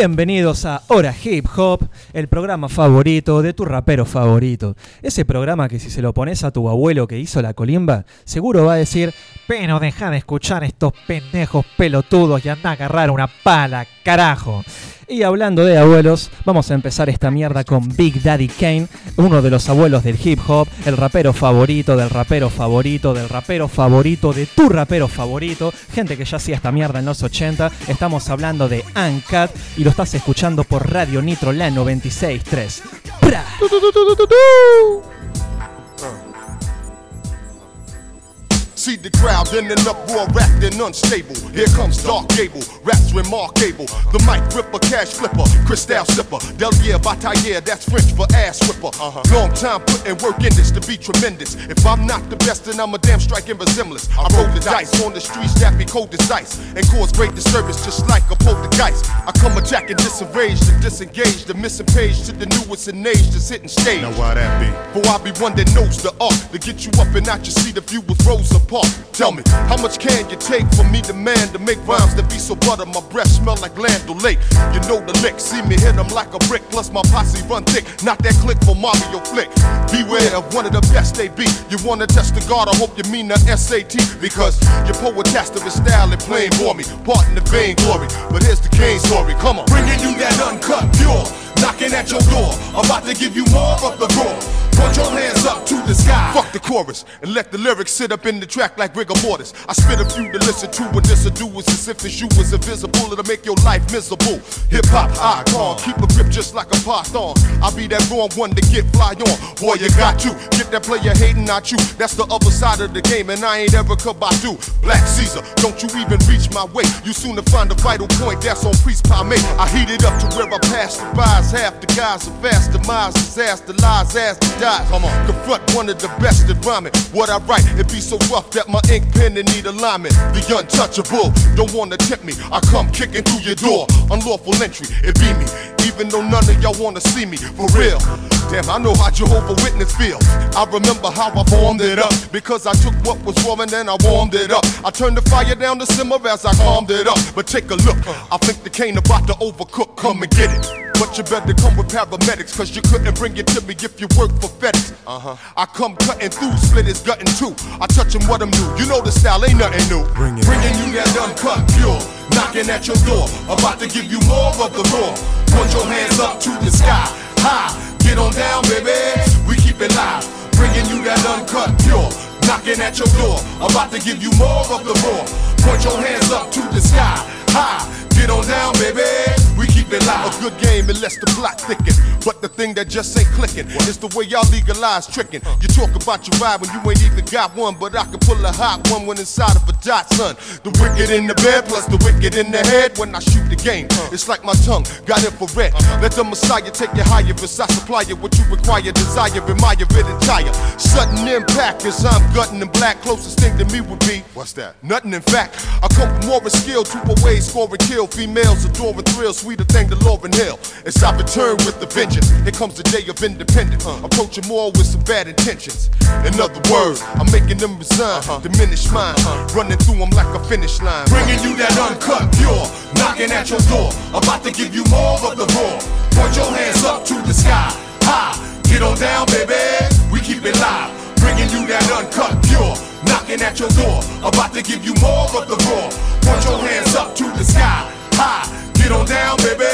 Bienvenidos a Hora Hip Hop, el programa favorito de tu rapero favorito. Ese programa que si se lo pones a tu abuelo que hizo la colimba, seguro va a decir, pero deja de escuchar estos pendejos pelotudos y anda a agarrar una pala, carajo. Y hablando de abuelos, vamos a empezar esta mierda con Big Daddy Kane, uno de los abuelos del hip hop, el rapero favorito del rapero favorito del rapero favorito de tu rapero favorito, gente que ya hacía esta mierda en los 80. Estamos hablando de Uncut y lo estás escuchando por Radio Nitro La 96.3. ¡Pra! See the crowd in an uproar, wrapped and unstable. Here comes Dark Gable, raps remarkable. The mic ripper, cash flipper, crystal slipper. Delier Bataille, that's French for ass whipper. Uh-huh. Long time putting work in this to be tremendous. If I'm not the best, then I'm a damn striking resemblance. I roll the dice on the streets that be cold as ice and cause great disturbance just like a poltergeist. I come attacking disarranged and disengaged, the missing page to the newest in age that's hitting stage. Now why that be? For I be one that knows the art to get you up and out your seat if you was rows apart. Tell me, how much can you take from me, the man, to make rhymes that be so butter? My breath smell like Land Lake. You know the lick, see me hit 'em like a brick, plus my posse run thick. Not that click for Mario flick. Beware of one of the best they be. You wanna test the guard, I hope you mean the SAT, because your poetaster is style and plain for me. Part in the vain glory, but here's the Kane story. Come on, bringing you that uncut pure. Knocking at your door, about to give you more of the raw. Put your hands up to the sky. Fuck the chorus and let the lyrics sit up in the track like rigor mortis. I spit a few to listen to and this'll do is as if the shoe was invisible. It'll make your life miserable. Hip hop icon, keep a grip just like a python. I'll be that wrong one to get fly on. Boy, you got to get that player hating, not you. That's the other side of the game, and I ain't ever come by do. Black Caesar, don't you even reach my way. You soon to find a vital point that's on Priest Palme. I heat it up to where I pass the buys. Half the guys are fast, demise, disaster, lies, ass to die. Come on, confront one of the best at rhyming. What I write, it be so rough that my ink pen and need alignment. The untouchable, don't wanna tempt me. I come kicking through your door. Unlawful entry, it be me. Even though none of y'all wanna see me, for real. Damn, I know how Jehovah Witness feels. I remember how I formed it up. Because I took what was wrong and then I warmed it up. I turned the fire down to simmer as I calmed it up. But take a look, I think the cane about to overcook. Come and get it. But you better come with paramedics, cause you couldn't bring it to me if you work for FedEx. Uh-huh. I come cutting through, split his gut in two. I touch him what I'm new. You know the style ain't nothing new. Bring it Bringing you that uncut pure. Knocking at your door, about to give you more of the raw. Put your hands up to the sky, high. Get on down, baby. We keep it live. Bringing you that uncut pure. Knocking at your door, about to give you more of the raw. Put your hands up to the sky, high. Get on down, baby. We keep. A good game unless the plot thicken. But the thing that just ain't clicking is the way y'all legalize tricking. You talk about your ride when you ain't even got one, but I can pull a hot one when inside of a dot, son. The wicked in the bed plus the wicked in the head when I shoot the game. It's like my tongue got infrared. Let the Messiah take you higher as I supply you what you require, desire, admire it entire. Sudden impact as I'm gutting and black. Closest thing to me would be what's that? Nothing in fact. I from more skill, two away, score and kill. Females adore adoring thrill, sweeter thing than Lauryn Hill. It's I return with the vengeance. Here comes the day of independence. Uh, approaching more with some bad intentions. In other words, I'm making them resign, uh-huh. diminish mine. Uh-huh. Running through them like a finish line. Bringing you that uncut pure, knocking at your door. About to give you more of the raw. Point your hands up to the sky. High, get on down, baby. We keep it live. Bringing you that uncut pure, knocking at your door. About to give you more of the raw. Point your hands up to the sky. High, Get on down, baby.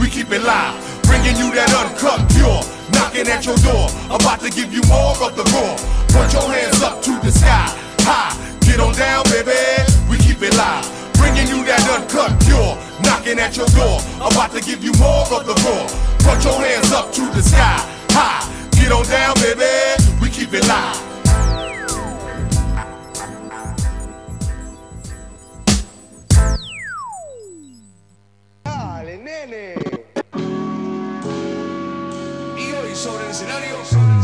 We keep it live. Bringing you that uncut pure. Knocking at your door. About to give you more of the raw. Put your hands up to the sky. High. Get on down, baby. We keep it live. Bringing you that uncut pure. Knocking at your door. About to give you more of the raw. Put your hands up to the sky. High. Get on down, baby. We keep it live. Y hoy sobre el escenario.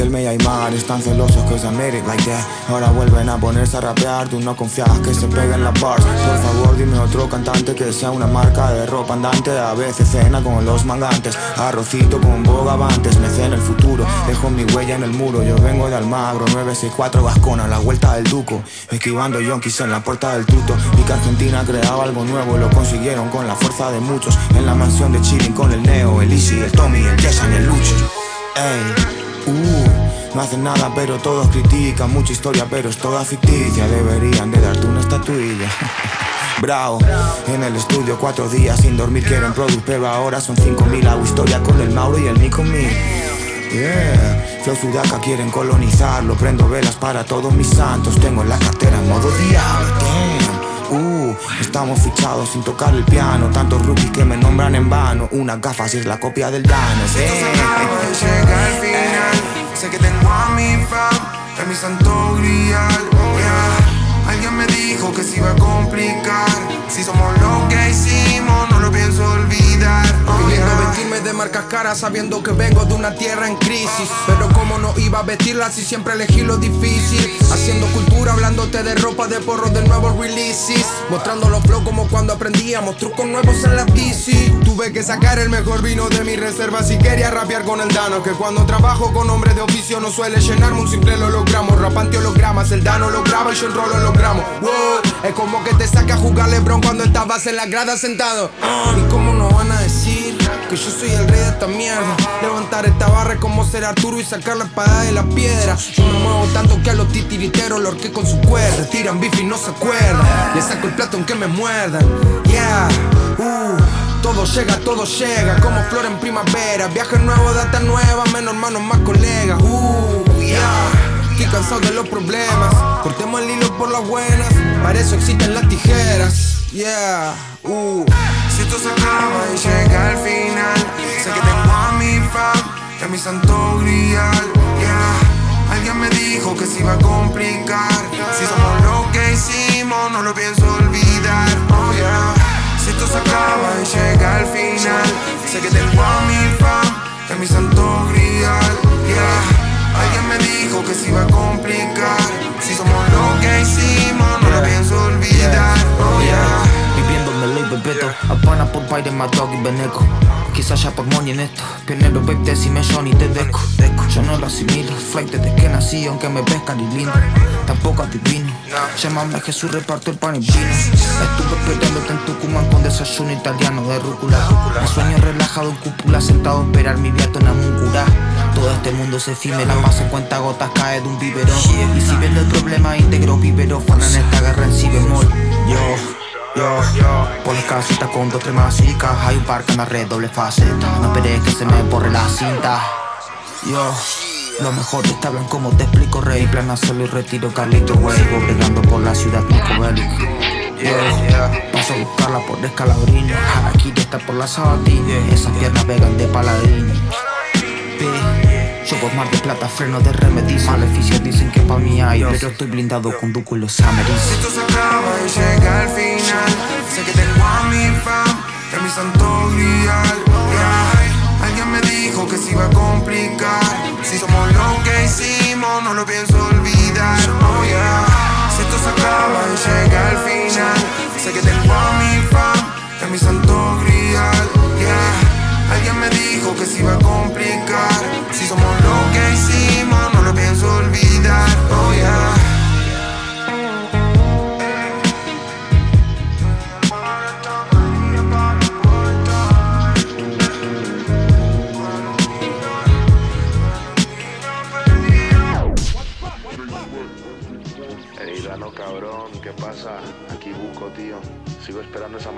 Riquelme y Aymar Están celosos cause I made like that. Ahora vuelven a ponerse a rapear Tú no confías que se peguen las bars. Por favor dime otro cantante que sea una marca de ropa andante. A veces cena con los mangantes Arrocito con bogavantes. Me cena el futuro Dejo mi huella en el muro. Yo vengo de Almagro 964 Vascona La vuelta del Duco. Esquivando yonkis en la puerta del tuto Y que Argentina creaba algo nuevo Lo consiguieron con la fuerza de muchos. En la mansión de Chilling con el Neo El Easy, el Tommy, el Jason y el Lucho. Ey, uh, no hacen nada pero todos critican Mucha historia pero es toda ficticia. Deberían de darte una estatuilla. Bravo, en el estudio cuatro días sin dormir Quieren product pero ahora son cinco mil. Hago historia con el Mauro y el Nico Me Yeah, Flow Sudaca quieren colonizarlo. Prendo velas para todos mis santos. Tengo en la cartera en modo diablo. Damn, uh, estamos fichados sin tocar el piano. Tantos rookies que me nombran en vano. Unas gafas y es la copia del Dano Sé que tengo a mi fan, es mi santo grial dijo que se iba a complicar. Si somos lo que hicimos, no lo pienso olvidar. Oh, vestirme de marcas caras sabiendo que vengo de una tierra en crisis. Pero como no iba a vestirla si siempre elegí lo difícil. Haciendo cultura, hablándote de ropa de porro de nuevos releases. Mostrando los flow como cuando aprendíamos trucos nuevos en la DC. Tuve que sacar el mejor vino de mi reserva si quería rapear con el Dano. Que cuando trabajo con hombres de oficio no suele llenarme un simple hologramo. Rapante hologramas, el Dano lo graba y yo enrolo hologramo. Es como que te saca a jugar Lebron cuando estabas en la grada sentado. ¿Y cómo no van a decir que yo soy el rey de esta mierda? Levantar esta barra es como ser Arturo y sacar la espada de la piedra. Yo me muevo tanto que a los titiriteros lo orqué con su cuerda. Tiran bifi y no se acuerdan. Le saco el plato aunque me muerdan. Yeah, uh. Todo llega, todo llega, como flor en primavera. Viaje nuevo, data nueva, menos hermanos, más colegas. Uh, yeah. Cansado de los problemas. Cortemos el hilo por las buenas. Para eso existen las tijeras. Yeah, uh. Si esto se acaba y llega al final, sé que tengo a mi fan, y mi santo grial. Yeah. Alguien me dijo que se iba a complicar. Si somos lo que hicimos, no lo pienso olvidar. Oh yeah. Si esto se acaba y llega al final, sé que tengo a mi fan, y mi santo grial. Yeah. Alguien me dijo que se iba a complicar. Si somos lo que hicimos, no lo pienso olvidar. Oh yeah. Bebeto Apana por baile, my dog y beneco. Quizás ya por money en esto. Pionero, babe, decime Johnny, te deco Yo no lo asimilo. Flight desde que nací Aunque me ves lindo Tampoco adivino. Llámame Jesús, reparto el pan y vino. Estuve esperándote en Tucumán Con desayuno italiano de rúcula. Me sueño relajado en cúpula Sentado a esperar mi viato en Amuncurá. Todo este mundo se efímero Más en cuenta gotas cae de un biberón. Y si viendo el problema íntegro Vivero Fan en esta guerra en si bemol Yo yo, por las casitas con dos tres masicas. Hay un par que me red doble faceta. No esperes que se me borre la cinta. Yo, lo mejor te hablan como te explico Rey, plan hacerlo y retiro Carlito Way Sigo bregando por la ciudad Nico Bélico Yo, paso a buscarla por Escalabrini Harakiri está por la sabatilla Esas piernas vegan de paladini Por mar de plata freno de remedies Maleficios dicen que pa' mí hay Pero estoy blindado con Duco y los Si Ameris esto se acaba y llega al final, sé que tengo a mi y a mi santo grial. Yeah. Alguien me dijo que se iba a complicar. Si somos lo que hicimos, no lo pienso olvidar. Oh yeah. Si esto se acaba y llega al final, sé que tengo a mi y a mi santo grial. Yeah. Alguien me dijo que se iba a complicar. Si somos lo que hicimos, no lo pienso olvidar.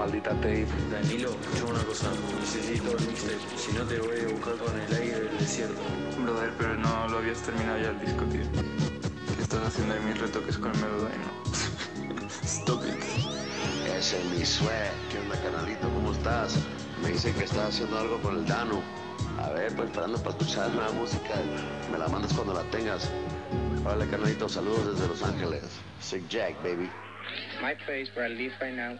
Maldita tape. Danilo, escuchame una cosa. Necesito el mixtape. Si no te voy a buscar con el aire del desierto. Brother, pero no lo habías terminado ya el disco, tío. ¿Qué estás haciendo de mis retoques con el Melodino? Stop it. Ese es mi sweat. ¿Qué onda, canalito? ¿Cómo estás? Me dicen que estás haciendo algo con el Dano. A ver, pues esperando para escuchar nueva música. Me la mandas cuando la tengas. Vale, canalito, saludos desde Los Ángeles. Sick Jack, baby. my place where I live right now,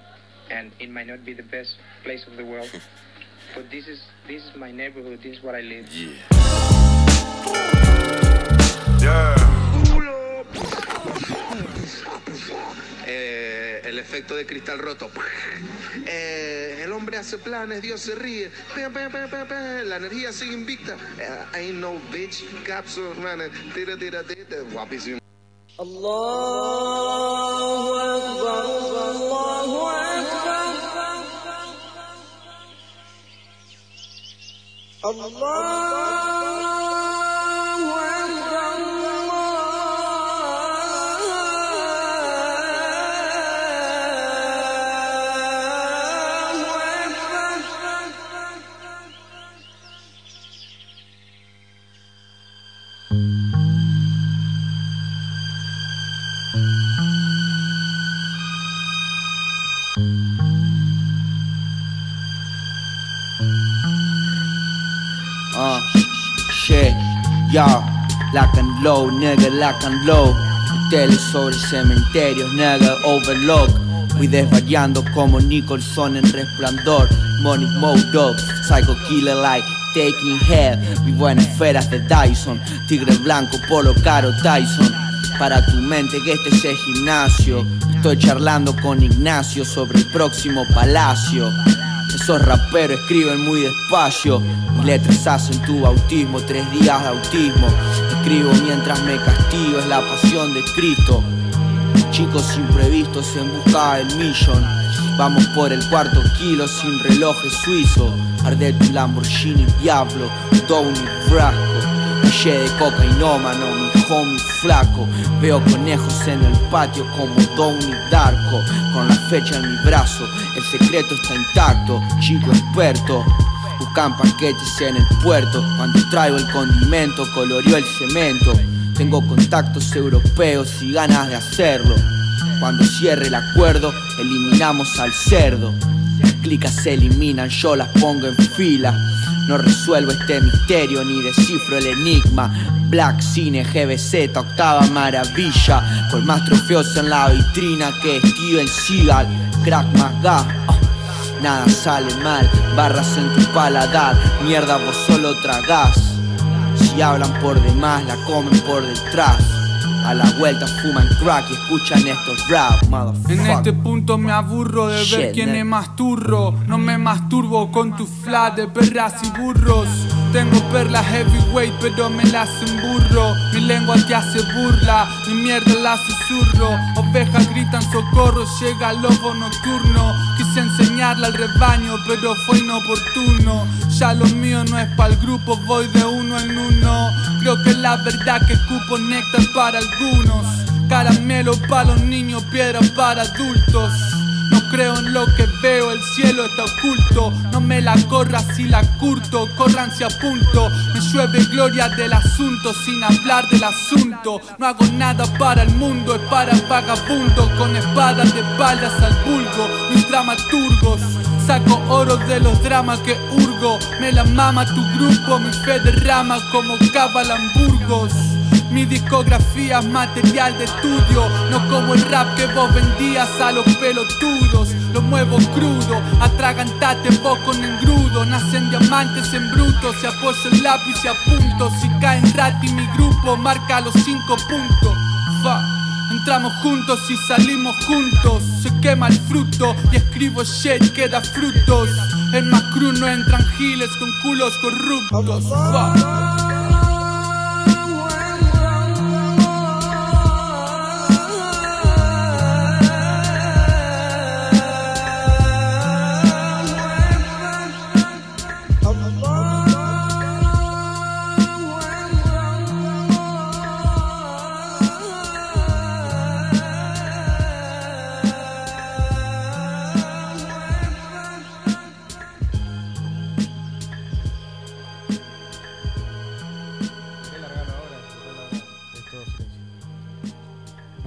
and it might not be the best place of the world, but this is this is my neighborhood. This is what I live. Eh, el efecto de cristal roto. Eh, el hombre hace planes, Dios se ríe. Pe, pe, pe, pe, pe. La energía sigue invicta. Eh, ain't no bitch, capsule running. Tira, tira, tira. Guapísimo. Shit, lock and low, nigga, lock and low. Carteles sobre cementerios, nigga, overlook. Fui desvariando como Nicholson en resplandor. Money Mode Dog, Psycho Killer like Taking Head. Vivo en esferas de Dyson. Tigre blanco, polo caro Tyson. Para tu mente que este es el gimnasio. Estoy charlando con Ignacio sobre el próximo palacio. Esos raperos escriben muy despacio. Mis letras hacen tu bautismo, tres días de autismo. Escribo mientras me castigo, es la pasión de Cristo. Chicos imprevistos en busca del millón. Vamos por el cuarto kilo sin relojes suizo. Arde tu Lamborghini Diablo, Downey Frasco. Calle de cocainómano, mi homie flaco. Veo conejos en el patio como Downey Darko. Con la fecha en mi brazo, el secreto está intacto. Chico experto. Buscan paquetes en el puerto. Cuando traigo el condimento, coloreó el cemento. Tengo contactos europeos y ganas de hacerlo. Cuando cierre el acuerdo, eliminamos al cerdo. Clicas se eliminan, yo las pongo en fila. No resuelvo este misterio ni descifro el enigma. Black Cine, GBZ, octava maravilla. Con más trofeos en la vitrina que Steven Seagal. Crack más gas. Nada sale mal, barras en tu paladar. Mierda, vos solo tragás. Si hablan por demás, la comen por detrás. A la vuelta fuman crack y escuchan estos rap, En motherfucker. este punto me aburro de ver Shit, quién es más turro. No me masturbo con tu flat de perras y burros. Tengo perlas heavyweight, pero me las emburro. Mi lengua te hace burla, mi mierda la susurro. Ovejas gritan socorro, llega el lobo nocturno. Quise enseñarle al rebaño, pero fue inoportuno. Ya lo mío no es para el grupo, voy de uno en uno. Creo que la verdad que cupo néctar para algunos. Caramelo para los niños, piedra para adultos. No creo en lo que veo, el cielo está oculto. No me la corras si la curto, corran si apunto. Me llueve gloria del asunto sin hablar del asunto. No hago nada para el mundo, es para vagabundo. Con espadas de espaldas al vulgo, mis dramaturgos. Saco oro de los dramas que hurgo. Me la mama tu grupo, mi fe derrama como Cabalamburgos. Mi discografía material de estudio, no como el rap que vos vendías a los pelotudos. Lo muevo crudo, atragantate vos con engrudo. Nacen diamantes en bruto, se apoyo el lápiz y apunto. Si caen rati mi grupo, marca los cinco puntos. Entramos juntos y salimos juntos. Se quema el fruto y escribo shit que da frutos. En más cru no entran giles con culos corruptos.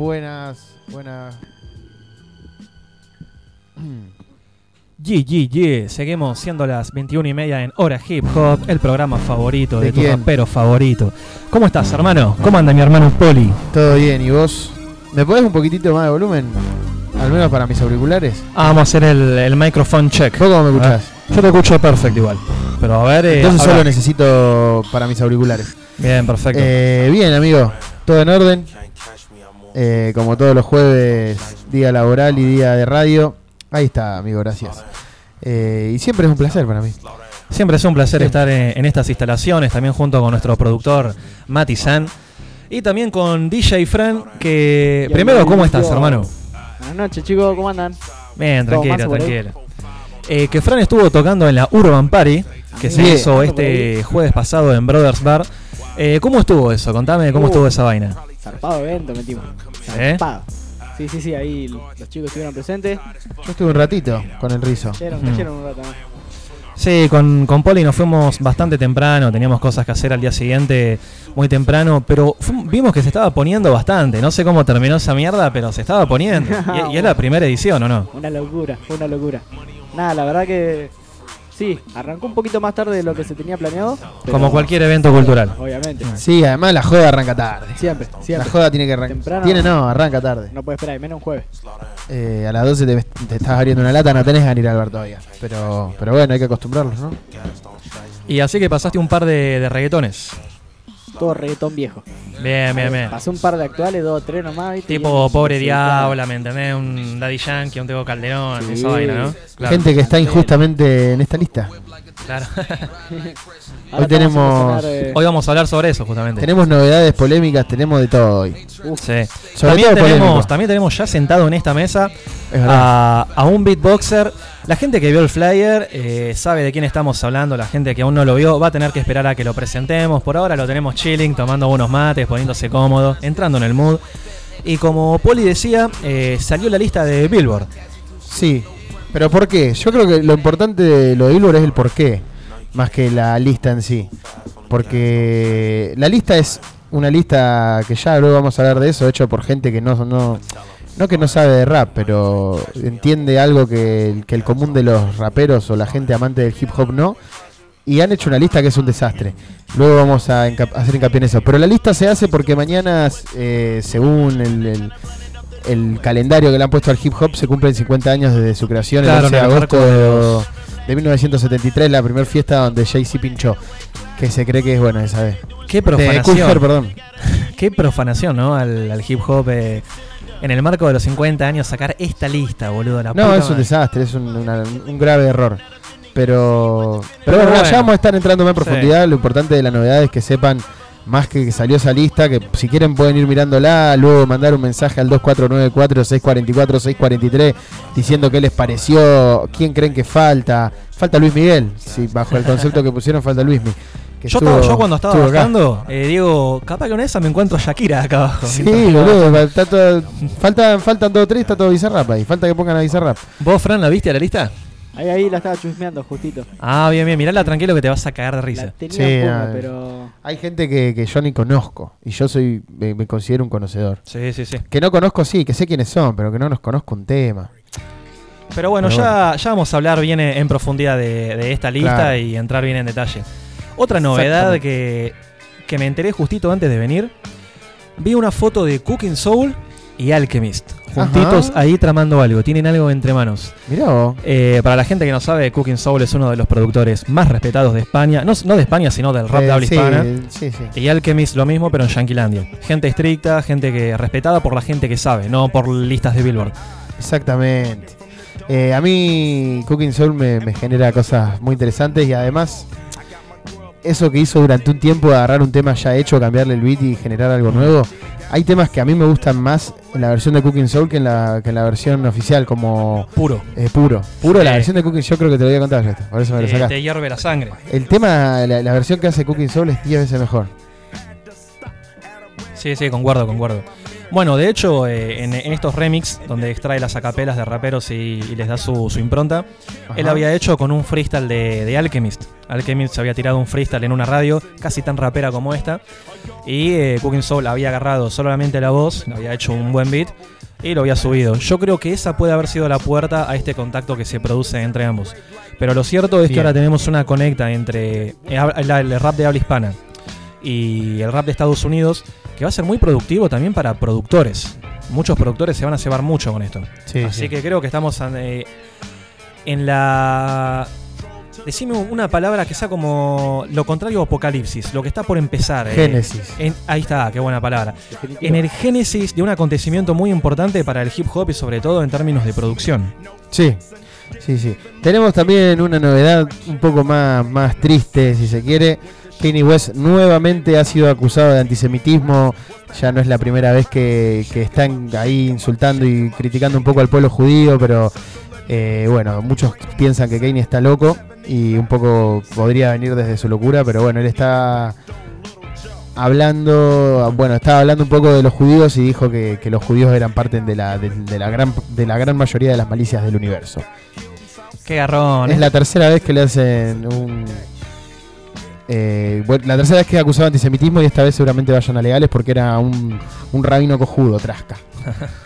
Buenas, buenas. GGG, seguimos siendo las 21 y media en Hora Hip Hop, el programa favorito de, ¿De tu quién? rapero favorito. ¿Cómo estás, hermano? ¿Cómo anda mi hermano Poli? Todo bien, ¿y vos? ¿Me podés un poquitito más de volumen? Al menos para mis auriculares. Ah, vamos a hacer el, el microphone check. ¿Vos cómo me escuchás? Yo te escucho perfecto igual. Pero a ver. eh, Entonces ahora- solo necesito para mis auriculares. Bien, perfecto. Eh, bien, amigo. Todo en orden. Eh, como todos los jueves, día laboral y día de radio. Ahí está, amigo, gracias. Eh, y siempre es un placer para mí. Siempre es un placer Sí. estar en, en estas instalaciones, también junto con nuestro productor Mati San. Y también con DJ Fran, que... Primero, ¿cómo estás, hermano? Buenas noches, chicos, ¿cómo andan? Bien, ¿Todo tranquilo, tranquilo. Eh, que Fran estuvo tocando en la Urban Party, que se hizo este jueves pasado en Brothers Bar. Eh, ¿Cómo estuvo eso? Contame cómo Uh. estuvo esa vaina. Zarpado evento metimos. ¿Eh? Zarpado. Sí, sí, sí, ahí los chicos estuvieron presentes. Yo estuve un ratito con el rizo. Cayeron, cayeron un rato más. Sí, con, con Poli nos fuimos bastante temprano, teníamos cosas que hacer al día siguiente muy temprano, pero vimos que se estaba poniendo bastante. No sé cómo terminó esa mierda, pero se estaba poniendo. Y, y es la primera edición, ¿o no? Una locura, fue una locura. Nada, la verdad que Sí, arrancó un poquito más tarde de lo que se tenía planeado. Como cualquier evento cultural. Obviamente. Sí, además la joda arranca tarde. Siempre, siempre. La joda tiene que arrancar. Temprano. Tiene no, arranca tarde. No puede esperar, y menos un jueves. Eh, a las 12 te, te estás abriendo una lata, no tenés ganas de ir al bar todavía. Pero, pero bueno, hay que acostumbrarlos, ¿no? Y así que pasaste un par de, de reggaetones. Todo reggaetón viejo. Bien, bien, bien. Pasé un par de actuales, dos o tres nomás. ¿viste? Tipo Y- Pobre Diabla, ¿me entendés? Un Daddy Yankee, un Tego Calderón, Sí. esa vaina, ¿no? Claro. Gente que está injustamente en esta lista. Claro. Hoy tenemos, eh, Hoy vamos a hablar sobre eso, justamente. tenemos novedades polémicas, tenemos de todo hoy. Sí. Sobre También todo tenemos, polémico. también tenemos ya sentado en esta mesa Es verdad. a, a un beatboxer. La gente que vio el flyer eh, sabe de quién estamos hablando. La gente que aún no lo vio va a tener que esperar a que lo presentemos. Por ahora lo tenemos chilling, tomando unos mates, poniéndose cómodo, entrando en el mood. Y como Poli decía, eh, salió la lista de Billboard. Sí, pero ¿por qué? Yo creo que lo importante de lo de Billboard es el por qué, más que la lista en sí. Porque la lista es una lista que ya luego vamos a hablar de eso, hecho por gente que no, no, no que no sabe de rap, pero entiende algo que, el- común de los raperos o la gente amante del hip hop no. Y han hecho una lista que es un desastre. Luego vamos a hacer hincapié en eso. Pero la lista se hace porque mañana, eh, según el- el calendario que le han puesto al hip hop, se cumplen 50 años desde su creación, Claro, el 11 de agosto de de, los- de 1973, la primera fiesta donde Jay-Z pinchó. Que se cree que es buena esa vez. Qué De profanación. Perdón. Qué profanación, ¿no? Al, al hip hop. eh, en el marco de los 50 años, sacar esta lista, boludo. La No, puta es un desastre, es un, una- un grave error. Pero, pero, Pero bueno, bueno. ya vamos a estar entrando más en Sí. profundidad. Lo importante de la novedad es que sepan más que salió esa lista, que si quieren pueden ir mirándola, luego mandar un mensaje al 2494-644-643 diciendo qué les pareció, quién creen que falta. Falta Luis Miguel, si bajo el concepto que pusieron falta Luis Miguel. Yo, estuvo- estaba- yo cuando estaba bajando, eh, digo, capaz que con esa me encuentro a Shakira acá abajo. Sí, boludo, está todo- faltan, faltan dos o tres, está todo Bizarrap ahí. Falta que pongan a Bizarrap. ¿Vos, Fran, la viste a la lista? Ahí, ahí la estaba chusmeando justito. Ah, bien, bien. Mirala tranquilo que te vas a cagar de risa. La tenía Sí, punta, nada. pero. Hay gente que, que yo ni conozco y yo soy me, me considero un conocedor. Sí, sí, sí. Que no conozco, sí, que sé quiénes son, pero que no nos conozco un tema. Pero bueno, Pero ya, ya vamos a hablar bien en en profundidad de, de esta lista Claro. y entrar bien en detalle. Otra novedad que, que me enteré justito antes de venir, vi una foto de Cooking Soul y Alchemist, juntitos Ajá. ahí tramando algo, tienen algo entre manos. Mirá vos. Eh, para la gente que no sabe, Cooking Soul es uno de los productores más respetados de España, no, no de España, sino del rap Eh, de habla sí, hispana. sí, sí. Y Alchemist lo mismo, pero en Yanquilandia. Gente estricta, gente que respetada por la gente que sabe, no por listas de Billboard. Exactamente. Eh, a mí Cooking Soul me, me genera cosas muy interesantes y además eso que hizo durante un tiempo de agarrar un tema ya hecho, cambiarle el beat y generar algo nuevo. Hay temas que a mí me gustan más en la versión de Cooking Soul que en la, que en la versión oficial, como Puro. eh, puro. Puro, la versión de Cooking yo creo que te lo voy a contar yo esto, por eso me lo Eh, sacaste. te hierve la sangre. El tema, la, la versión que hace Cooking Soul es 10 veces mejor. Sí, sí, concuerdo, concuerdo. Bueno, de hecho, eh, en, en estos remix, donde extrae las acapelas de raperos y, y les da su, su impronta, él Ajá. había hecho con un freestyle de, de Alchemist. Alchemist se había tirado un freestyle en una radio, casi tan rapera como esta. Y eh, Cooking Soul había agarrado solamente la voz, había hecho un buen beat y lo había subido. Yo creo que esa puede haber sido la puerta a este contacto que se produce entre ambos. Pero lo cierto es que ahora tenemos una conecta entre eh, hab- la- el rap de habla hispana y el rap de Estados Unidos que va a ser muy productivo también para productores. Muchos productores se van a cebar mucho con esto. Sí, Así sí. que creo que estamos eh, en la... Decime una palabra que sea como lo contrario a apocalipsis, lo que está por empezar. eh. Génesis. En- ahí está, qué buena palabra. Definitivo. En el génesis de un acontecimiento muy importante para el hip hop y sobre todo en términos de producción. Sí, sí, sí. Tenemos también una novedad un poco más, más triste, si se quiere. Kanye West nuevamente ha sido acusado de antisemitismo. Ya no es la primera vez que, que están ahí insultando y criticando un poco al pueblo judío, pero eh, bueno, muchos piensan que Kanye está loco y un poco podría venir desde su locura, pero bueno, él está hablando, bueno, estaba hablando un poco de los judíos y dijo que, que los judíos eran parte de la, de, de la gran, de la gran mayoría de las malicias del universo. Qué garrón. Es ¿eh? la tercera vez que le hacen un... eh, bueno, la tercera vez que de antisemitismo y esta vez seguramente vayan a legales porque era un, un rabino cojudo, trasca.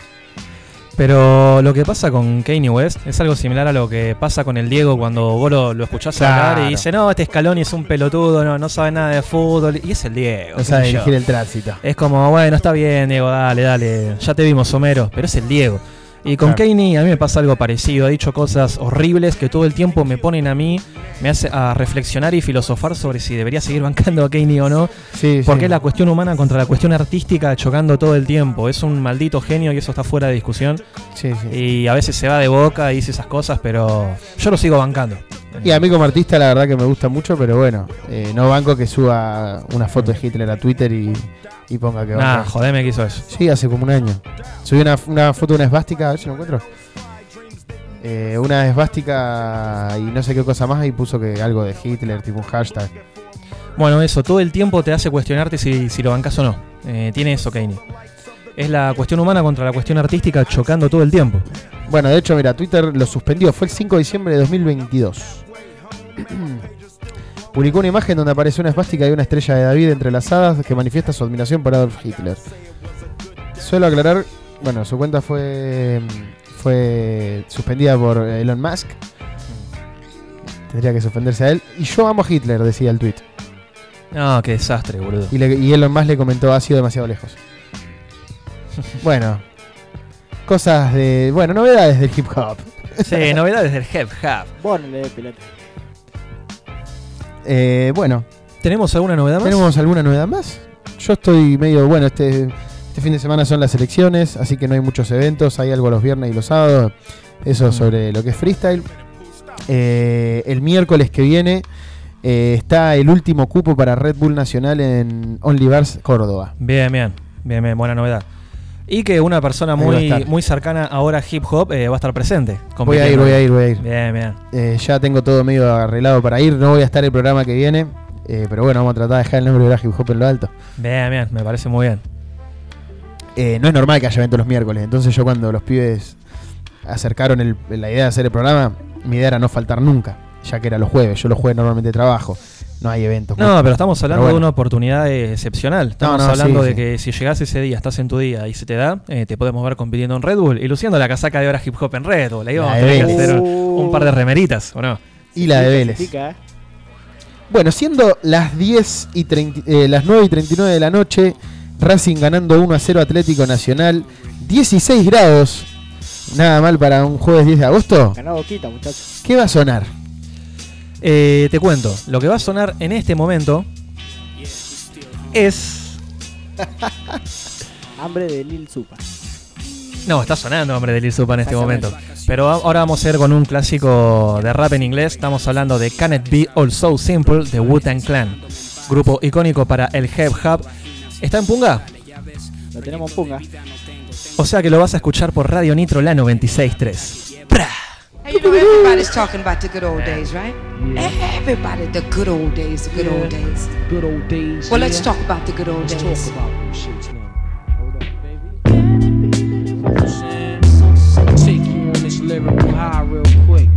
Pero lo que pasa con Kanye West es algo similar a lo que pasa con el Diego cuando vos lo, lo escuchás hablar y dice, no, este Scaloni es un pelotudo, no, no sabe nada de fútbol. Y es el Diego. No sabe dirigir el tránsito. Es como, bueno, está bien, Diego, dale, dale. Ya te vimos, Homero, pero es el Diego. Y con Claro. Kanye a mí me pasa algo parecido. Ha dicho cosas horribles que todo el tiempo me ponen a mí, me hace a reflexionar y filosofar sobre si debería seguir bancando a Kanye o no. Sí, porque sí. es la cuestión humana contra la cuestión artística chocando todo el tiempo. Es un maldito genio y eso está fuera de discusión. Sí. Y a veces se va de boca y dice esas cosas, pero yo lo sigo bancando. Y a mí como artista la verdad que me gusta mucho, pero bueno, eh, no banco que suba una foto de Hitler a Twitter y, y ponga que Nah, jodeme que hizo eso. Sí, hace como un año. Subí una, una foto de una esvástica, a ver si lo encuentro. Eh, una esvástica y no sé qué cosa más y puso que algo de Hitler, tipo un hashtag. Bueno, eso, todo el tiempo te hace cuestionarte si, si lo bancas o no. Eh, tiene eso, Kanye. Es la cuestión humana contra la cuestión artística chocando todo el tiempo. Bueno, de hecho, mira, Twitter lo suspendió. Fue el 5 de diciembre de 2022. Publicó una imagen donde aparece una esvástica y una estrella de David entrelazadas que manifiesta su admiración por Adolf Hitler. Suelo aclarar, bueno, su cuenta fue fue suspendida por Elon Musk. Tendría que suspenderse a él. Y yo amo a Hitler, decía el tweet. No, qué desastre, boludo. Y, le- y Elon Musk le comentó, ha sido demasiado lejos. Bueno, cosas de. Bueno, novedades del hip hop. Sí, novedades del Hip Hop. Eh, bueno, ¿Tenemos alguna novedad más? ¿tenemos alguna novedad más? Yo estoy medio. Bueno, este, este fin de semana son las elecciones, así que no hay muchos eventos. Hay algo los viernes y los sábados. Eso sobre lo que es freestyle. Eh, el miércoles que viene eh, está el último cupo para Red Bull Nacional en Only Bars Córdoba. Bien, bien, bien, bien, buena novedad. Y que una persona muy, muy cercana ahora a hip hop eh, va a estar presente. Voy a ir, voy a ir, voy a ir. Bien, bien. Eh, ya tengo todo medio arreglado para ir. No voy a estar el programa que viene. eh, pero bueno, vamos a tratar de dejar el nombre de la hip hop en lo alto. Bien, bien, me parece muy bien. No es normal que haya eventos los miércoles. Entonces yo cuando los pibes acercaron el- la idea de hacer el programa, mi idea era no faltar nunca. Ya que era los jueves. Yo los jueves normalmente trabajo. No hay eventos. No, pero estamos hablando bueno. de una oportunidad excepcional. Estamos No, no, hablando sí, de sí. que si llegás ese día, estás en tu día y se te da, eh, te podemos ver compitiendo en Red Bull y luciendo la casaca de hora hip hop en Red Bull. Ahí La vamos a tener que hacer un, un par de remeritas, ¿o no? Y la de Vélez. ¿eh? Bueno, siendo las 10 y 30, eh, las 9 y 39 de la noche, Racing ganando 1 a 0 Atlético Nacional, 16 grados. Nada mal para un jueves 10 de agosto. Ganó Boquita, muchachos. ¿Qué va a sonar? Eh, te cuento, lo que va a sonar en este momento es... Hambre de Lil Supa. No, está sonando Hombre de Lil Supa en este momento. Pero ahora vamos a ir con un clásico de rap en inglés. Estamos hablando de Can It Be All So Simple de Wu-Tang Clan. Grupo icónico para el hip hop. ¿Está en punga? Lo tenemos en punga. O sea que lo vas a escuchar por Radio Nitro la 96.3. You know, everybody's talking about the good old days, right? Everybody, the good old days, the good old days. Good old days. Well, let's yeah. talk about the good old Let's days. talk about them shits now. Hold up, baby. You know what I'm saying? Take you on this lyrical high real quick.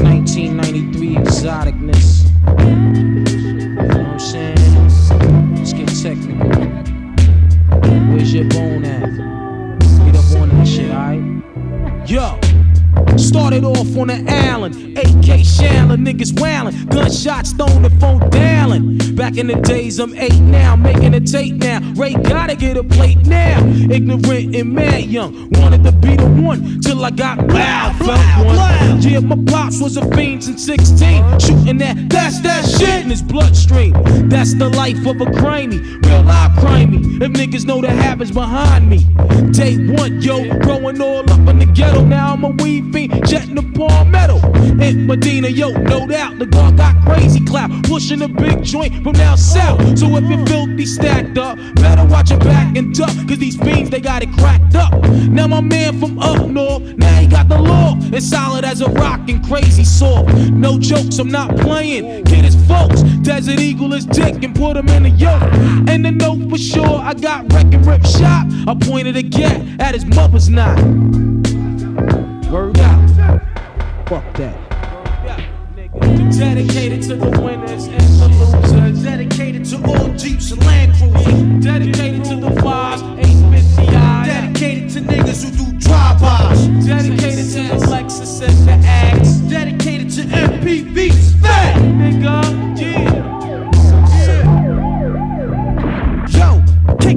1993 exoticness. You know what I'm saying? Let's get technical. Where's your bone at? Yo! Started off on the island, AK Chandler, niggas wailing, gunshots thrown the phone dialing. Back in the days, I'm eight now, making a tape now. Ray gotta get a plate now. Ignorant and mad young, wanted to be the one till I got loud. Felt one. Yeah, my pops was a fiend since 16, shooting that, that's that shit in his bloodstream. That's the life of a crimey, real life crimey. If niggas know the habits behind me. Day one, yo, growing all up in the ghetto. Now I'm a weed fiend, jetting the palmetto. In Medina, yo, no doubt, the guard got crazy clout, pushing a big joint from down south. So if you're filthy stacked up, better watch your back and duck, cause these fiends, they got it cracked up. Now my man from up north, now he got the law. It's solid as a rock and crazy soft. No jokes, I'm not playing. Get his folks, Desert Eagle his dick and put him in a yoke. And the note for sure, I got wreck and rip shot. I pointed a gat at his mother's knot. Word out. Fuck that. Dedicated to the winners and the losers. Dedicated to all Jeeps and Land Cruisers. Dedicated to the fives, 850i, Dedicated to niggas who do drive-bys. Dedicated to the Lexus and the X. Dedicated to MPVs. Fat nigga. Yeah.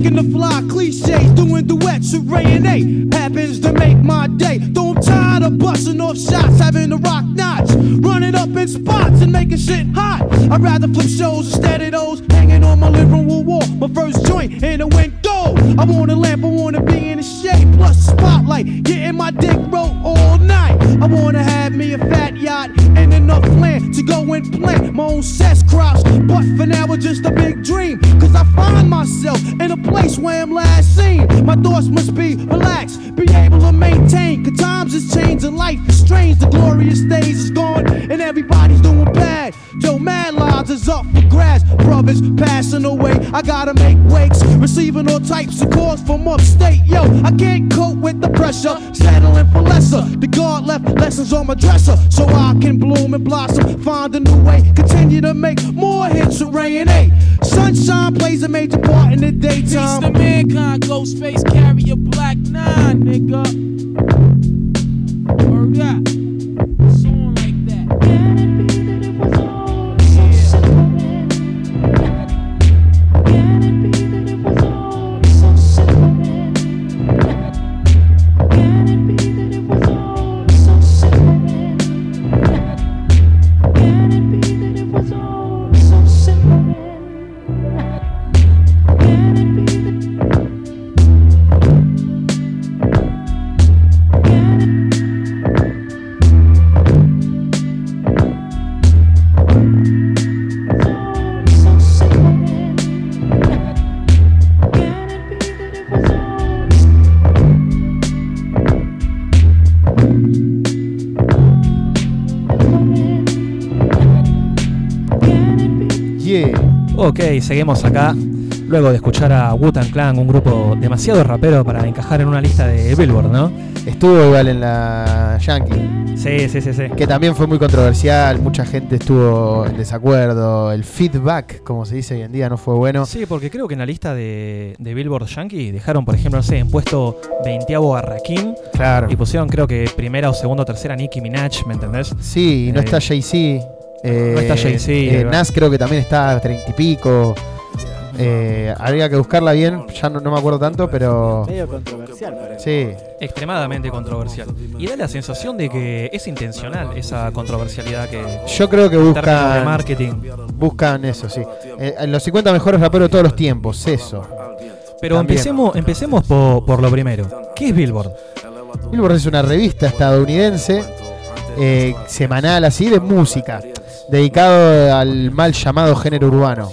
Kicking the fly cliches, doing duets with Ray and A. Happens to make my day. Though I'm tired of busting off shots, having to rock knots, running up in spots and making shit hot. I'd rather flip shows instead of those hanging on my living room wall. My first joint in the window. I want a lamp, I wanna be in the shade, plus a spotlight, getting my dick rolled all night. I wanna have me a fat yacht and enough land to go and plant my own cess crops. But for now, it's just a big dream. Cause I find myself in a place where I'm last seen. My thoughts must be relaxed, be able to maintain. Cause times has changed and life is strange. The glorious days is gone and everybody's doing. Yo, mad lives is up for grabs. Brothers passing away, I gotta make wakes. Receiving all types of calls from upstate. Yo, I can't cope with the pressure. Settling for lesser. The God left lessons on my dresser so I can bloom and blossom. Find a new way, continue to make more hits with Ray and A. Sunshine plays a major part in the Peace daytime. to mankind, Ghostface carry a black nine, nigga. Word up. Song like that. Seguimos acá. Luego de escuchar a Wu-Tang Clan, un grupo demasiado rapero para encajar en una lista de Billboard, ¿no? Estuvo igual en la Yankee. Sí, sí, sí, sí. Que también fue muy controversial, mucha gente estuvo en desacuerdo. El feedback, como se dice hoy en día, no fue bueno. Sí, porque creo que en la lista de, de Billboard Yankee dejaron, por ejemplo, no sé, en puesto 20 a Rakim. Claro. Y pusieron, creo que primera o segunda o tercera Nicki Minaj, ¿me entendés? Sí, y no Eh, está Jay-Z. Eh, no está Jay-Z, eh, ¿verdad? Nas creo que también está a treinta y pico. Eh, habría que buscarla bien, ya no, no me acuerdo tanto, pero. Medio controversial, parece. Sí. Extremadamente controversial. Y da la sensación de que es intencional esa controversialidad que. Yo creo que términos de buscan. marketing. Buscan eso, sí. Eh, en los 50 mejores raperos de todos los tiempos, eso. Pero También. empecemos, empecemos por, por lo primero. ¿Qué es Billboard? Billboard es una revista estadounidense, eh, semanal así, de música, dedicado al mal llamado género urbano.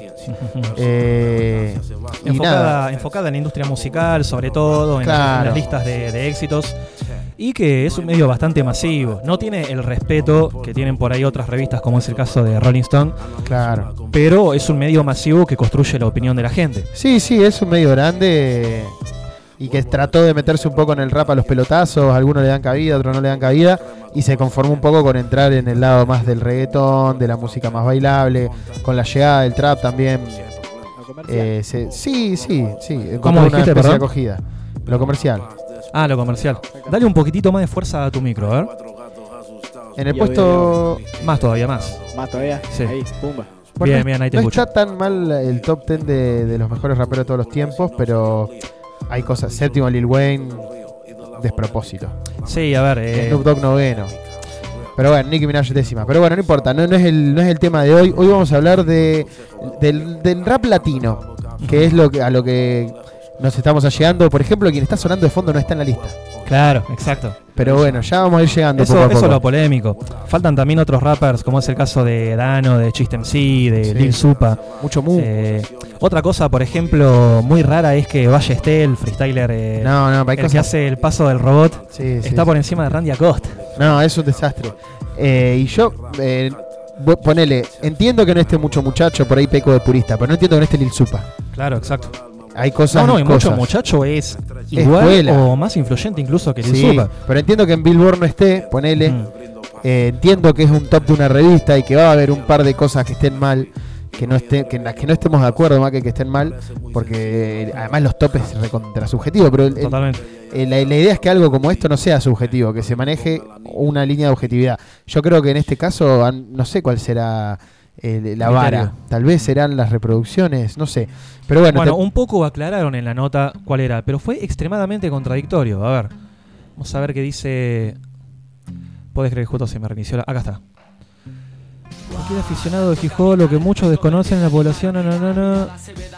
Eh, enfocada, enfocada en la industria musical, sobre todo, en, Claro. en las listas de, de éxitos. Y que es un medio bastante masivo. No tiene el respeto que tienen por ahí otras revistas, como es el caso de Rolling Stone. Claro. Pero es un medio masivo que construye la opinión de la gente. Sí, sí, es un medio grande y que trató de meterse un poco en el rap a los pelotazos, algunos le dan cabida, otros no le dan cabida, y se conformó un poco con entrar en el lado más del reggaetón, de la música más bailable, con la llegada del trap también. eh, se- sí, sí, sí, ¿Cómo una dijiste, especie de acogida. Lo comercial. Ah, lo comercial. Dale un poquitito más de fuerza a tu micro, a ver. En el puesto... Más todavía, más. Más todavía. Sí. Ahí, pumba. Bueno, Bien, no- bien, ahí te no escucho. está tan mal el top 10 de, de los mejores raperos de todos los tiempos, pero hay cosas. Séptimo Lil Wayne, despropósito. Sí, a ver. eh, Snoop Dogg noveno. Pero bueno, Nicki Minaj décima. Pero bueno, no importa, no, no es el, no es el tema de hoy. Hoy vamos a hablar de, del, del rap latino, que es lo que, a lo que nos estamos allegando. Por ejemplo, quien está sonando de fondo no está en la lista. Claro, exacto. Pero bueno, ya vamos a ir llegando Eso, poco a eso poco. es lo polémico. Faltan también otros rappers, como es el caso de Dano, de Chiste MC, de Sí. Lil Supa. Mucho mu. Eh, otra cosa, por ejemplo, muy rara es que Ballesté, el freestyler, eh, No, no, el que cosas- hace el paso del robot, Sí, está sí. por encima de Randy Acosta. No, es un desastre. Eh, y yo, ponele, entiendo que no esté mucho muchacho, por ahí peco de purista, pero no entiendo que no esté Lil Supa. Claro, exacto. Hay cosas. No, no, y cosas. mucho muchacho es igual Escuela. o más influyente incluso que Sí, pero entiendo que en Billboard no esté, ponele. Mm. Eh, entiendo que es un top de una revista y que va a haber un par de cosas que estén mal, que no esté, que en las que no estemos de acuerdo más que que estén mal, porque eh, además los topes es recontra subjetivo, pero el- Totalmente. eh, la, la idea es que algo como esto no sea subjetivo, que se maneje una línea de objetividad. Yo creo que en este caso, no sé cuál será eh, la vara. Tal vez serán las reproducciones, no sé. Pero bueno, Bueno, te- un poco aclararon en la nota cuál era, pero fue extremadamente contradictorio. A ver, vamos a ver qué dice. Puedes creer que justo se me reinició la. Acá está. Cualquier aficionado de Gijón, lo que muchos desconocen en la población, no, no, no,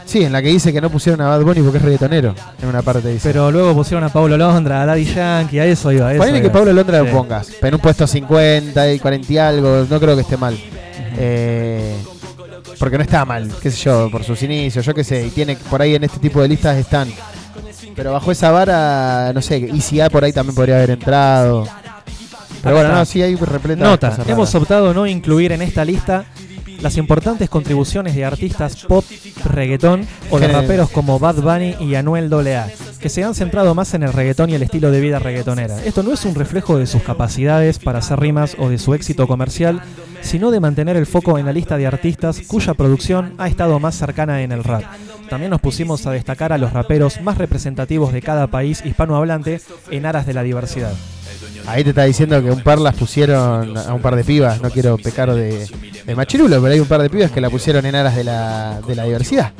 sí, en la que dice que no pusieron a Bad Bunny porque es reggaetonero, en una parte dice. Pero luego pusieron a Pablo Londra, a Daddy Yankee, a eso iba. a eso Ponele que. Pablo Londra Sí. lo pongas, pero en un puesto 50 y 40 y algo, no creo que esté mal. Eh, porque no está mal, qué sé yo, por sus inicios, yo qué sé, y tiene por ahí en este tipo de listas están. Pero bajo esa vara, no sé, ICA por ahí también podría haber entrado. Pero bueno, no, sí hay repleta Nota, hemos optado no incluir en esta lista las importantes contribuciones de artistas pop, reggaetón o de raperos como Bad Bunny y Anuel AA, que se han centrado más en el reggaetón y el estilo de vida reggaetonera. Esto no es un reflejo de sus capacidades para hacer rimas o de su éxito comercial, sino de mantener el foco en la lista de artistas cuya producción ha estado más cercana en el rap. También nos pusimos a destacar a los raperos más representativos de cada país hispanohablante en aras de la diversidad. Ahí te está diciendo que un par las pusieron a un par de pibas, no quiero pecar de, de machirulo, pero hay un par de pibas que la pusieron en aras de la, de la diversidad.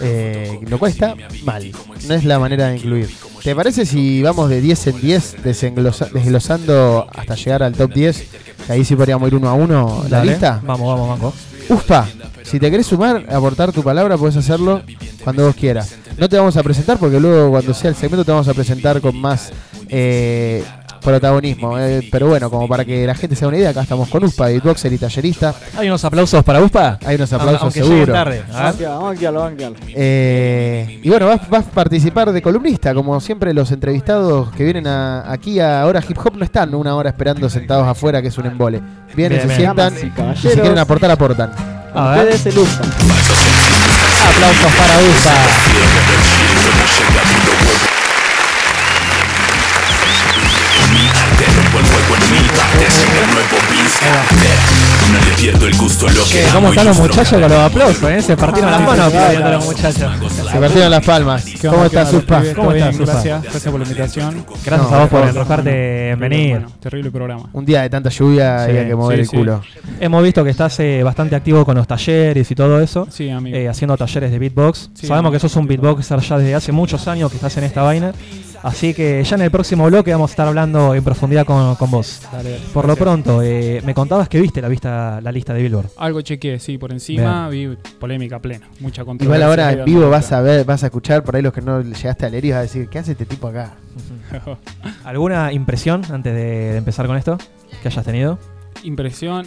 Eh, lo cual está mal, no es la manera de incluir. ¿Te parece si vamos de 10 en 10 desenglosa- desglosando hasta llegar al top 10? Que ahí sí podríamos ir uno a uno la Dale. lista. Vamos, vamos, Banco. Uspa, si te querés sumar, aportar tu palabra, puedes hacerlo cuando vos quieras. No te vamos a presentar porque luego cuando sea el segmento te vamos a presentar con más eh, protagonismo. eh, pero bueno, como para que la gente se haga una idea, acá estamos con Uspa, beatboxer y tallerista. ¿Hay unos aplausos para USPA? Hay unos aplausos Aunque seguro. lleguen tarde. A ver. Banquealo, banquealo, banquealo. Eh, y bueno, vas, vas a participar de columnista, como siempre los entrevistados que vienen a- aquí a Hora Hip Hop no están una hora esperando sentados afuera, que es un embole. Vienen, Bien, se bien. sientan Damas y y si quieren aportar, aportan. A ver. Ustedes el Usta. Aplausos para USPA. ¿Cómo están los muchachos con los aplausos? Eh? Se partieron las manos aplaudiendo a los muchachos. Se partieron las palmas. ¿Qué ¿Cómo estás, onda, Uspa? pibes? ¿Cómo. Gracias, gracias por la invitación. Gracias No, a vos por dejarte en venir. Bueno, terrible programa. Un día de tanta lluvia Sí, había que mover sí, el sí. culo. Hemos visto que estás eh, bastante activo con los talleres y todo eso. Sí, amigo. eh, haciendo talleres de beatbox. Sí, Sabemos amigo. que sos un beatboxer ya desde hace muchos años que estás en esta vaina. Así que ya en el próximo bloque vamos a estar hablando en profundidad con, con vos. Dale, dale. Por lo pronto, eh, me contabas que viste la, vista, la lista de Billboard. Algo chequeé, sí, por encima vi polémica plena, mucha controversia. Igual ahora en vivo vas a ver, vas a escuchar por ahí los que no llegaste a leer y vas a decir, ¿qué hace este tipo acá? ¿Alguna impresión antes de, de empezar con esto que hayas tenido? Impresión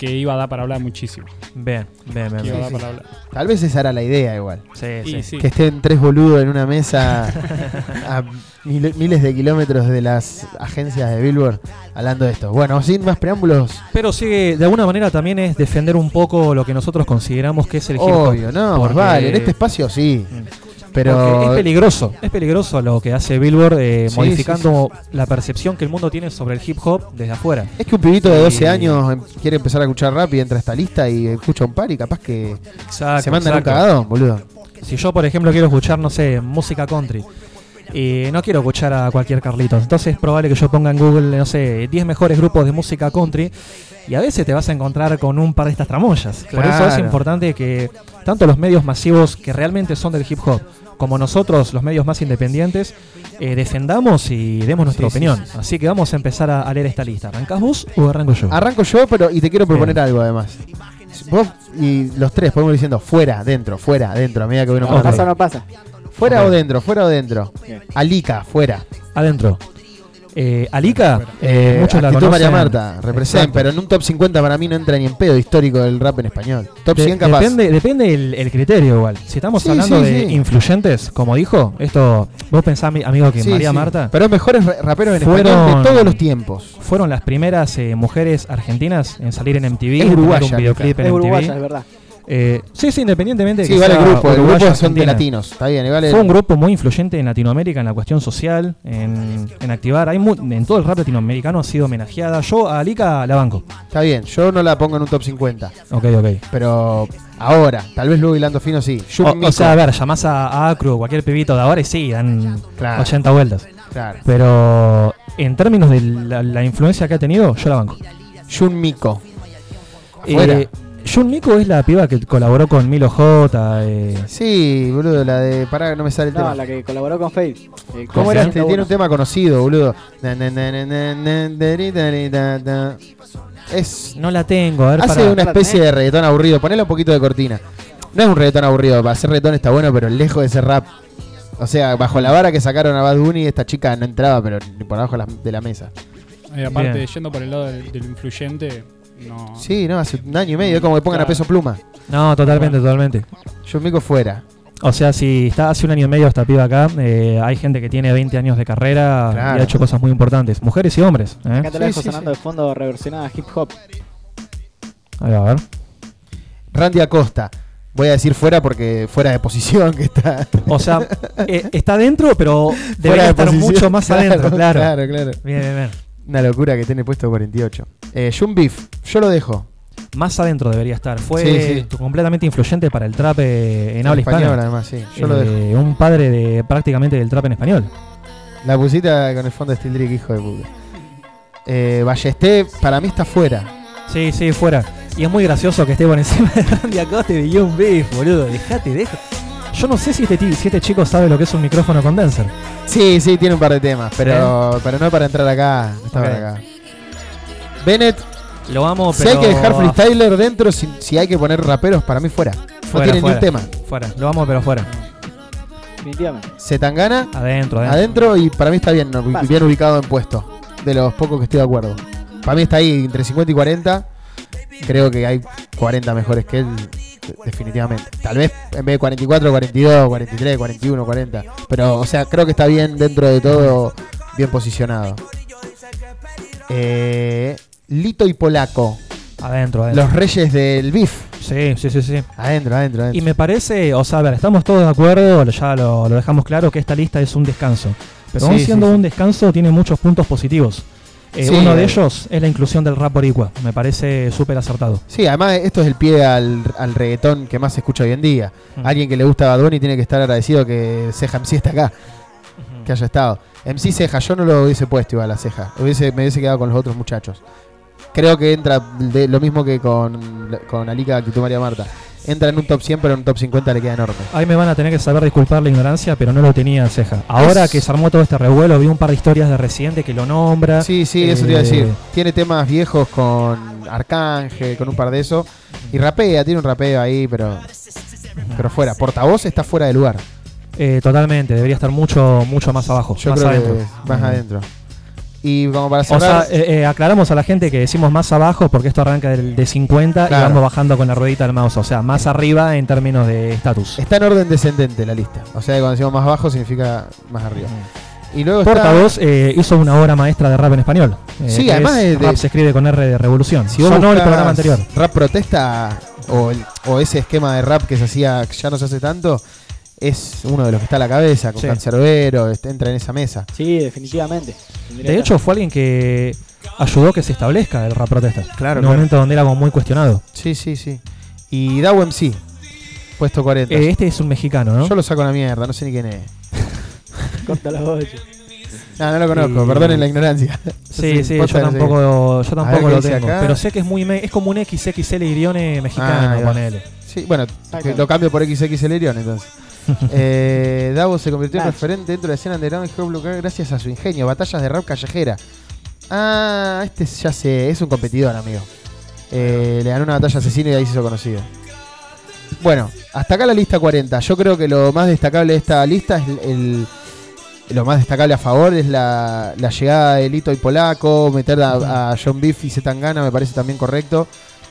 que iba a dar para hablar muchísimo. Bien, bien, bien. Que iba a bien. dar para hablar. Tal vez esa era la idea igual. Sí, sí. sí. Que estén tres boludos en una mesa a mil- miles de kilómetros de las agencias de Billboard hablando de esto. Bueno, sin más preámbulos, Pero sí, de alguna manera también es defender un poco lo que nosotros consideramos que es el hip hop. obvio, no, Porque- vale, en este espacio sí. Porque Pero es peligroso, es peligroso lo que hace Billboard eh, Sí, modificando la percepción que el mundo tiene sobre el hip hop desde afuera. es que un pibito de 12 Y- años em- quiere empezar a escuchar rap y entra a esta lista y escucha un par y capaz que Exacto, se mandan exacto. un cagadón, boludo. Si yo, por ejemplo, quiero escuchar, no sé, música country, y no quiero escuchar a cualquier Carlitos, entonces es probable que yo ponga en Google, no sé, 10 mejores grupos de música country, y a veces te vas a encontrar con un par de estas tramoyas. Por eso es importante que tanto los medios masivos que realmente son del hip hop, como nosotros, los medios más independientes, eh, defendamos y demos nuestra Sí, opinión. sí, sí. Así que vamos a empezar a, a leer esta lista. ¿Arrancás vos o arranco yo? Arranco yo, pero y te quiero proponer Bien. algo además. Vos y los tres podemos ir diciendo fuera, dentro, fuera, dentro, a medida que uno No pasa, no pasa. Fuera Ok. o dentro, fuera o dentro. Bien. Alica, fuera. Adentro. Eh, Alica, eh, muchos la conocen. María Marta, representa, Exacto. pero en un top 50 para mí no entra ni en pedo histórico del rap en español. Top De- 100 capaz. Depende, depende el, el criterio igual. Si estamos Sí, hablando sí, de sí. influyentes, como dijo, esto, vos pensás, mi- amigo, que Sí, María sí. Marta Pero mejores ra- raperos en Fueron- español de todos los tiempos. fueron las primeras eh, mujeres argentinas en salir en MTV, Es uruguaya, un videoclip en Es MTV. uruguaya, es verdad. Eh, sí, sí, independientemente de Sí, que el sea grupo, el grupo son de latinos, está bien, el- Fue un grupo muy influyente en Latinoamérica en la cuestión social, en, en activar. Hay mu- en todo el rap latinoamericano ha sido homenajeada. Yo a Alica la banco. Está bien, yo no la pongo en un top 50. Ok, ok. Pero ahora, tal vez luego hilando fino sí. O, o sea, a ver, llamás a, a Acru o cualquier pibito de ahora y sí, dan Claro. 80 vueltas. Claro. Pero en términos de la, la influencia que ha tenido, yo la banco. Jun Mico. Eh, Fuera. Jun Mico es la piba que colaboró con Milo J. eh, Sí, boludo, la de. Pará, no me sale el No, tema. la que colaboró con Faith. Eh, ¿Cómo era? Este? Tiene un 101. tema conocido, boludo. Es. No la tengo, a ver, Hace una especie de reggaetón aburrido. Ponele un poquito de cortina. No es un reggaetón aburrido. Para hacer reggaetón está bueno, pero lejos de ser rap. O sea, bajo la vara que sacaron a Bad Bunny, esta chica no entraba, pero ni por abajo de la, de la mesa. Y aparte, Bien. yendo por el lado del, del influyente, no. Sí, no, hace un año y medio. Es como que pongan a peso pluma. No, totalmente, totalmente. Jun Mico fuera. O sea, si está hace un año y medio esta piba acá, eh, hay gente que tiene 20 años de carrera Claro. y ha hecho cosas muy importantes. Mujeres y hombres. ¿eh? Acá te la Sí, dejo sí, sonando de fondo reversionada hip hop. Ahí va, a ver. Randy Acosta. Voy a decir fuera porque fuera de posición que está. O sea, eh, está dentro, pero debería de estar posición. mucho más Claro, adentro, claro. Claro, claro. Bien, bien, bien. Una locura que tiene puesto 48. Eh, Beef, yo lo dejo. Más adentro debería estar. Fue Sí, sí. tu- completamente influyente para el trap eh, en habla español, hispana. además, sí. Yo lo Eh, un padre de prácticamente del trap en español. La pusita con el fondo de Steel Drake, hijo de puta. Eh, Ballesté, para mí está fuera. Sí, sí, fuera. Y es muy gracioso que esté por encima de Randy Acosta y de Young Beef, boludo. Dejate, deja. Yo no sé si este, si este chico sabe lo que es un micrófono condenser. Sí, sí, tiene un par de temas, pero, pero no para entrar acá. No está acá. Bennett, Lo amo, si pero. hay que dejar freestyler dentro, si, si hay que poner raperos, para mí fuera. no tiene fuera. ni un tema. Fuera, lo amo, pero fuera. Definitivamente. Zetangana, Adentro, adentro. adentro y para mí está bien, bien ubicado en puesto. De los pocos que estoy de acuerdo. Para mí está ahí entre 50 y 40. Creo que hay 40 mejores que él, de- definitivamente. Tal vez en vez de 44, 42, 43, 41, 40. Pero, o sea, creo que está bien dentro de todo, bien posicionado. Eh, Lito y Polaco, Adentro, adentro. los reyes del beef. Sí, sí, sí, sí. Adentro, adentro, adentro. Y me parece, o sea, a ver, estamos todos de acuerdo, ya lo, lo dejamos claro, que esta lista es un descanso. Pero Sí, aún sí, siendo sí. un descanso, tiene muchos puntos positivos. Eh, Sí, uno de ellos es la inclusión del rap boricua. Me parece súper acertado. Sí, además esto es el pie al, al reggaetón que más se escucha hoy en día. Alguien que le gusta Bad Bunny tiene que estar agradecido que Ceja MC está acá, que haya estado. MC Ceja, yo no lo hubiese puesto igual a Ceja, hubiese, me hubiese quedado con los otros muchachos. Creo que entra de, lo mismo que con, con Alika, que tú María Marta. Entra en un top 100, pero en un top 50 le queda enorme. Ahí me van a tener que saber disculpar la ignorancia, pero no lo tenía ceja. Ahora Es- que se armó todo este revuelo, vi un par de historias de Residente que lo nombra. Sí, sí, eso te iba a Eh, decir. Tiene temas viejos con Arcángel, con un par de esos. Y rapea, tiene un rapeo ahí, pero, pero fuera. Portavoz está fuera de lugar. eh, totalmente, debería estar mucho, mucho más abajo. Yo más creo adentro. que más Mm. adentro. Y como para O sea, cerrar. eh, eh, aclaramos a la gente que decimos más abajo porque esto arranca del, de 50 Claro. y vamos bajando con la ruedita del mouse. O sea, más arriba en términos de estatus. Está en orden descendente la lista. O sea, que cuando decimos más abajo significa más arriba. Y luego está- Portavoz eh, hizo una obra maestra de rap en español. eh, Sí, además es de- rap se escribe con R de revolución. Si vos Sonó el programa anterior. Rap protesta o, el- o ese esquema de rap que se hacía, ya no se hace tanto, es uno de los que está a la cabeza, con Sí. Cancerbero, este, entra en esa mesa. Sí, definitivamente. De hecho, fue alguien que ayudó que se establezca el rap protesta. Claro, En un momento donde era como muy cuestionado. Sí, sí, sí. Y Daw MC, puesto 40. Eh, este es un mexicano, ¿no? Yo lo saco a la mierda, no sé ni quién es. Corta la bocha. No, no lo conozco, Y- perdonen la ignorancia. Sí, sí, yo tampoco, yo tampoco lo tengo. acá. Pero sé que es muy me- es como un XXL Irione mexicano, Ah, ponele. Sí, bueno, lo cambio por XX Lerion entonces. eh, Davo se convirtió en referente dentro de la escena underground hop local gracias a su ingenio. Batallas de rap callejera. Ah, este ya sé, es un competidor, amigo. Eh, le ganó una batalla asesino y ahí se hizo conocido. Bueno, hasta acá la lista 40. Yo creo que lo más destacable de esta lista es el. el- lo más destacable a favor es la, la llegada de Lito y Polaco, meter a, a John Beef y Zetangana me parece también correcto,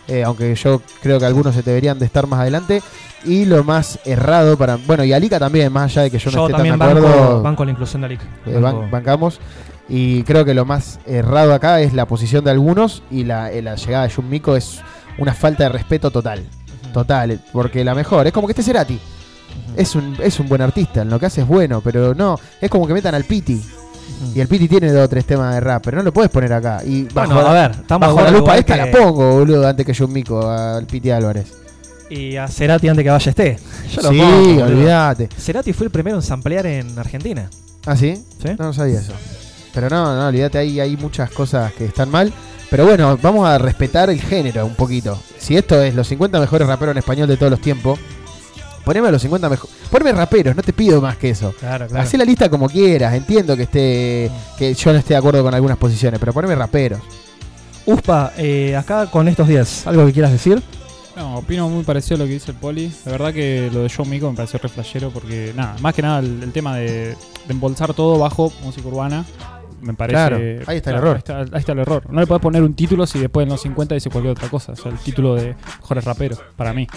eh, aunque yo creo que algunos se deberían de estar más adelante. Y lo más errado para... Bueno, y Alika también, más allá de que yo no esté también tan de acuerdo, banco la inclusión de Alic. eh, ban- bancamos. Y creo que lo más errado acá es la posición de algunos y la, eh, la llegada de Jun Miko es una falta de respeto total. Total, porque la mejor. Es como que este Cerati. Es un, es un buen artista, en lo que hace es bueno, pero no. Es como que metan al Piti. Y el Piti tiene dos o tres temas de rap, pero no lo puedes poner acá. Y bajo, Bueno, a ver, estamos bajo la lupa esta que- la pongo, boludo, antes que yo mico al Piti Álvarez. Y a Cerati antes que vaya esté. Yo lo Sí, pongo, olvídate. Cerati fue el primero en samplear en Argentina. ¿Ah, sí? No, no sabía eso. Pero no, no, olvídate, hay, hay muchas cosas que están mal. Pero bueno, vamos a respetar el género un poquito. Si esto es los 50 mejores raperos en español de todos los tiempos, poneme los 50 mejores. Poneme raperos, no te pido más que eso. Claro, claro. Hacé la lista como quieras. Entiendo que esté que yo no esté de acuerdo con algunas posiciones, pero poneme raperos. Uspa, eh, acá con estos días, ¿algo que quieras decir? No, opino muy parecido a lo que dice el Poli. La verdad que lo de Joe Mico me pareció re flashero porque, nada, más que nada el, el tema de, de embolsar todo bajo música urbana me parece. Claro, ahí está el error. Ahí está, ahí está el error. No le puedes poner un título si después en los 50 dice cualquier otra cosa. O sea, el título de mejores raperos, para mí.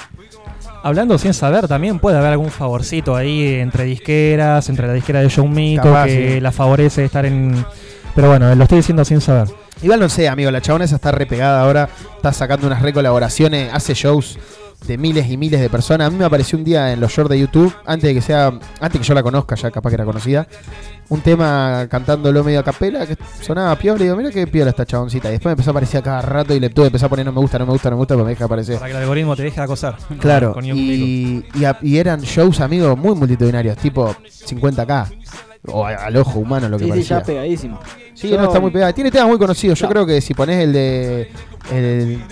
Hablando sin saber, también puede haber algún favorcito ahí entre disqueras, entre la disquera de John Mico, Capaz, que sí. la favorece estar en. Pero bueno, lo estoy diciendo sin saber. Igual no sé, amigo, la chabona esa está re pegada ahora, está sacando unas recolaboraciones, hace shows de miles y miles de personas. A mí me apareció un día en los shorts de YouTube, antes de que sea, antes que yo la conozca, ya capaz que era conocida, un tema cantándolo medio a capela que sonaba piola y digo, mira qué piola esta chaboncita. Y después me empezó a aparecer a cada rato y le tuve empezar a poner no me gusta, no me gusta, no me gusta, pero me deja aparecer. Para que el algoritmo te deje acosar. Claro, y, y, a- y eran shows, amigos, muy multitudinarios, tipo 50k. O a- al ojo humano lo que Sí, sí, parecía. ya pegadísimo. Sí, Yo- no está muy pegada. Tiene temas muy conocidos. Yo No. creo que si pones el de. El,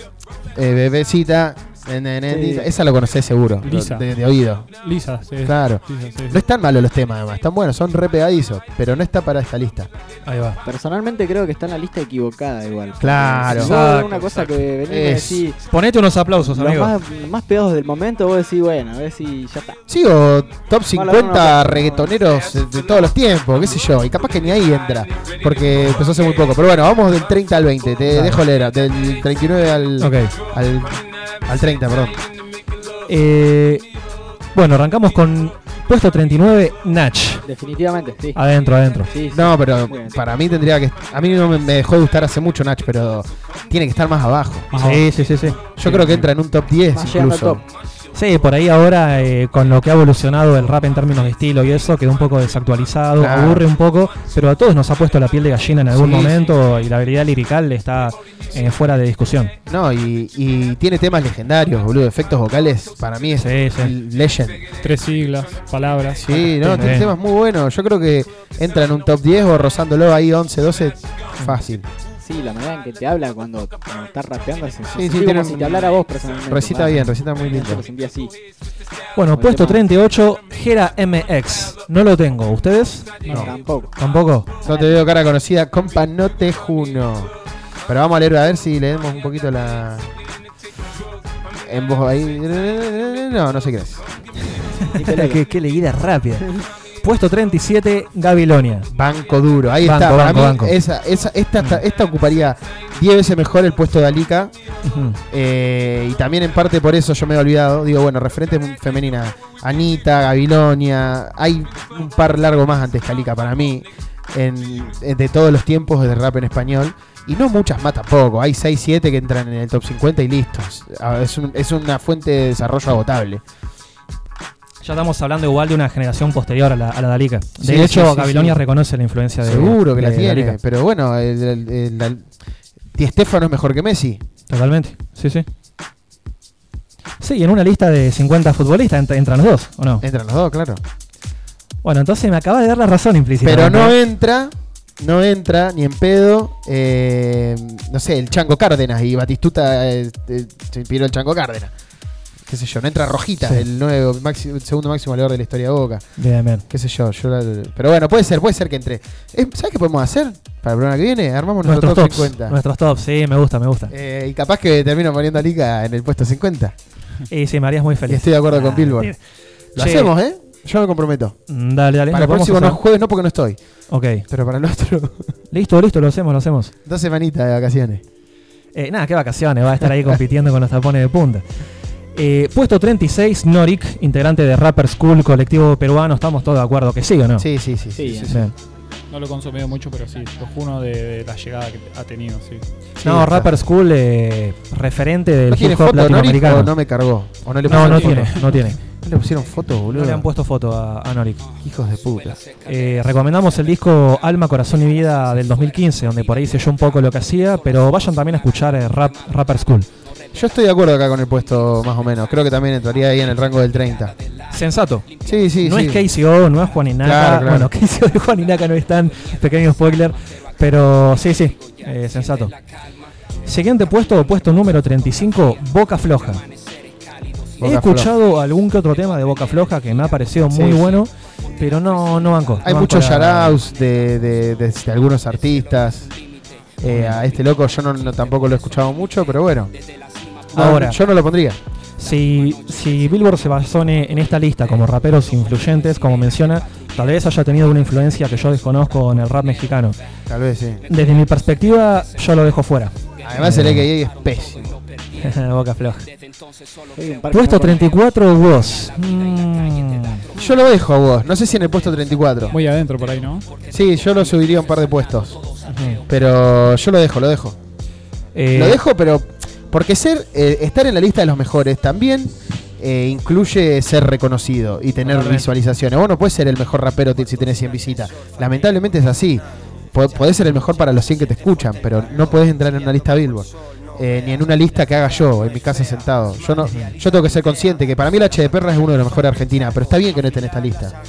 eh, bebecita. Sí. Esa lo conocés seguro. Lisa. De, de oído. Lisa, sí. Claro. Lisa, sí, sí. No están malos los temas, además. Están buenos, son re pegadizos. Pero no está para esta lista. Ahí va. Personalmente creo que está en la lista equivocada igual. Claro. Exacto, una cosa exacto. que Es- decís, Ponete unos aplausos, los amigo. más, más pegados del momento, vos decís, bueno, a ver si ya está. Sí, o top Bueno, 50 bueno, reggaetoneros de- de todos los tiempos, qué sé yo. Y capaz que ni ahí entra. Porque empezó hace muy poco. Pero bueno, vamos del 30 al 20. Te Dale. dejo leer. Del 39 al, Ok. al, al 30, perdón. Eh, bueno, arrancamos con puesto 39, Nach. Definitivamente, sí. Adentro, adentro. Sí, sí. No, pero para mí tendría que. A mí no me, dejó de gustar hace mucho Nach, pero tiene que estar más abajo. Más Sí, abajo. sí, sí, sí. Yo creo que entra en un top 10 Más llegando al incluso. top. Sí, por ahí ahora eh, con lo que ha evolucionado el rap en términos de estilo y eso quedó un poco desactualizado, Claro. aburre un poco, pero a todos nos ha puesto la piel de gallina en algún Sí, momento y la habilidad lirical está eh, fuera de discusión. No, y, y tiene temas legendarios, boludo. Efectos vocales, para mí es Sí, sí. legend. Tres siglas, palabras. Sí, no, Sí. tiene temas muy buenos. Yo creo que entra en un top 10 o rozándolo ahí 11, 12, fácil. Sí, la manera en que te habla cuando, cuando estás rapeando es Sí, sí, sí, como tiene si te hablara vos personalmente. Recita bien, recita muy lindo. Yo lo sentí así. Bueno, Con puesto tema- 38, Gera MX. No lo tengo, ¿ustedes? No, tampoco. ¿Tampoco? No te veo cara conocida, compa, no te juno. Pero vamos a leer a ver si leemos un poquito la. En voz ahí. No, no sé qué es. qué, qué leída rápida. Puesto 37, Gabilonia. Banco duro, ahí Banco, está. Para banco, mí, banco. Esa, esa, esta, esta, esta ocuparía 10 veces mejor el puesto de Alica. Eh, y también en parte por eso yo me he olvidado. Digo, bueno, referente femenina. Anita, Gabilonia. Hay un par largo más antes que Alica para mí. En, en- de todos los tiempos de rap en español. Y no muchas más tampoco. Hay 6, 7 que entran en el top 50 y listos. Es, un- es una fuente de desarrollo agotable. Ya estamos hablando igual de una generación posterior a la, a la Dalica. De Sí, hecho, sí, Gabilonia sí. reconoce la influencia de Seguro que la tiene. Dalica. Pero bueno, el, el, el- el- Di Stéfano es mejor que Messi. Totalmente, sí, sí. Sí, y en una lista de 50 futbolistas ent- entran los dos, ¿o no? Entran los dos, claro. Bueno, entonces me acaba de dar la razón implícita. Pero no entra, no entra ni en pedo, eh, no sé, el Chango Cárdenas y Batistuta eh, eh, se inspiró el Chango Cárdenas. Qué sé yo, no entra Rojita, Sí. el nuevo máximo- el segundo máximo valor de la historia de Boca. Bien, bien. Qué sé yo, yo la- pero bueno, puede ser, puede ser que entre. Eh, ¿Sabes qué podemos hacer para el programa que viene? Armamos nuestro Nuestros top tops. 50. Nuestros tops, sí, me gusta, me gusta. Eh, y capaz que termino poniendo a Lica en el puesto 50. Y sí, me harías muy Y feliz. estoy de acuerdo con Ah, Billboard. Lo hacemos, ¿eh? Yo me comprometo. mm, Dale, dale. Para el próximo no, jueves no porque no estoy. Ok. Pero para el otro, Listo, listo, lo hacemos, lo hacemos. dos semanitas de vacaciones. Eh, nada, qué vacaciones, va a estar ahí compitiendo con los tapones de punta. Eh, puesto 36, Norik, integrante de Rapper School, colectivo peruano. ¿Estamos todos de acuerdo que sí o no? Sí, sí, sí. sí, Sí, sí, sí. Bien. No lo he consumido mucho, pero sí, lo uno de, de la llegada que ha tenido, sí. no, Rapper School, eh, referente del ¿No tiene hip hop latinoamericano. no me cargó? ¿O no le no, tiene, no tiene. ¿No le pusieron foto, boludo? No le han puesto foto a, a Norik. Hijos de puta. Eh, recomendamos el disco Alma, Corazón y Vida del 2015, donde por ahí selló un poco lo que hacía, pero vayan también a escuchar eh, Rap, Rapper School. Yo estoy de acuerdo acá con el puesto, más o menos. Creo que también entraría ahí en el rango del 30. Sensato. Sí, sí, no sí. es KCO, no es Juan Inaca. Claro, claro. Bueno, KCO de Juan Inaca no es tan pequeño spoiler, pero sí, sí, eh, sensato. Siguiente puesto, puesto número 35, Boca Floja. He escuchado algún que otro tema de Boca Floja que me ha parecido muy sí. bueno, pero no, no banco. Hay no muchos shoutouts de, de, de- de algunos artistas. Eh, a este loco yo no, no- tampoco lo he escuchado mucho, pero bueno. No, Ahora. yo no lo pondría. Si, si Billboard se basó en, esta lista como raperos influyentes, como menciona, tal vez haya tenido una influencia que yo desconozco en el rap mexicano. Tal vez sí. Desde mi perspectiva, yo lo dejo fuera. Además, el Eh, AKA es pésimo. Boca floja. Puesto no conozco. 34, vos. Mm, Yo lo dejo a vos. No sé si en el puesto 34. Muy adentro por ahí, ¿no? Sí, yo lo subiría un par de puestos. Pero yo lo dejo, lo dejo. Eh, Lo dejo, pero porque ser eh, estar en la lista de los mejores también eh, incluye ser reconocido y tener visualizaciones. Vos no puedes ser el mejor rapero si tenés 100 visitas. Lamentablemente es así. Po- Podés ser el mejor para los 100 que te escuchan, pero no podés entrar en una lista Billboard. Eh, ni en una lista que haga yo, en mi casa sentado. Yo no, yo tengo que ser consciente que para mí el H de Perra es uno de los mejores de Argentina, pero está bien que no esté en esta lista.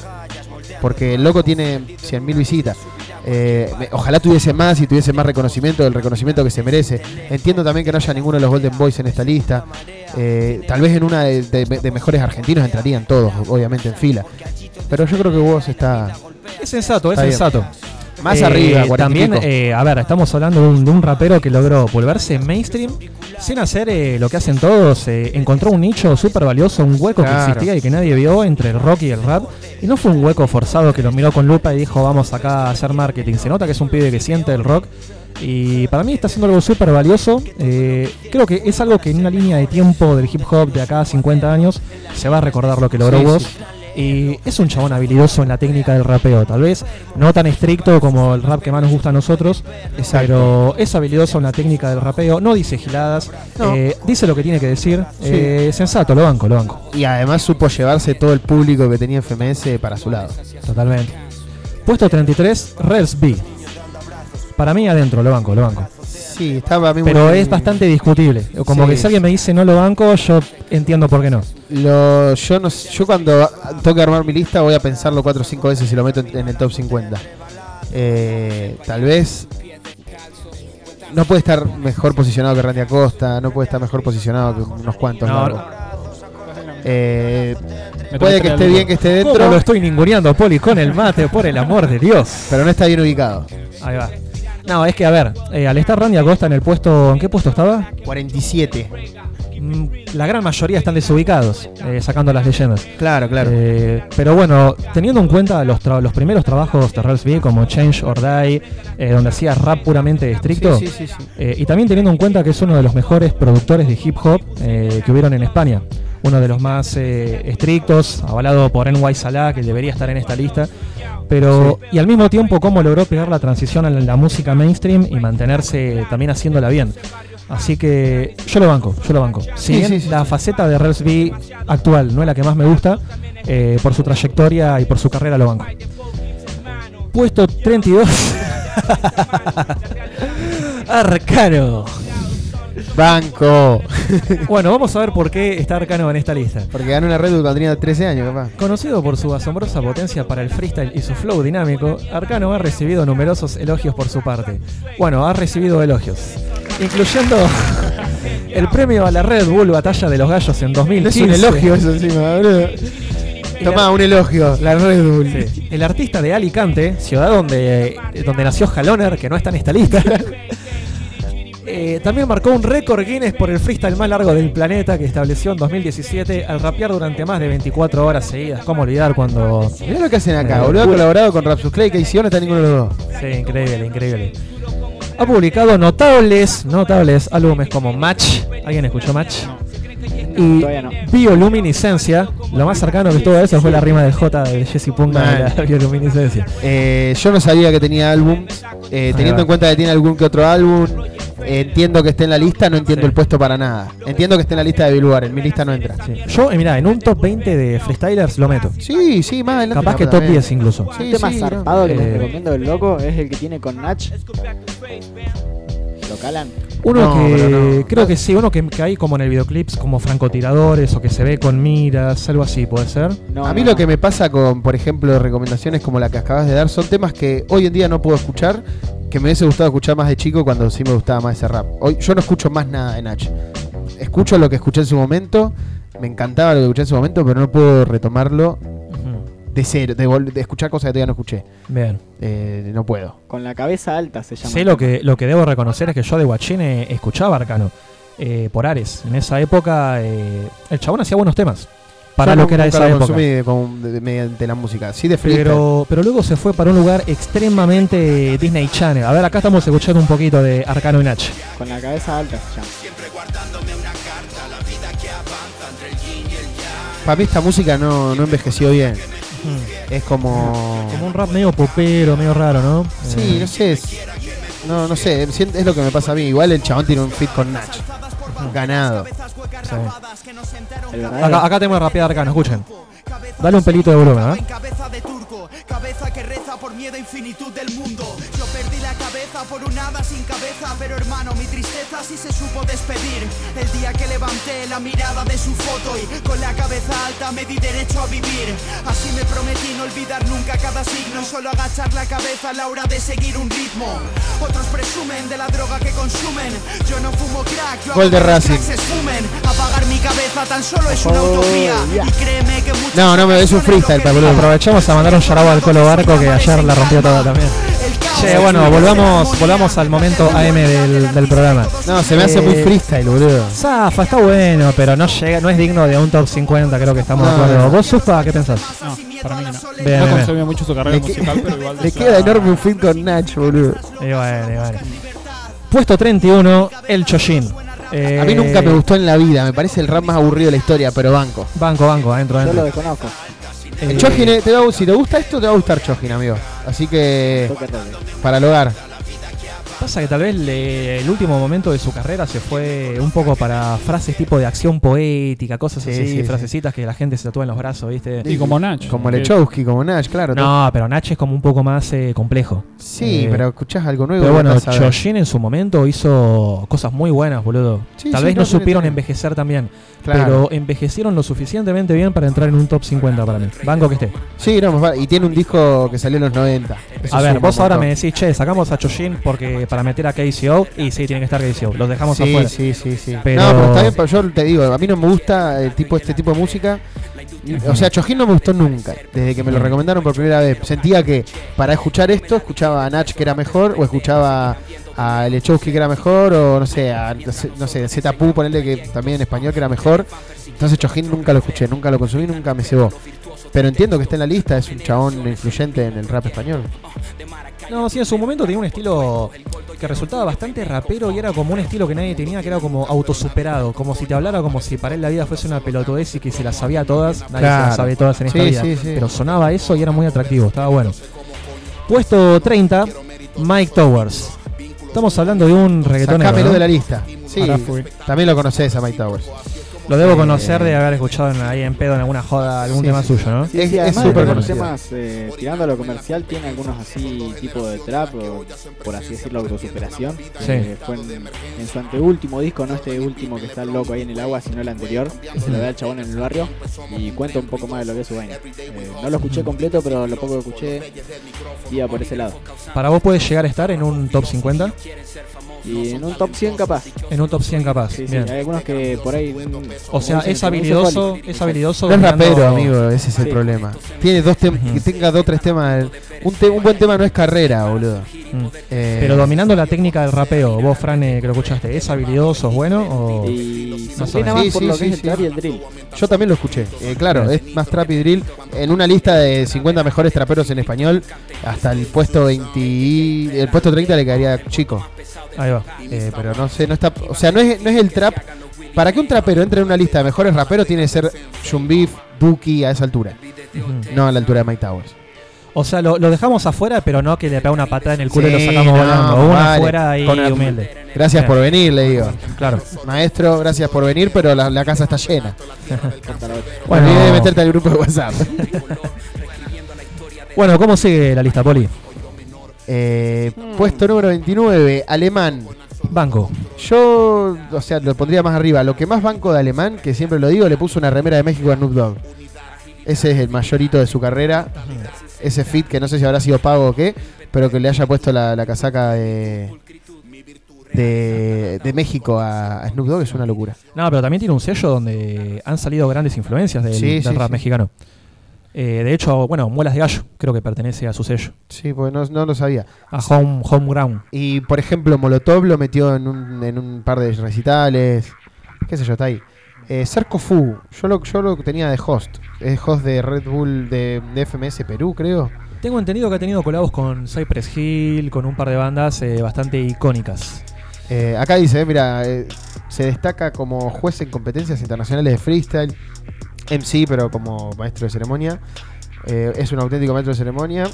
Porque el loco tiene 100.000 visitas. Eh, ojalá tuviese más y tuviese más reconocimiento, el reconocimiento que se merece. Entiendo también que no haya ninguno de los Golden Boys en esta lista. Eh, tal vez en una de, de- de mejores argentinos entrarían todos, obviamente en fila. Pero yo creo que vos está. Es sensato, es bien. sensato. Más Eh, arriba, cuarenta y También, eh, a ver, estamos hablando de un, de un rapero que logró volverse mainstream sin hacer eh, lo que hacen todos. eh, encontró un nicho súper valioso, un hueco Claro. que existía y que nadie vio entre el rock y el rap. Y no fue un hueco forzado que lo miró con lupa y dijo, vamos acá a hacer marketing. Se nota que es un pibe que siente el rock. Y para mí está haciendo algo súper valioso. Eh, creo que es algo que en una línea de tiempo del hip hop de acá a 50 años se va a recordar lo que logró Sí, vos. sí. Y es un chabón habilidoso en la técnica del rapeo, tal vez no tan estricto como el rap que más nos gusta a nosotros, pero es habilidoso en la técnica del rapeo, no dice giladas, No. eh, dice lo que tiene que decir, eh, sensato, lo banco, lo banco. Y además supo llevarse todo el público que tenía FMS para su lado. Totalmente. Puesto 33, Rels B. Para mí adentro, lo banco, lo banco. Sí, estaba a mí Pero muy- es bastante discutible. Como Sí. que si alguien me dice no lo banco, yo entiendo por qué no. Lo, yo, no, yo cuando tengo que armar mi lista voy a pensarlo 4 o 5 veces si lo meto en, en el top 50. Eh, tal vez no puede estar mejor posicionado que Randy Acosta, no puede estar mejor posicionado que unos cuantos. No, largos. Eh, puede que esté bien que esté ¿Cómo dentro, lo estoy ninguneando, Poli, con el mate, por el amor de Dios. pero no está bien ubicado. Ahí va. No, es que a ver, eh, al estar Randy Acosta en el puesto, ¿en qué puesto estaba? 47. La gran mayoría están desubicados, eh, sacando las leyendas. Claro, claro. Eh, pero bueno, teniendo en cuenta los, tra- los primeros trabajos de Rels B como Change or Die, eh, donde hacía rap puramente estricto, Sí, sí, sí, sí. eh, y también teniendo en cuenta que es uno de los mejores productores de hip hop eh, que hubieron en España, uno de los más eh, estrictos, avalado por NY Salah, que debería estar en esta lista, pero y al mismo tiempo cómo logró pegar la transición a la música mainstream y mantenerse también haciéndola bien. Así que yo lo banco, yo lo banco. Si Sí, bien sí, sí. la faceta de Rels B actual no es la que más me gusta, eh, por su trayectoria y por su carrera lo banco. Puesto 32. Arcano. Banco. Bueno, vamos a ver por qué está Arcano en esta lista. Porque ganó una Red Bull cuando tenía 13 años, capaz. Conocido por su asombrosa potencia para el freestyle y su flow dinámico, Arcano ha recibido numerosos elogios por su parte. Bueno, ha recibido elogios, incluyendo el premio a la Red Bull Batalla de los Gallos en No 2015. es un elogio eso encima, boludo. Tomá, un elogio, la Red Bull. Sí. El artista de Alicante, ciudad donde, donde nació Haloner, que no está en esta lista, eh, también marcó un récord Guinness por el freestyle más largo del planeta que estableció en 2017 al rapear durante más de 24 horas seguidas. ¿Cómo olvidar cuando... Mirá lo que hacen acá, Eh, boludo. Ha colaborado con Rapsus Clay, que no está ninguno de los dos. Sí, increíble, increíble. Ha publicado notables, notables álbumes como Match. ¿Alguien escuchó Match? Y no. bioluminiscencia, lo más cercano que estuvo a eso fue la rima de J de Jesse Punga de la bioluminiscencia. Eh, yo no sabía que tenía álbum. Eh, teniendo va. en cuenta que tiene algún que otro álbum, entiendo que esté en la lista, no entiendo el puesto para nada. Entiendo que esté en la lista de Billboard, en mi lista no entra. Yo, eh, mirá, en un top 20 de freestylers lo meto. Sí, sí, más adelante. Capaz que top 10 incluso. Un tema zarpado que Eh, les recomiendo del loco es el que tiene con Nach. ¿Lo calan? Uno No, que no. creo que sí, uno que, que hay como en el videoclips como francotiradores o que se ve con miras, algo así, puede ser. a mí lo que me pasa con, por ejemplo, recomendaciones como la que acabas de dar, son temas que hoy en día no puedo escuchar, que me hubiese gustado escuchar más de chico cuando sí me gustaba más ese rap. Hoy yo no escucho más nada de Nach. Escucho lo que escuché en su momento, me encantaba lo que escuché en su momento, pero no puedo retomarlo de cero, de, vol- de escuchar cosas que todavía no escuché. Bien. Eh, no puedo. Con la cabeza alta se llama. Sé lo que, lo que debo reconocer es que yo de Guachín escuchaba Arcano eh, por Ares. En esa época eh, el chabón hacía buenos temas. Para Yo lo que era esa época. consumí con- de- mediante la música. Sí, de freestyle. Pero, pero luego se fue para un lugar extremadamente Disney Channel. A ver, acá estamos escuchando un poquito de Arcano y Nach. Con la cabeza alta se llama. Para mí esta música no, no envejeció bien. Es como... Como un rap medio popero, medio raro, ¿no? Sí, Eh, no sé. Es, no, no sé. Es lo que me pasa a mí. Igual el chabón tiene un fit con Nach. Ganado. Acá, acá tenemos rapear Arcano, escuchen. Dale un pelito de volumen, ¿eh? Cabeza de turco, cabeza que reza por miedo a infinitud del mundo. Cabeza por un hada sin cabeza, pero hermano, mi tristeza sí se supo despedir. El día que levanté la mirada de su foto y con la cabeza alta me di derecho a vivir. Así me prometí no olvidar nunca cada signo solo agachar la cabeza a la hora de seguir un ritmo. Otros presumen de la droga que consumen. Yo no fumo crack, yo Gol de Racing. se esfumen. Apagar mi cabeza tan solo es una utopía. Y créeme que muchos No, no me es un freestyle, para boludo. Aprovechamos a mandar un charabo al Colo Barco que ayer la rompió toda también. Che, bueno, volvamos, volvamos al momento AM del, del programa. No, se me hace muy Eh, freestyle, boludo. Zafa, está bueno, pero no llega, no es digno de un top 50, creo que estamos de No, acuerdo. no. ¿Vos, Supa, qué pensás? No, para mí no. Bien, no consumí mucho su carrera Le, que- musical, pero igual. le queda enorme un fit con Nach, boludo. Y bueno, y bueno. Puesto 31, el Choshin. Eh, A mí nunca me gustó en la vida. Me parece el rap más aburrido de la historia, pero banco. Banco, banco, adentro, Yo lo adentro. desconozco. El Chojin, eh, te va a- si te gusta esto, te va a gustar Chojin, amigo. Así que. Para el hogar. Pasa que tal vez le- el último momento de su carrera se fue un poco para frases tipo de acción poética, cosas Sí, así, sí, sí. frasecitas que la gente se tatúa en los brazos, ¿viste? Y como Nach. Como Lechowski, como Nach, claro. No, pero Nach es como un poco más eh, complejo. Sí, Eh, pero escuchás algo nuevo. Pero bueno. Chojin en su momento hizo cosas muy buenas, boludo. Sí, Tal sí, vez no, no supieron envejecer también, Claro. pero envejecieron lo suficientemente bien para entrar en un top 50 para mí. Banco que esté. Sí, no, y tiene un disco que salió en los 90. Eso A ver, vos ahora me decís, che, sacamos a Chojin porque para meter a KCO, y sí, tiene que estar KCO. Los dejamos sí, afuera. Sí, sí, sí. Pero- No, pero está bien, pero yo te digo, a mí no me gusta el tipo, este tipo de música. O sea, Chojin no me gustó nunca, desde que me lo recomendaron por primera vez. Sentía que para escuchar esto, escuchaba a Nach que era mejor, o escuchaba a Lechowski que era mejor, o no sé, a, no sé, Z Pu, ponerle que también en español que era mejor. Entonces Chojin nunca lo escuché, nunca lo consumí, nunca me cebó. Pero entiendo que está en la lista, es un chabón influyente en el rap español. No, sí, en su momento tenía un estilo que resultaba bastante rapero y era como un estilo que nadie tenía, que era como autosuperado, como si te hablara como si para él la vida fuese una pelotudez y que se las sabía todas, nadie se las sabe todas en esta Sí, vida. sí, sí. Pero sonaba eso y era muy atractivo, estaba bueno. Puesto 30, Mike Towers. Estamos hablando de un reggaetonero. Sacámelo ¿no? de la lista. Sí, también lo conoces a Mike Towers. Lo debo conocer de haber escuchado en- ahí en pedo en alguna joda algún Sí, tema sí. suyo, ¿no? Sí, Es- sí, es además súper conocido. temas eh, tirando a lo comercial, tiene algunos así tipo de trap, o, por así decirlo, autosuperación. Sí. Eh, fue en, en su anteúltimo disco, no este último que está loco ahí en el agua, sino el anterior, que se lo da al chabón en el barrio, y cuenta un poco más de lo que es su vaina. Eh, no lo escuché completo, pero lo poco que escuché iba por ese lado. Para vos puede llegar a estar en un top 50, Y en un top 100 capaz. en un top 100 capaz. Sí, sí, Bien. hay algunos que por ahí... mm, O sea, es habilidoso, es habilidoso. No es rapero, amigo, ese es el Sí. problema. Tiene dos temas, que tenga dos, tres temas. Un, te- un buen tema no es carrera, boludo. Mm. Eh, Pero dominando la técnica del rapeo, vos, Fran, eh, que lo escuchaste, ¿es habilidoso, es bueno? O... Y Más o menos. más Sí, por sí, lo sí, que es el sí. trap y el drill. Yo también lo escuché. Eh, claro, Bien. es más trap y drill. En una lista de 50 mejores traperos en español, hasta el puesto 20. y- El puesto 30 le quedaría chico. Ahí va. Eh, pero no sé, no está. O sea, no es, no es el trap Para que un trapero entre en una lista de mejores raperos, tiene que ser Jumbif, Duki a esa altura. No a la altura de Mike Towers. O sea, lo, lo dejamos afuera, pero no que le pega una patada en el culo y lo sacamos no, volando. Uno vale. afuera Con la- humilde. Gracias por venir, le digo. Claro. Maestro, gracias por venir, pero la, la casa está llena. Bueno. De meterte al grupo de WhatsApp. Bueno, ¿cómo sigue la lista, Poli? Eh, Puesto número 29, alemán. Banco. Yo, o sea, lo pondría más arriba. Lo que más banco de alemán, que siempre lo digo, le puso una remera de México a Snoop Dogg. Ese es el mayorito de su carrera. Ese fit que no sé si habrá sido pago o qué, pero que le haya puesto la, la casaca de, de, de México a, a Snoop Dogg es una locura. No, pero también tiene un sello donde han salido grandes influencias del, Sí, del sí, rap sí. mexicano. Eh, de hecho, bueno, Muelas de Gallo creo que pertenece a su sello. Sí, porque no, no lo sabía. A Home, Homeground. Y por ejemplo, Molotov lo metió en un, en un par de recitales. ¿Qué sé yo? Está ahí. Eh, Cerco Fu, yo lo, yo lo tenía de host. Es host de Red Bull de, de FMS Perú, creo. Tengo entendido que ha tenido colabos con Cypress Hill, con un par de bandas eh, bastante icónicas. Eh, acá dice, mira, se destaca como juez en competencias internacionales de freestyle. MC, pero como maestro de ceremonia. Eh, es un auténtico maestro de ceremonia.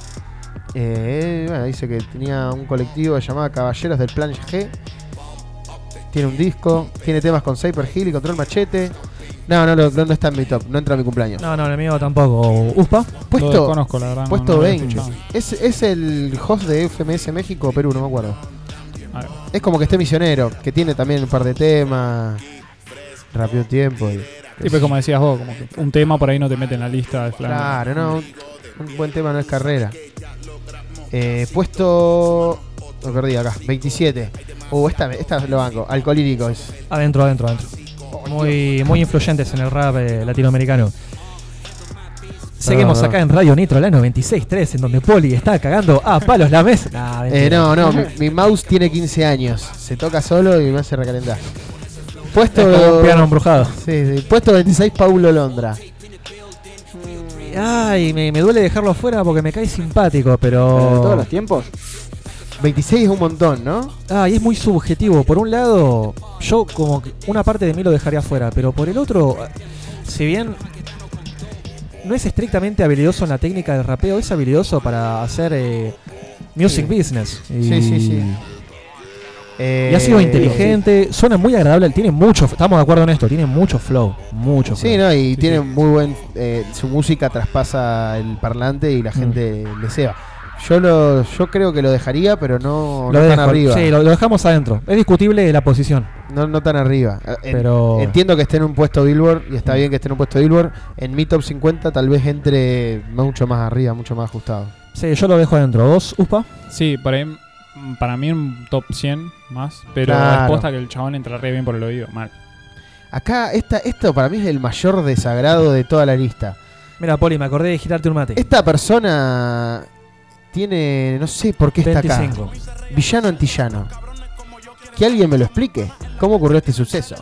Eh, bueno, dice que tenía un colectivo que se llamaba Caballeros del Plan G. Tiene un disco, tiene temas con Cyper Hill y Control Machete. No, no, no, no está en mi top, no entra en mi cumpleaños. No, no, el mío tampoco. ¿Uspa? Puesto, Lo desconozco, la verdad, puesto no lo he 20. escuchado. Es, es el host de FMS México o Perú, no me acuerdo. Es como que esté misionero, que tiene también un par de temas. Rápido tiempo. Y, Sí, pero como decías vos, como que un tema por ahí no te mete en la lista de flan. Claro, no. Un, un buen tema no es carrera. Eh, puesto. Me perdí acá. 27. Uh, esta, esta lo banco. Alcohólicos. Adentro, adentro, adentro. Muy, muy influyentes en el rap eh, latinoamericano. Seguimos no. acá en Radio Nitro, la 96.3, en donde Poli está cagando a palos la mesa. Nah, Eh, no, no. mi, mi mouse tiene 15 años. Se toca solo y me hace recalentar. Puesto. Es como un piano embrujado. Sí, sí. Puesto 26, Paulo Londra. Ay, me, me duele dejarlo afuera porque me cae simpático, pero. Pero de todos los tiempos. 26 es un montón, ¿no? Ah, y es muy subjetivo. Por un lado, yo como que una parte de mí lo dejaría afuera, pero por el otro, si bien no es estrictamente habilidoso en la técnica del rapeo, es habilidoso para hacer eh, music Sí. business. Y, Sí, sí, sí. Y ha sido Eh, inteligente, suena muy agradable, tiene mucho, estamos de acuerdo en esto, tiene mucho flow, mucho Sí, flow. no, y tiene muy buen. eh, su música traspasa el parlante y la gente le ceba. Yo lo, yo creo que lo dejaría, pero no, Lo no tan arriba. Sí, lo, lo dejamos adentro. Es discutible la posición. No, no tan arriba. Eh, Pero- Entiendo que esté en un puesto Billboard y está bien que esté en un puesto Billboard. En mi top 50 tal vez entre mucho más arriba, mucho más ajustado. Sí, yo lo dejo adentro. ¿Vos, Uspa? Sí, para, mí- para mí un top 100 más, pero Claro. es posta que el chabón entra re bien por el oído, mal. Acá, esta, esto para mí es el mayor desagrado de toda la lista. Mira, Poli, me acordé de girarte un mate. Esta persona tiene, no sé por qué está 25. acá. Villano antillano. Que alguien me lo explique. ¿Cómo ocurrió este suceso?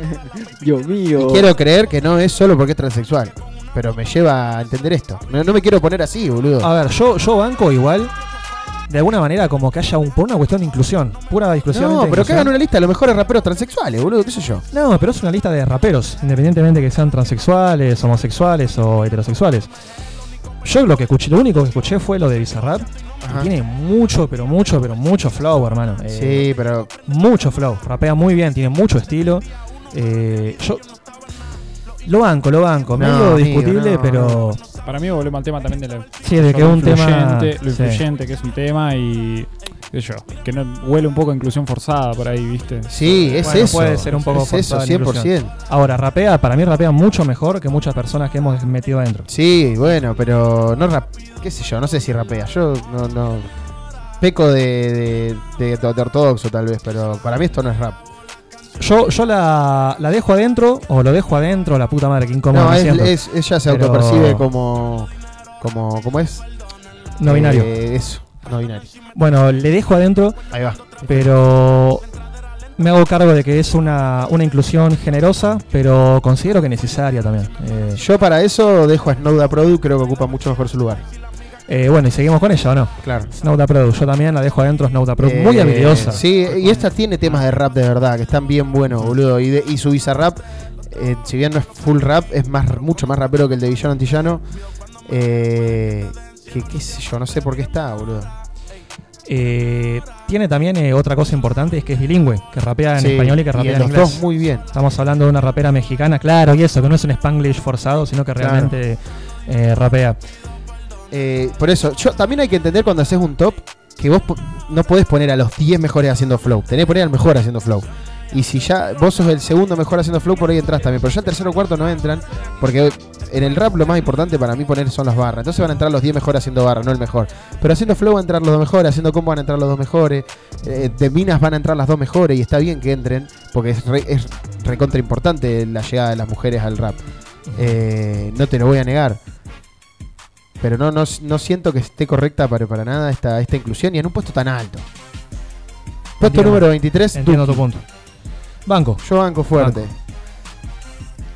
Dios mío. Y quiero creer que no es solo porque es transexual. Pero me lleva a entender esto. No, no me quiero poner así, boludo. A ver, yo, yo banco igual, de alguna manera, como que haya un, por una cuestión de inclusión. Pura exclusivamente. no, de pero que hagan una lista de los mejores raperos transexuales, boludo, qué sé yo. No, pero es una lista de raperos, independientemente que sean transexuales, homosexuales o heterosexuales. Yo lo que escuché, lo único que escuché fue lo de Bizarrap. Tiene mucho, pero mucho, pero mucho flow, hermano. Eh, Sí, pero. Mucho flow. Rapea muy bien, tiene mucho estilo. Eh, yo lo banco, lo banco. No, Medio amigo, discutible, no, pero. Para mí volvemos al tema también de la, Sí, de que lo un tema- influyente- Lo sí. influyente que es un tema y. qué sé yo, que no huele un poco a inclusión forzada por ahí, ¿viste? Sí, es Bueno, eso. Puede ser un poco es eso, forzada inclusión. 100%. Ahora, rapea, para mí rapea mucho mejor que muchas personas que hemos metido adentro. Sí, bueno, pero no rap, qué sé yo, no sé si rapea. Yo no, no peco de, de, de- de ortodoxo tal vez, pero para mí esto no es rap. Yo, yo la, la dejo adentro, o lo dejo adentro, la puta madre, que incómodo no, es, es- ella se Pero- autopercibe como, como, ¿cómo es? No binario. Eh, eso, no binario. Bueno, le dejo adentro. Ahí va. Pero me hago cargo de que es una, una inclusión generosa, pero considero que necesaria también. Eh, Yo para eso dejo a Snowda Produ, creo que ocupa mucho mejor su lugar. Eh, bueno, y seguimos con ella, ¿o no? Claro. Snauta Produ, yo también la dejo adentro, Snauta Produ. Eh, Muy habilidosa. Sí, y esta tiene temas de rap de verdad, que están bien buenos, boludo. Y, de, y su Bizarrap, eh, si bien no es full rap, es más mucho más rapero que el de Villano Antillano. Eh, que qué sé yo, no sé por qué está, boludo. Eh, tiene también eh, otra cosa importante, es que es bilingüe, que rapea en Sí, español y que y rapea en en los inglés. dos muy bien. Estamos hablando de una rapera mexicana, claro, y eso, que no es un spanglish forzado, sino que Claro. realmente eh, rapea. Eh, por eso, yo también hay que entender cuando haces un top que vos no podés poner a los 10 mejores haciendo flow. Tenés que poner al mejor haciendo flow. Y si ya vos sos el segundo mejor haciendo flow, por ahí entras también. Pero ya el tercero o cuarto no entran. Porque en el rap lo más importante para mí poner son las barras. Entonces van a entrar los 10 mejores haciendo barras, no el mejor. Pero haciendo flow van a entrar los dos mejores, haciendo combo van a entrar los dos mejores. eh, de minas van a entrar las dos mejores. Y está bien que entren. Porque es, re- recontra importante la llegada de las mujeres al rap. Eh, no te lo voy a negar. Pero no, no, no siento que esté correcta para, para nada esta, esta inclusión y en un puesto tan alto. Puesto Entiendo. número 23, Entiendo Duki. tu punto. Banco. Yo banco fuerte.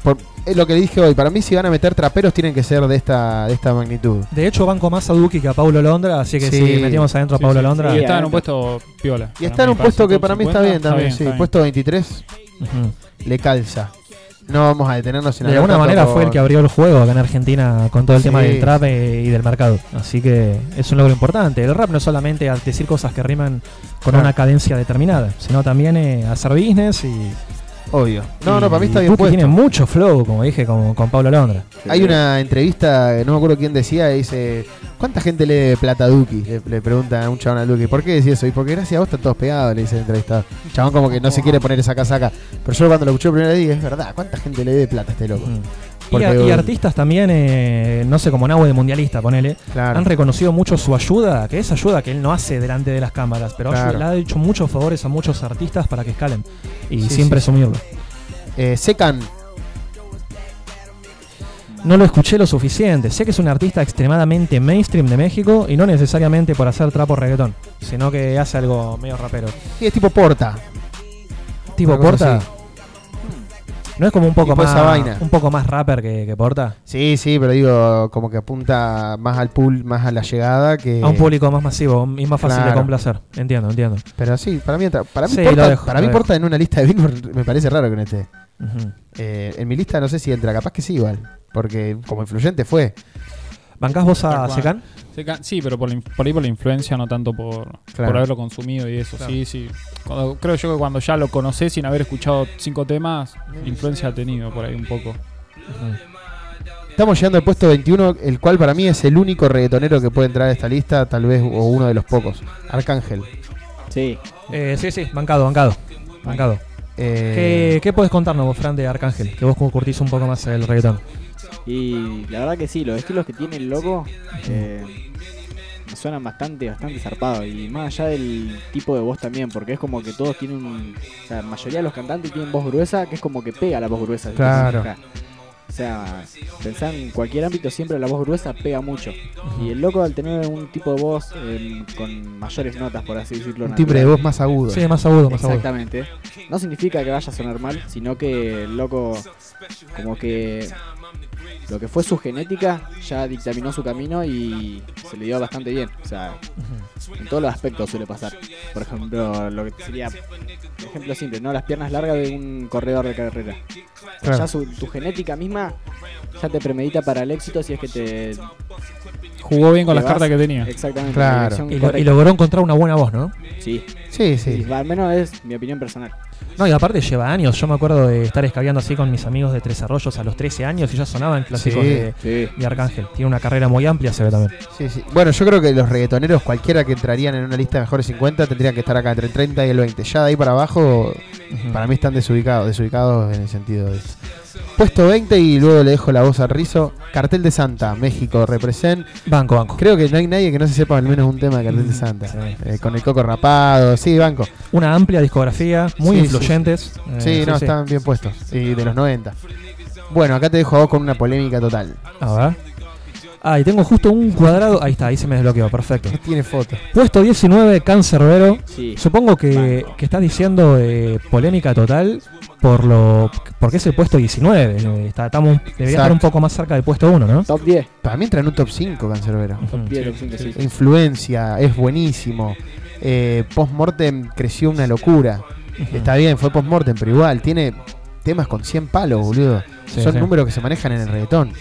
Por, es lo que le dije hoy. Para mí, si van a meter traperos, tienen que ser de esta, de esta magnitud. De hecho, banco más a Duki que a Paulo Londra, así que Sí. si metimos adentro a Paulo sí, Londra. sí, está en un puesto piola. Y está en un puesto que para mí está bien también. sí, puesto 23 Ujú. le calza. No vamos a detenernos en De alguna manera por- fue el que abrió el juego acá en Argentina con todo el Sí. tema del trap eh, y del mercado. Así que es un logro importante. El rap no es solamente al decir cosas que riman con Claro. una cadencia determinada, sino también eh, hacer business y. Obvio. No, no, para mí está bien puesto. tiene mucho flow, como dije, con, con Pablo Londra. Hay una entrevista, no me acuerdo quién decía, dice, ¿cuánta gente le debe plata a Duki? Le, le pregunta a un chabón a Duki, ¿por qué decía eso? Y porque gracias a vos están todos pegados, le dice el entrevistado. El chabón como que no se quiere poner esa casaca. Pero yo cuando lo escuché por primera vez, es verdad, ¿cuánta gente le debe plata a este loco? Y, a- y artistas también, eh, no sé, como Nahue de Mundialista, ponele, Claro. han reconocido mucho su ayuda, que es ayuda que él no hace delante de las cámaras, pero Claro. le ha hecho muchos favores a muchos artistas para que escalen y Sí, sin sí. presumirlo. Eh, Secan, No lo escuché lo suficiente. Sé que es un artista extremadamente mainstream de México y no necesariamente por hacer trapo reggaetón, sino que hace algo medio rapero. sí, es tipo Porta. Tipo Porta. No es como un poco más esa vaina. un poco más rapper que, que Porta. Sí, sí, pero digo, como que apunta más al pool, más a la llegada que... A un público más masivo y más fácil de complacer. Entiendo, entiendo. Pero sí, para mí, para mí, Sí, Porta, dejo, para mí. Porta en una lista de Billboard me parece raro que no esté. Eh, en mi lista no sé si entra, capaz que sí igual. Porque como influyente fue. ¿Bancás vos a. Secan? Secan- Sí, pero por, la inf- por ahí por la influencia, no tanto por, Claro. por haberlo consumido y eso. Claro. Sí, sí. Cuando- creo yo que cuando ya lo conocés sin haber escuchado cinco temas, influencia ha tenido por ahí un poco. Estamos llegando al puesto 21, el cual para mí es el único reggaetonero que puede entrar a esta lista, tal vez, o uno de los pocos. Arcángel. Sí. Eh, sí, sí, bancado, bancado. Bancado. Eh, ¿Qué, qué podés contarnos vos, Fran, de Arcángel? Que vos como curtís un poco más el reggaetón. Y la verdad que sí, los estilos que tiene el loco eh, me suenan bastante, bastante zarpados. Y más allá del tipo de voz también, porque es como que todos tienen un. O sea, la mayoría de los cantantes tienen voz gruesa, que es como que pega la voz gruesa. Claro. O sea, pensar en cualquier ámbito, siempre la voz gruesa pega mucho. Y el loco, al tener un tipo de voz eh, con mayores notas, por así decirlo, Un timbre de voz más agudo. Sí, más agudo, más agudo. Exactamente. No significa que vaya a sonar mal, sino que el loco, como que lo que fue su genética ya dictaminó su camino y se le dio bastante bien. O sea, en todos los aspectos suele pasar. Por ejemplo, lo que sería, ejemplo simple, ¿no? Las piernas largas de un corredor de carrera. Claro. Ya su- tu genética misma ya te premedita para el éxito si es que te. Jugó bien con las vas- cartas que tenía. Exactamente. en la Claro. Y, lo- y logró encontrar una buena voz, ¿no? Sí. Sí, sí. Al menos es mi opinión personal. No, y aparte lleva años. Yo me acuerdo de estar escabeando así con mis amigos de Tres Arroyos a los 13 años y ya sonaban clásicos Sí, de, sí. de Arcángel. Tiene una carrera muy amplia, se ve también. Sí, sí. Bueno, yo creo que los reggaetoneros, cualquiera que entrarían en una lista de mejores 50, tendrían que estar acá entre el 30 y el 20. Ya de ahí para abajo, para mí están desubicados, desubicados en el sentido de esto. Puesto 20 y luego le dejo la voz al rizo. Cartel de Santa, México, represent. Banco, banco. Creo que no hay nadie que no se sepa al menos un tema de Cartel de Santa. Eh, con el coco rapado, sí, banco. Una amplia discografía, muy Sí, influyentes. Sí, Eh, Sí, no, están bien puestos. Y de los 90. Bueno, acá te dejo a vos con una polémica total. A ver. Ah, y tengo justo un cuadrado. Ahí está, ahí se me desbloqueó, perfecto. Tiene foto. Puesto 19, Cancerbero. Sí. Supongo que, que estás diciendo eh, polémica total por lo porque es el puesto 19. eh, está- estamos, debería estar Exacto. un poco más cerca del puesto 1, ¿no? Top 10. Para mí entra en un top 5 Cancerbero. Top 10, top 5, sí. Influencia, es buenísimo. Eh, post-mortem creció una locura. Está bien, fue post-mortem, pero igual, tiene temas con 100 palos, boludo. Sí, Son sí. números que se manejan en el reggaetón.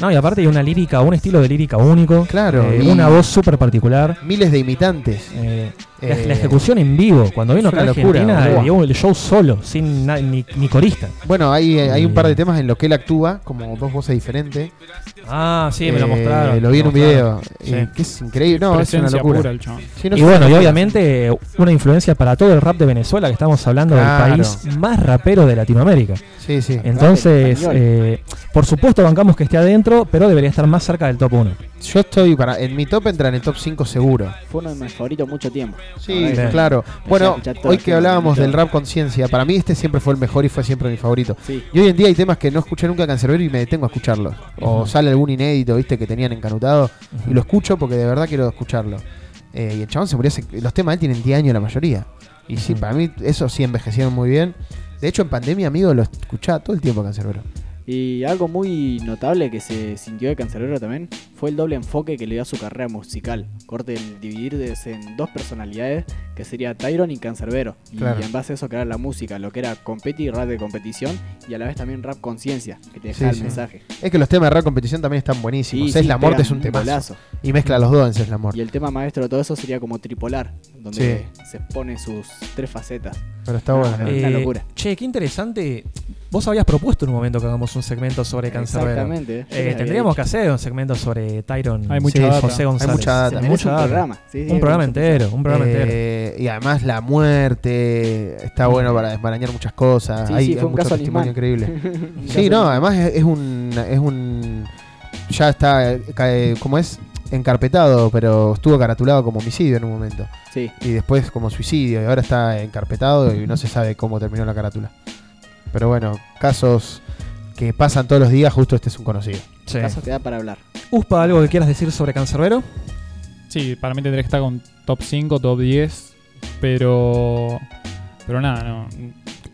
No, y aparte hay una lírica, un estilo de lírica único. Claro, eh, y- una voz súper particular. Miles de imitantes. Eh, la, Eh, la ejecución en vivo, cuando vino es acá a una locura, Argentina, boludo. dio el show solo, sin ni, ni corista. Bueno, hay, eh, hay un Eh. par de temas en los que él actúa, como dos voces diferentes. Ah, sí, me lo Eh, mostraron. Lo vi en un video. eh, que es increíble. No, es una locura. pura el. Sí, no y bueno, y locura. obviamente una influencia para todo el rap de Venezuela, que estamos hablando Claro. del país más rapero de Latinoamérica. Sí, sí. Entonces, eh, por supuesto bancamos que esté adentro, pero debería estar más cerca del top 1. Yo estoy para. En mi top entra en el top 5 seguro. Fue uno de mis favoritos mucho tiempo. Sí, claro. a Bueno, hoy que hablábamos del rap conciencia, para mí este siempre fue el mejor y fue siempre mi favorito. Sí. Y hoy en día hay temas que no escuché nunca Cancerbero y me detengo a escucharlos. O sale algún inédito, viste, que tenían encanutado y lo escucho porque de verdad quiero escucharlo. Eh, y el chabón se murió hace- Los temas de él tienen 10 años la mayoría. Y sí, para mí eso sí envejecieron muy bien. De hecho, en pandemia, amigo, lo escuchaba todo el tiempo Cancerbero. Y algo muy notable que se sintió de Cancerbero también fue el doble enfoque que le dio a su carrera musical. Corte el dividirse en dos personalidades, que sería Tyron y Cancerbero. Y Claro. en base a eso crear la música, lo que era competi, rap de competición y a la vez también rap conciencia, que te Sí, deja el sí. mensaje. Es que los temas de rap competición también están buenísimos. Sí, sí, la Morte pegan es un golazo. Y mezcla los dos en Cés la Morte. Y el tema maestro de todo eso sería como tripolar, donde se expone sus tres facetas. Pero está No, bueno. es una Eh, locura. Che, qué interesante. Vos habías propuesto en un momento que hagamos un segmento sobre Cancerbero. Exactamente, Eh, había tendríamos que hacer un segmento sobre Tyron Hay mucha sí, data. José Hay González. mucha data. Hay Se mucha un data. programa, sí, sí, un programa entero, un programa entero. Eh, y además la muerte está bueno para desmarañar muchas cosas. Sí, hay sí, hay fue un mucho caso testimonio animal. increíble. Sí, no, además es, es un es un ya está cae- como es encarpetado, pero estuvo caratulado como homicidio en un momento Sí. y después como suicidio y ahora está encarpetado y no se sabe cómo terminó la carátula. Pero bueno, casos que pasan todos los días, justo este es un conocido. Sí. Caso que da para hablar. Uspa, ¿algo que quieras decir sobre Cancerbero? Sí, para mí tendría que estar con top 5, top 10. Pero. Pero nada, no.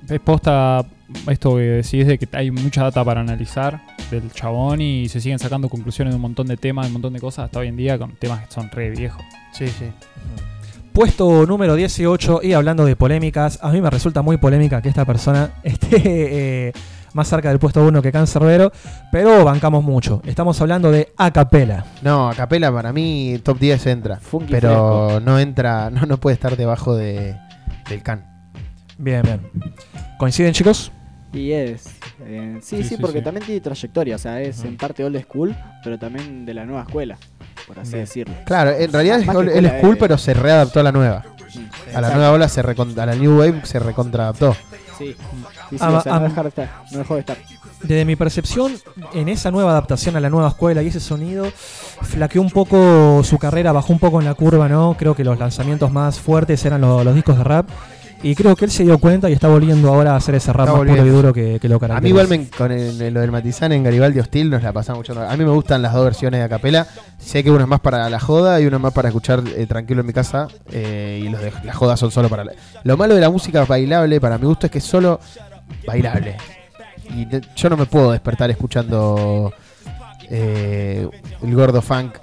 Es posta esto que decís de que hay mucha data para analizar del chabón y se siguen sacando conclusiones de un montón de temas, de un montón de cosas hasta hoy en día con temas que son re viejos. Sí, sí. Puesto número 18 y hablando de polémicas, a mí me resulta muy polémica que esta persona esté eh, más cerca del puesto 1 que Cancerbero, pero bancamos mucho. Estamos hablando de Acapela. No, a capela para mí top 10 entra, Funky pero fresco. no entra, no, no puede estar debajo de, del can. Bien, bien. ¿Coinciden, chicos? Y es. eh, sí, Sí, sí, sí, porque sí. también tiene trayectoria. O sea, es en parte old school, pero también de la nueva escuela, por así Bien. decirlo. Claro, en realidad es- escuela, cool, eh, pero se readaptó a la nueva. Sí, A la nueva ola se a la New Wave se recontraadaptó. Sí, sí, sí, Ah, o sea, no, dejar de estar, no dejó de estar. Desde mi percepción, en esa nueva adaptación a la nueva escuela y ese sonido, flaqueó un poco su carrera, bajó un poco en la curva, ¿no? Creo que los lanzamientos más fuertes eran lo- los discos de rap. Y creo que él se dio cuenta y está volviendo ahora a hacer ese rap Está más puro y duro que, que lo A caracteriza. mí igual me, con el- el- lo del Matizán en Garibaldi Hostil nos la pasamos mucho. A mí me gustan las dos versiones de Acapela. Sé que una es más para la joda y una más para escuchar eh, tranquilo en mi casa. eh, y los de la joda son solo para... la- Lo malo de la música bailable para mi gusto es que es solo bailable. Y yo no me puedo despertar escuchando eh, el gordo funk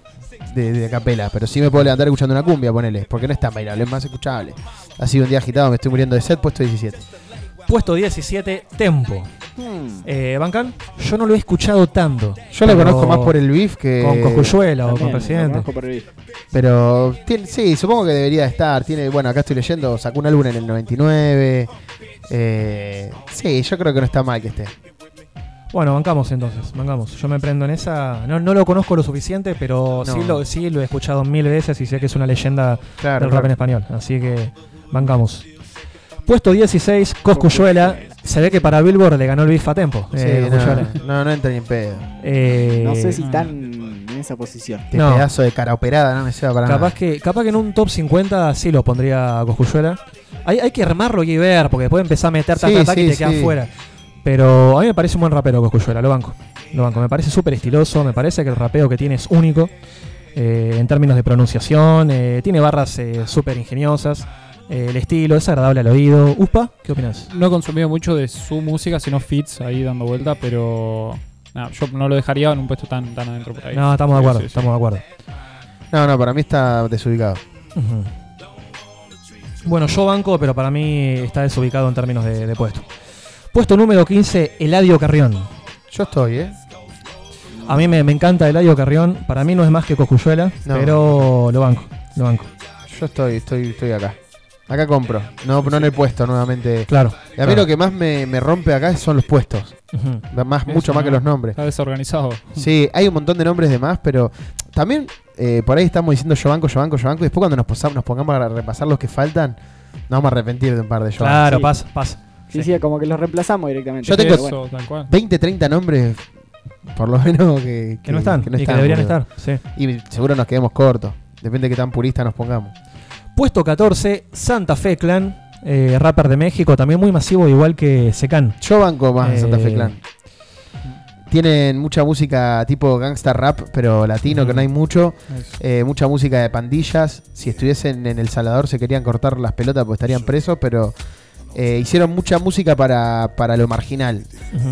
de, de Acapela. Pero sí me puedo levantar escuchando una cumbia, ponele. Porque no es tan bailable, es más escuchable. Ha sido un día agitado, me estoy muriendo de sed, puesto 17. Puesto 17, Tempo. Hmm. Eh, Bancan, yo no lo he escuchado tanto. Yo lo conozco más por el beef que... Con Coscuyuela o con lo Presidente. conozco por el- Pero tiene- sí, supongo que debería estar. Tiene, bueno, acá estoy leyendo, sacó un álbum en el 99. Eh, sí, yo creo que no está mal que esté. Bueno, bancamos entonces, bancamos. Yo me prendo en esa. No, no lo conozco lo suficiente, pero No. sí, lo, sí lo he escuchado mil veces y sé que es una leyenda Claro, del rap en español. Así que bancamos. Puesto 16, Coscuyuela. Se ve que para Billboard le ganó el beef a Tempo. Sí, eh, no, no, no entra ni en pedo. Eh, No sé si están en esa posición. Qué No. pedazo de cara operada, no me lleva para Capaz nada. que, capaz que en un top 50 sí lo pondría a Coscuyuela. Hay, hay que armarlo y ver, porque después empezar a meter Sí, tac, tac, y te quedas sí. fuera. Pero a mí me parece un buen rapero Coscuyuela, lo banco. Lo banco. Me parece súper estiloso, me parece que el rapeo que tiene es único. eh, en términos de pronunciación, eh, tiene barras eh, súper ingeniosas. Eh, el estilo es agradable al oído. Uspa, ¿qué opinas? No he consumido mucho de su música, sino fits ahí dando vuelta, pero nada, yo no lo dejaría en un puesto tan, tan adentro por ahí. No, estamos de acuerdo, sí, sí. estamos de acuerdo. No, no, para mí está desubicado. Bueno, yo banco, pero para mí está desubicado en términos de, de puesto. Puesto número 15, Eladio Carrión. Yo estoy, ¿eh? A mí me, me encanta Eladio Carrión. Para mí no es más que Coscuyuela, No. pero lo banco, lo banco. Yo estoy, estoy, estoy acá. Acá compro. No, no en el puesto nuevamente. Claro, Y a mí claro. lo que más me, me rompe acá son los puestos. Más, mucho más que ¿no? los nombres. Está desorganizado. Sí, hay un montón de nombres de más, pero también eh, por ahí estamos diciendo yo banco, yo banco, yo banco. Y después cuando nos, posamos- nos pongamos a repasar los que faltan, nos vamos a arrepentir de un par de yo Claro, Sí. pasa, pasa. Sí, sí, como que los reemplazamos directamente. Yo tengo bueno. Eso, tal cual. 20, 30 nombres, por lo menos, que, Que no están, y que deberían estar, sí. Y seguro nos quedemos cortos. Depende de qué tan purista nos pongamos. Puesto 14, Santa Fe Clan, eh, rapper de México, también muy masivo, igual que Secan. Yo banco más de Santa Fe Eh, Clan. Tienen mucha música tipo gangsta rap, pero latino, que no hay mucho. Eh, mucha música de pandillas. Si estuviesen en El Salvador se querían cortar las pelotas porque estarían presos, pero eh, hicieron mucha música para, para lo marginal.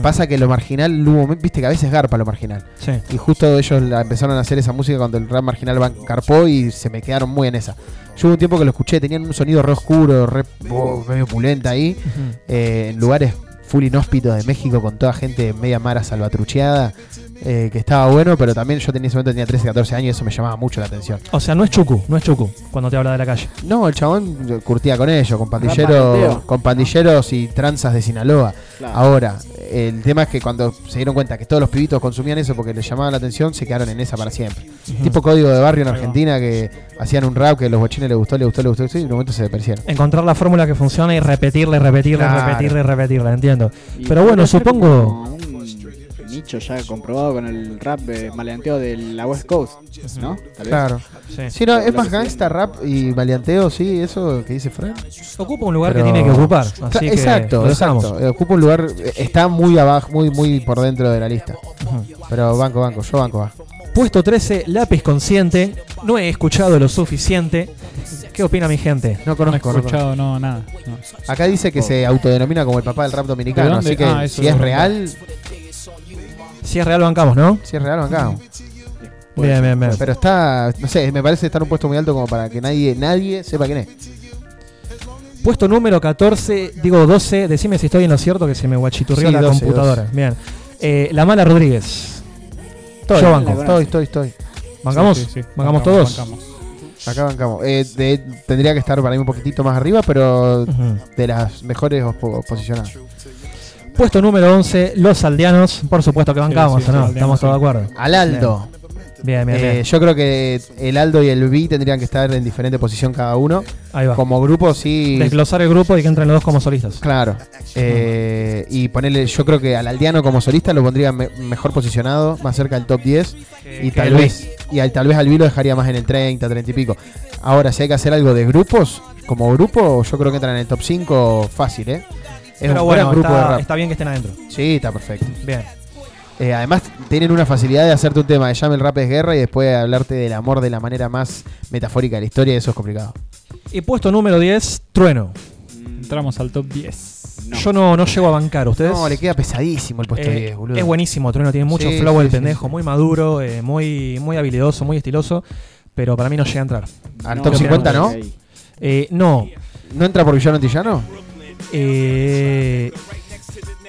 Pasa que lo marginal, viste que a veces garpa lo marginal. Sí. Y justo ellos la empezaron a hacer esa música cuando el rap marginal garpó y se me quedaron muy en esa. Yo hubo un tiempo que lo escuché, tenían un sonido re oscuro, re oh, medio pulenta ahí, eh, en lugares full inhóspitos de México con toda gente media mara salvatrucheada, eh, que estaba bueno, pero también yo tenía, en ese momento tenía 13, 14 años y eso me llamaba mucho la atención. O sea, no es Chucu, no es Chucu cuando te habla de la calle. No, el chabón curtía con ellos, con pandilleros, con pandilleros y tranzas de Sinaloa. Claro. Ahora, el tema es que cuando se dieron cuenta que todos los pibitos consumían eso porque les llamaba la atención, se quedaron en esa para siempre. Tipo código de barrio en Argentina que hacían un rap que a los bochines les gustó, les gustó, les gustó, y en un momento se desaparecieron. Encontrar la fórmula que funciona y repetirla, y repetirla, y Claro. repetirla, y repetirla, entiendo. Y Pero bueno, supongo... nicho ya comprobado con el rap eh, maleanteo de la West Coast, ¿no? Tal vez. Claro. Sí. Sí, no, es más gangsta, rap y maleanteo, sí, eso que dice Fran. Ocupa un lugar Pero- que tiene que ocupar. Así Cla- que exacto, lo dejamos. exacto. Eh, Ocupa un lugar, eh, está muy abajo, muy, muy por dentro de la lista. Pero banco, banco, yo banco, va. Puesto 13, lápiz consciente. No he escuchado lo suficiente. ¿Qué opina mi gente? No No he conozco, no escuchado, no, nada. no. Acá dice que se autodenomina como el papá del rap dominicano, así que Ah, eso si es real, Si es real, bancamos, ¿no? si es real, acá. Bien, bien, bien. Pero está, no sé, me parece estar en un puesto muy alto como para que nadie, nadie sepa quién es. Puesto número 14, digo 12. Decime si estoy en lo cierto que se me guachiturrió Sí, la 12, computadora. 12. Bien. Eh, la mala Rodríguez. Estoy, Yo banco. estoy, estoy, estoy. ¿Bancamos? Sí, sí, sí. ¿Bancamos Bancamos, todos? bancamos. Acá bancamos. Eh, de- tendría que estar para mí un poquitito más arriba, pero de las mejores posicionadas. Puesto número 11, Los Aldeanos. Por supuesto que bancamos, sí, ¿o no? sí, Estamos todos de acuerdo. Al Aldo. Bien, bien, bien. Eh, yo creo que el Aldo y el B tendrían que estar en diferente posición cada uno. Ahí va. Como grupo, sí. Desglosar el grupo y que entren los dos como solistas. Claro. Eh, y ponerle, yo creo que al Aldeano como solista lo pondría me- mejor posicionado, más cerca del top 10. y tal vez y al, tal vez al B lo dejaría más en el 30, 30 y pico. Ahora, si hay que hacer algo de grupos, como grupo, yo creo que entran en el top 5 fácil, ¿eh? Es Pero un bueno, gran grupo de está, rap. está bien que estén adentro. Sí, está perfecto. Bien. Eh, además, tienen una facilidad de hacerte un tema de llame el rap es guerra y después hablarte del amor de la manera más metafórica de la historia, y eso es complicado. Y puesto número 10, Trueno. Entramos al top 10. Yo no, no llego a bancar, ¿ustedes? No, le queda pesadísimo el puesto Eh, 10, boludo. Es buenísimo, Trueno tiene mucho Sí, flow sí, el sí, pendejo, muy maduro, eh, muy, muy habilidoso, muy estiloso, pero para mí no llega a entrar. Al No, top no, 50, no. Eh, no. ¿No entra por Villano Antillano? Eh,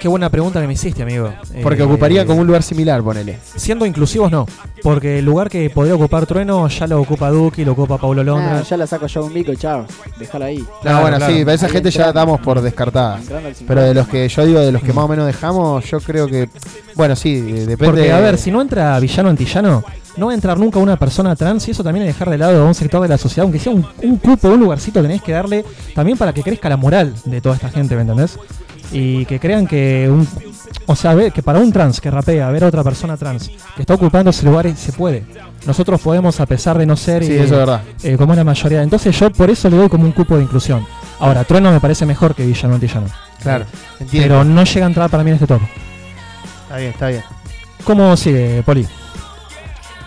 qué buena pregunta que me hiciste, amigo. Porque Eh, ocuparía como un lugar similar, ponele. Siendo inclusivos, no. Porque el lugar que podría ocupar Trueno ya lo ocupa Duki, lo ocupa Paulo Londra. Ah, ya la saco yo a un mico y chao. Déjalo ahí. No, bueno, claro. sí, pero esa Ahí gente ya entrando. damos por descartada. Entrando al 50. Pero de los que yo digo, de los que más o menos dejamos, yo creo que. Bueno, sí, eh, depende. Porque, a ver, si no entra villano antillano, no va a entrar nunca una persona trans y eso también es dejar de lado a un sector de la sociedad, aunque sea un, un cupo, un lugarcito, tenés que darle también para que crezca la moral de toda esta gente, ¿me entendés? Y que crean que un. O sea, que para un trans que rapea, ver a otra persona trans que está ocupando ese lugar, se puede. Nosotros podemos, a pesar de no ser. Sí, eh, eso es verdad. eh, como es la mayoría. Entonces, yo por eso le doy como un cupo de inclusión. Ahora, Trueno me parece mejor que Villano Antillano. Claro, entiendo. Pero no llega a entrar para mí en este top. Está bien, está bien. ¿Cómo sigue, Poli?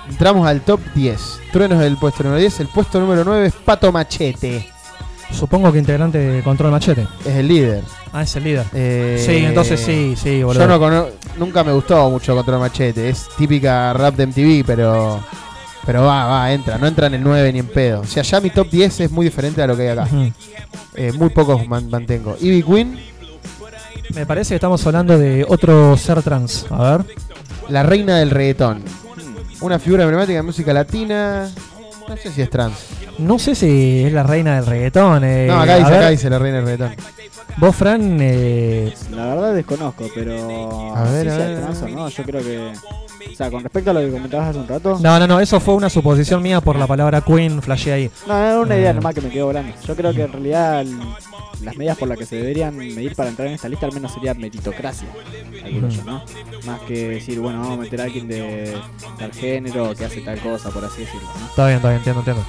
Entramos al top 10. Truenos del puesto número 10. El puesto número 9 es Pato Machete. Supongo que integrante de Control Machete. Es el líder. Ah, es el líder. Eh, Sí, entonces sí, sí, boludo. Yo no cono- nunca me gustó mucho Control Machete. Es típica rap de MTV, pero. Pero va, va, entra. No entra en el 9 ni en pedo. O sea, ya mi top 10 es muy diferente a lo que hay acá. Eh, muy pocos man- mantengo. Ivy Queen, Me parece que estamos hablando de otro ser trans. A ver. la reina del reggaetón. Una figura emblemática de música latina. No sé si es trans. No sé si es la reina del reggaetón. eh, No, acá a dice, ver, acá dice la reina del reggaetón. Vos, Fran, eh, La verdad desconozco, pero A ver, si a sea ver, trans o no, yo creo que... O sea, con respecto a lo que comentabas hace un rato... No, no, no, eso fue una suposición mía por la palabra Queen, flashé ahí. No, era una idea Eh, nomás que me quedó volando. Yo creo que en realidad las medidas por las que se deberían medir para entrar en esta lista al menos sería meritocracia, calculo yo, ¿no? Más que decir, bueno, vamos a meter a alguien de tal género que hace tal cosa, por así decirlo, ¿no? Está bien, está bien, entiendo, entiendo.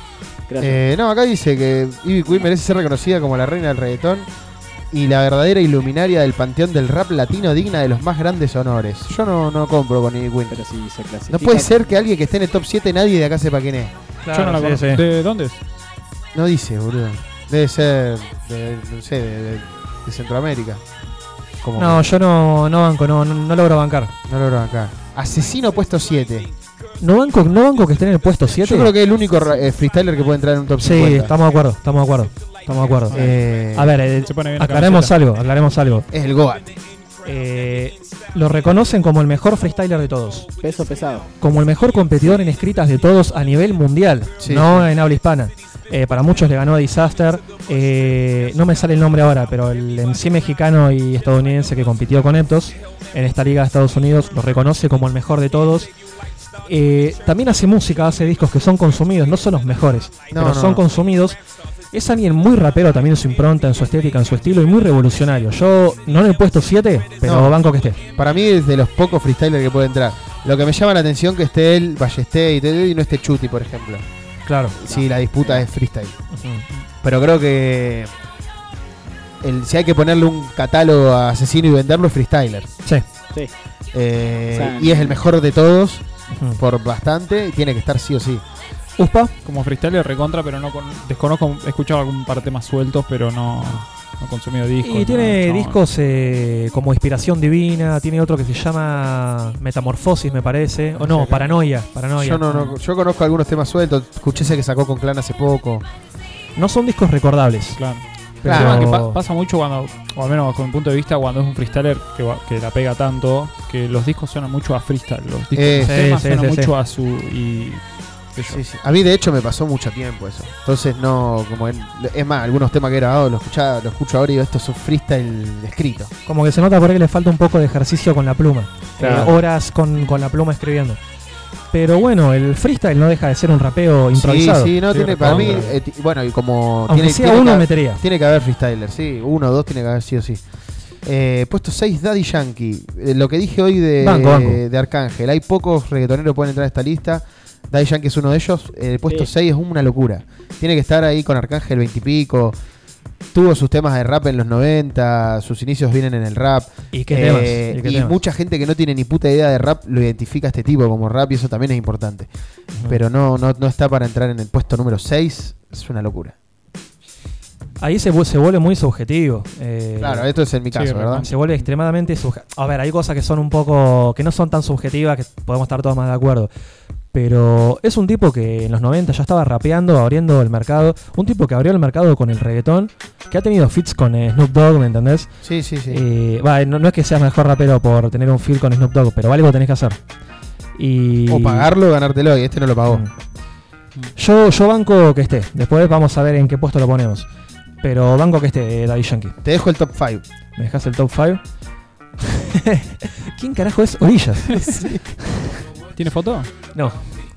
Eh, no, acá dice que Ivy Queen merece ser reconocida como la reina del reggaetón y la verdadera iluminaria del panteón del rap latino digna de los más grandes honores. Yo no, no compro con Ivy Queen. Pero si se clasifica... No puede ser que alguien que esté en el top 7 nadie de acá sepa quién es. Yo no la sí, conozco. sí. ¿De dónde es? No dice, boludo. Debe ser de, no sé, de, de- de Centroamérica. Como No, que yo no, no banco, no, no, no logro bancar. no logro acá. Asesino puesto 7. ¿No banco, no banco que esté en el puesto 7? Yo creo que es el único eh, freestyler que puede entrar en un top Sí, 50. estamos de acuerdo, estamos de acuerdo. Estamos de acuerdo. Eh, a ver, eh, aclaremos camiseta. algo, aclaremos algo. Es el Goat. Eh, lo reconocen como el mejor freestyler de todos. Peso pesado. Como el mejor competidor en escritas de todos a nivel mundial, Sí, no en habla hispana. Eh, para muchos le ganó a Disaster. Eh, no me sale el nombre ahora, pero el MC mexicano y estadounidense que compitió con Eptos en esta liga de Estados Unidos lo reconoce como el mejor de todos. Eh, también hace música, hace discos que son consumidos, no son los mejores, No, pero no, son no. consumidos. Es alguien muy rapero también en su impronta, en su estética, en su estilo y muy revolucionario. Yo no en el puesto 7, pero banco que esté. Para mí es de los pocos freestylers que puede entrar. Lo que me llama la atención que esté él, Ballesté y, y no esté Chuti, por ejemplo. Claro. Si la disputa es freestyle. Pero creo que el, si hay que ponerle un catálogo a asesino y venderlo es freestyler. Sí. Sí. Eh, O sea, y es el mejor de todos por bastante y tiene que estar sí o sí. Uspa, Como freestyler recontra, pero no con, desconozco, he escuchado algún par de temas sueltos, pero no, he consumido discos. Y tiene no. discos eh, como Inspiración Divina, tiene otro que se llama Metamorfosis, me parece. O no, Paranoia. Paranoia. Yo no, no- yo conozco algunos temas sueltos. Escuché ese que sacó con Clan hace poco. No son discos recordables. Claro. Pero- tema que pa- pasa mucho cuando, o al menos bajo mi punto de vista, cuando es un freestyler que, va- que la pega tanto, que los discos suenan mucho a freestyle. Los discos Eh, los sí, temas sí, suenan sí, mucho sí. a su. Y. Sí, sí. A mí de hecho me pasó mucho tiempo eso. Entonces no, como en- es más, algunos temas que he grabado lo escuchaba, lo escucho ahora y digo, esto es un freestyle escrito. Como que se nota por ahí que le falta un poco de ejercicio con la pluma. Claro. Eh, horas con, con la pluma escribiendo. Pero bueno, el freestyle no deja de ser un rapeo improvisado. Sí, sí, no Sí, tiene para mí, eh, bueno, y como Aunque tiene, sea tiene uno, que, metería. tiene que haber freestyler, sí, uno o dos tiene que haber sí o sí. Eh, puesto 6 Daddy Yankee. Eh, lo que dije hoy de, Banco, banco. de Arcángel. Hay pocos reggaetoneros que pueden entrar a esta lista. Daddy Yankee es uno de ellos. El puesto Sí. 6 es una locura. Tiene que estar ahí con Arcángel 20 y pico. Tuvo sus temas de rap en los 90, sus inicios vienen en el rap. ¿Y qué Eh, temas? ¿Y qué y temas? mucha gente que no tiene ni puta idea de rap lo identifica a este tipo como rap y eso también es importante. Pero no, no, no está para entrar en el puesto número 6. Es una locura. Ahí se, se vuelve muy subjetivo. eh, Claro, esto es en mi Sí, caso, ¿verdad? Se vuelve extremadamente subjetivo. A ver, hay cosas que son un poco. que no son tan subjetivas, que podemos estar todos más de acuerdo. Pero es un tipo que en los 90 ya estaba rapeando, abriendo el mercado. Un tipo que abrió el mercado con el reggaetón, que ha tenido fits con eh, Snoop Dogg, ¿me entendés? Sí, sí, sí. Eh, va, no, no es que seas mejor rapero por tener un feat con Snoop Dogg, pero algo tenés que hacer. Y... O pagarlo o ganártelo y este no lo pagó. Mm. Yo, yo banco que esté. Después vamos a ver en qué puesto lo ponemos. Pero banco que esté, eh, Daddy Yankee. Te dejo el top 5. ¿Me dejas el top 5? ¿Quién carajo es Orillas? ¿Tiene foto? No.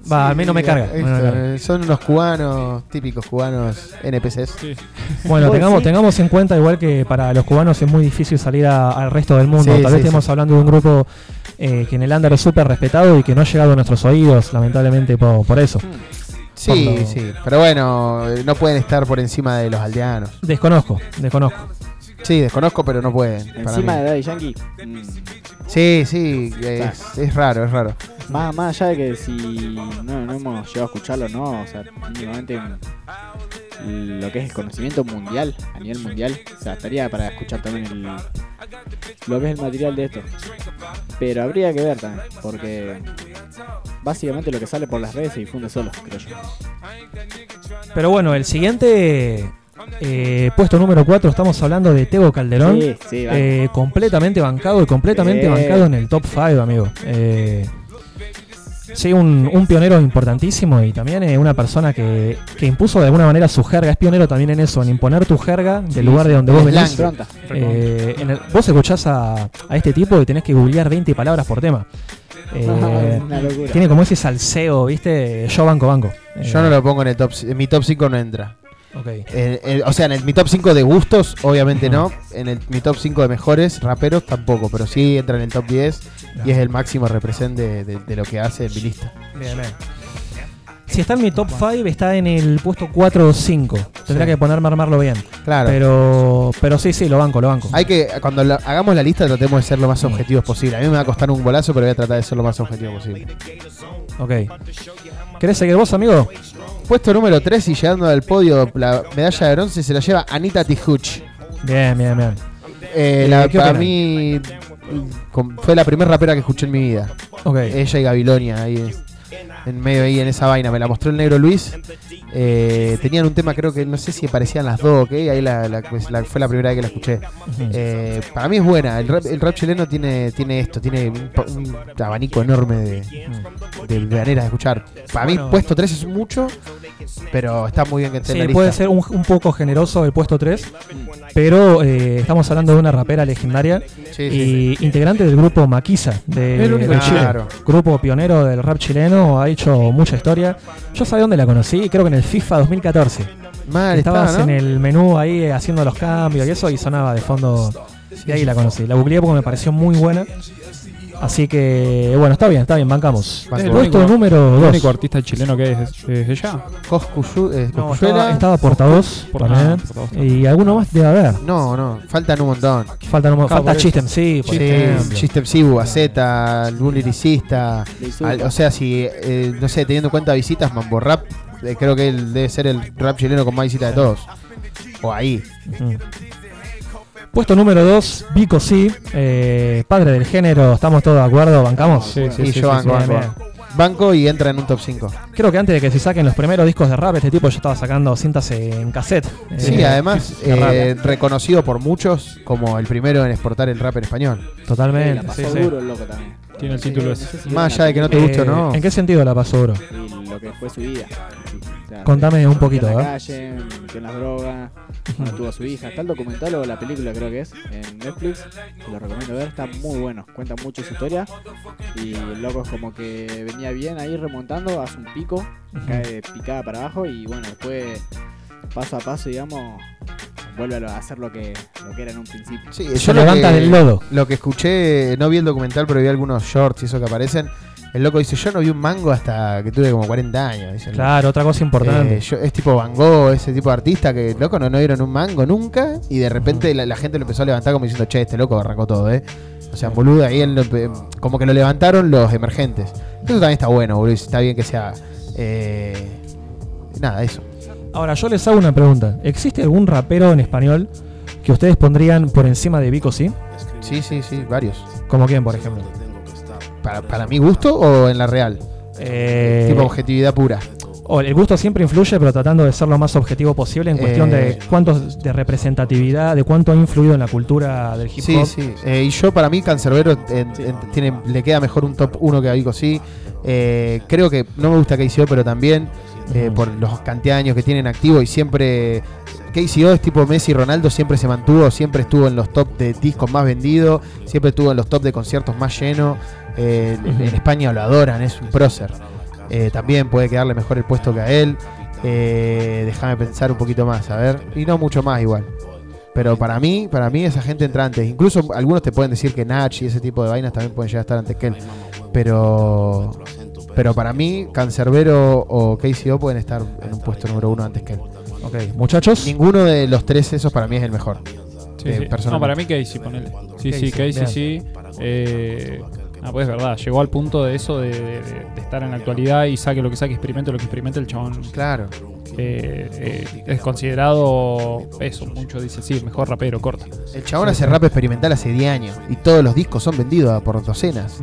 Va, a mí no me carga. Esto, no me carga. eh, son unos cubanos, típicos cubanos NPCs. Sí. Bueno, Pues tengamos, sí. tengamos en cuenta igual que para los cubanos es muy difícil salir a- al resto del mundo. Sí, Tal sí, vez estemos sí. hablando de un grupo eh, que en el under es súper respetado y que no ha llegado a nuestros oídos, lamentablemente por, por eso. Sí, Por lo- sí. Pero bueno, eh, no pueden estar por encima de los aldeanos. Desconozco, desconozco. Sí, desconozco, pero no pueden. para Encima mí. de Daddy Yankee. mm, Sí, sí, es, es raro, es raro. Más, más allá de que si no, no hemos llegado a escucharlo, no, o sea, mínimamente en lo que es el conocimiento mundial, a nivel mundial, o sea, estaría para escuchar también el, lo que es el material de esto. Pero habría que ver también, porque básicamente lo que sale por las redes se difunde solo, creo yo. Pero bueno, el siguiente eh, puesto número 4, estamos hablando de Tego Calderón. Sí, sí. Eh, completamente bancado y completamente bancado en el top 5, amigo. Eh, sí, un, un pionero importantísimo y también eh, una persona que, que impuso de alguna manera su jerga. Es pionero también en eso, en imponer tu jerga del Sí, lugar de donde vos venís. Eh, en el- vos escuchás a, a este tipo y tenés que googlear 20 palabras por tema. Eh, Una tiene como ese salseo, ¿viste? Yo banco, banco. Eh, Yo no lo pongo en el top. En mi top 5 no entra. Eh, eh, o sea, en el, mi top 5 de gustos, obviamente no. En el, mi top 5 de mejores raperos tampoco. Pero sí entra en el top 10 y es el máximo represent de, de- de lo que hace el bilista. Bien, bien. Si está en mi top 5, está en el puesto 4 o 5. Tendría Sí. que ponerme a armarlo bien. Claro. Pero, pero sí, sí, lo banco, lo banco. Hay que, cuando hagamos la lista, tratemos de ser lo más objetivos posible. A mí me va a costar un golazo, pero voy a tratar de ser lo más objetivo posible. Ok. ¿Querés seguir vos, amigo? Puesto número 3 y llegando al podio, la medalla de bronce se la lleva Anita Tijuch. Bien, bien, bien. Eh, Eh, la- ¿qué para opinan? mí fue la primera rapera que escuché en mi vida. Ok. Ella y Gabilonia ahí en- en medio ahí en esa vaina. Me la mostró el negro Luis. Eh, tenían un tema, creo que no sé si parecían las dos, ¿ok? Ahí la, la- pues, la- fue la primera vez que la escuché. Eh, para mí es buena. El rap, el rap chileno tiene, tiene esto, tiene un, abanico enorme de, de maneras de escuchar. Para mí, Bueno. puesto 3 es mucho, pero está muy bien que esté Sí, puede ser un, un poco generoso el puesto 3, pero eh, estamos hablando de una rapera legendaria Sí, y integrante del grupo Maquisa de, El único de Chile. Claro. Grupo pionero del rap chileno, ha hecho mucha historia. Yo sabía dónde la conocí, creo que en el FIFA 2014. Mal Estabas estaba, ¿no? en el menú ahí eh, haciendo los cambios y eso y sonaba de fondo. Y ahí la conocí. La googleé porque me pareció muy buena. Así que, bueno, está bien, está bien, bancamos. ¿Es el Puesto único- número el 2. único artista chileno que es, es ella? Coscuyu- eh, No, estaba, estaba portavoz Portavoz, también. portavoz. Y alguno más debe haber. No, no, faltan un montón. Faltan un- Claro, falta Chistem, sí, Sí. Chistem Sibu, Gaceta, algún liricista. Al- o sea, si, eh, no sé, teniendo en cuenta visitas, Mambo Rap, eh, creo que él debe ser el rap chileno con más visitas de todos. O ahí. Ujú. Puesto número 2, Vico sí, eh, padre del género, ¿estamos todos de acuerdo? ¿Bancamos? Sí, sí, y sí, yo sí, banco, sí, banco, y entra en un top 5. Creo que antes de que se saquen los primeros discos de rap, este tipo ya estaba sacando cintas en cassette. Sí, Eh, además, eh, reconocido por muchos como el primero en exportar el rap en español. Totalmente. la pasó sí, sí. duro el loco también. Tiene el título no ese. sé si Más allá de que no te Eh, guste o no. ¿En qué sentido la pasó duro? y lo que fue su vida. Sí, o sea, Contame un poquito, En la ¿eh? calle, en las drogas, cuando tuvo a su hija. Está el documental o la película, creo que es, en Netflix. Se lo recomiendo ver, está muy bueno. Cuenta mucho su historia. Y el loco es como que venía bien ahí remontando, hace un pico, cae picada para abajo y bueno, después paso a paso, digamos, vuelve a hacer lo que, lo que era en un principio. Sí, Se yo lo levanta que- del lodo. Lo que escuché, no vi el documental, pero vi algunos shorts y eso que aparecen. El loco dice, yo no vi un mango hasta que tuve como 40 años. Claro, otra cosa importante. Eh, yo- es tipo Van Gogh, ese tipo de artista que, loco, no, no vieron un mango nunca y de repente la, la gente lo empezó a levantar como diciendo, che, este loco arrancó todo, ¿eh? O sea, boludo, ahí él lo- como que lo levantaron los emergentes. Eso también está bueno, boludo, está bien que sea... eh, nada, eso. Ahora, yo les hago una pregunta. ¿Existe algún rapero en español que ustedes pondrían por encima de Vico sí? Sí, sí, sí, varios. ¿Como quién, por ejemplo? ¿Para, para mi gusto o en la real? Eh, Tipo objetividad pura. o el gusto siempre influye, pero tratando de ser lo más objetivo posible en cuestión Eh, de cuánto de representatividad, de cuánto ha influido en la cultura del hip Sí, hop. sí. Eh, y yo, para mí, Cancerbero en- en- tiene, le queda mejor un top 1 que a Vico sí. Eh, creo que no me gusta KCO, pero también eh, por los cantidad de años que tienen activo y siempre. KCO es tipo Messi Ronaldo, siempre se mantuvo, siempre estuvo en los top de discos más vendidos, siempre estuvo en los top de conciertos más llenos. Eh, en, en España lo adoran, es un prócer. Eh, también puede quedarle mejor el puesto que a él. Déjame pensar un poquito más, a ver. Y no mucho más igual. Pero para mí, para mí esa gente entra antes. Incluso algunos te pueden decir que Nach y ese tipo de vainas también pueden llegar a estar antes que él. Pero pero para mí, Cancerbero o KCO pueden estar en un puesto número uno antes que él. Ok, muchachos. Ninguno de los tres esos para mí es el mejor. Sí, eh, sí. personalmente. No, para mí Casey, ponele. Sí, sí, Casey, Casey sí. Eh, ah, pues es verdad, llegó al punto de eso de, de- de estar en la actualidad y saque lo que saque, experimente lo que experimente el chabón. Claro. Eh, eh, es considerado eso, mucho dice, sí, mejor rapero, corta. El chabón hace rap experimental hace 10 años y todos los discos son vendidos a por docenas.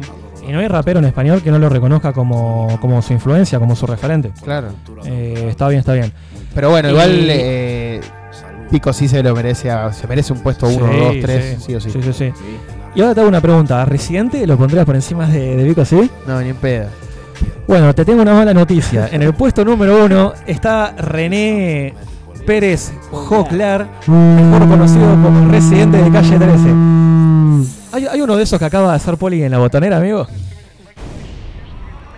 Y no hay rapero en español que no lo reconozca como, como su influencia, como su referente. Claro. Eh, está bien, está bien. Pero bueno, Y- igual eh, Pico sí se lo merece, a- se merece un puesto 1, Sí, 2, 3, sí. o sí. Sí, sí, sí. Y ahora te hago una pregunta. ¿A Residente lo pondrías por encima de, de Vico, sí? No, ni en pedo. Bueno, te tengo una mala noticia. En el puesto número uno está René Pérez Joclar, mejor conocido como Residente de Calle 13. ¿Hay, hay uno de esos que acaba de hacer poli en la botonera, amigo?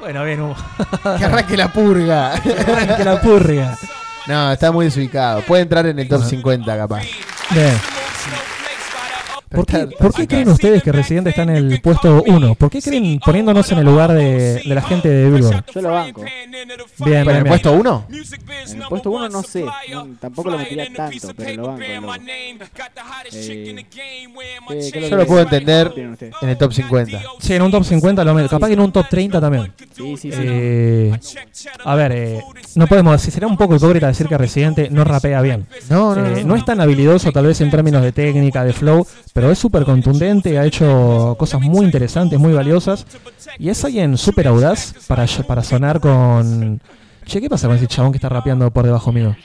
Bueno, bien, Hugo. Que arranque la purga. Que arranque la purga. No, está muy desubicado. Puede entrar en el top 50 capaz. Bien. ¿Por qué, por qué creen ustedes que Residente está en el puesto 1? ¿Por qué creen poniéndonos en el lugar de, de la gente de Billboard? Yo lo banco. Bien, ¿Pero bien, en el puesto 1? En el puesto 1 no sé, no- tampoco lo metería tanto, pero lo banco. Lo, eh, ¿qué- qué es Yo que lo puedo entender en el top 50. Sí, en un top 50 lo meto. Capaz que en un top 30 también. Sí, sí, sí. Eh, a ver, eh, no podemos decir, será un poco hipócrita decir que Residente no rapea bien. No, no, Eh, no. es tan habilidoso tal vez en términos de técnica, de flow, pero es súper contundente, ha hecho cosas muy interesantes, muy valiosas. Y es alguien súper audaz para, para sonar con... Che, ¿qué pasa con ese chabón que está rapeando por debajo mío?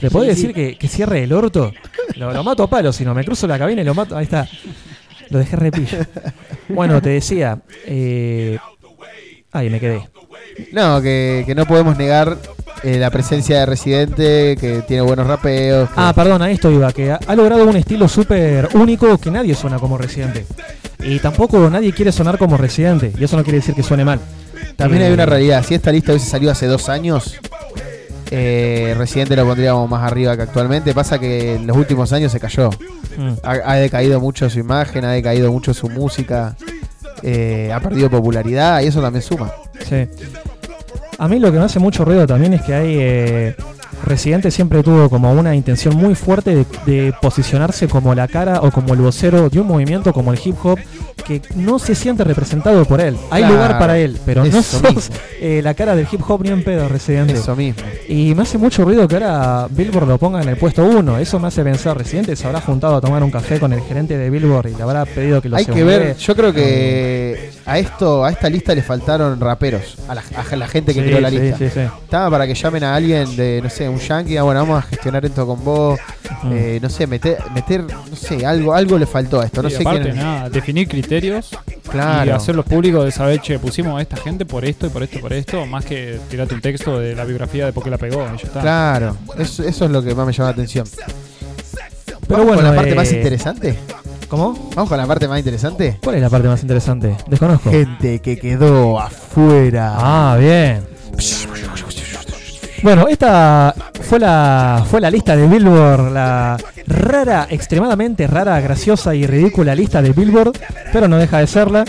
¿Le Sí, sí. decir que, que cierre el orto? Lo, lo mato a palo, si no, me cruzo la cabina y lo mato. Ahí está. Lo dejé repillo. Bueno, te decía... Eh, ahí me quedé. No, que, que no podemos negar eh, la presencia de Residente, que tiene buenos rapeos. que- Ah, perdón, a esto iba, que ha, ha logrado un estilo súper único que nadie suena como Residente. Y tampoco nadie quiere sonar como Residente, y eso no quiere decir que suene mal. También Eh, hay una realidad. Si esta lista hubiese salido hace dos años, eh, Residente lo pondríamos más arriba que actualmente. Pasa que en los últimos años se cayó. Mm. Ha, ha decaído mucho su imagen, ha decaído mucho su música. Eh, ha perdido popularidad y eso también suma. Sí. A mí lo que me hace mucho ruido también es que hay. eh, Residente siempre tuvo como una intención muy fuerte de, de posicionarse como la cara o como el vocero de un movimiento como el hip hop que no se siente representado por él. Hay Claro, lugar para él, pero no sos eh, la cara del hip hop ni en pedo, Residente. Eso mismo. Y me hace mucho ruido que ahora Billboard lo ponga en el puesto 1. Eso me hace pensar, Residente se habrá juntado a tomar un café con el gerente de Billboard y le habrá pedido que lo Hay que ver, yo creo que a esto, a esta lista le faltaron raperos, a la, a la gente que Sí, creó la sí, lista. sí, sí. Estaba para que llamen a alguien de, no sé, un yankee, ah, bueno, vamos a gestionar esto con vos. Mm. Eh, no sé, meter, meter, no sé, algo, algo le faltó a esto. No sé aparte, quién. nada, definir criterios Claro. y hacerlos públicos de saber, che, pusimos a esta gente por esto y por esto y por esto, más que tirarte un texto de la biografía de por qué la pegó y ya está. Claro, eso, eso es lo que más me llama la atención. Pero ¿Vamos bueno, con la parte eh, más interesante? ¿Cómo? ¿Vamos con la parte más interesante? ¿Cuál es la parte más interesante? Desconozco. Gente que quedó afuera. Ah, bien. Bueno, esta fue la, fue la lista de Billboard, la rara, extremadamente rara, graciosa y ridícula lista de Billboard, pero no deja de serla.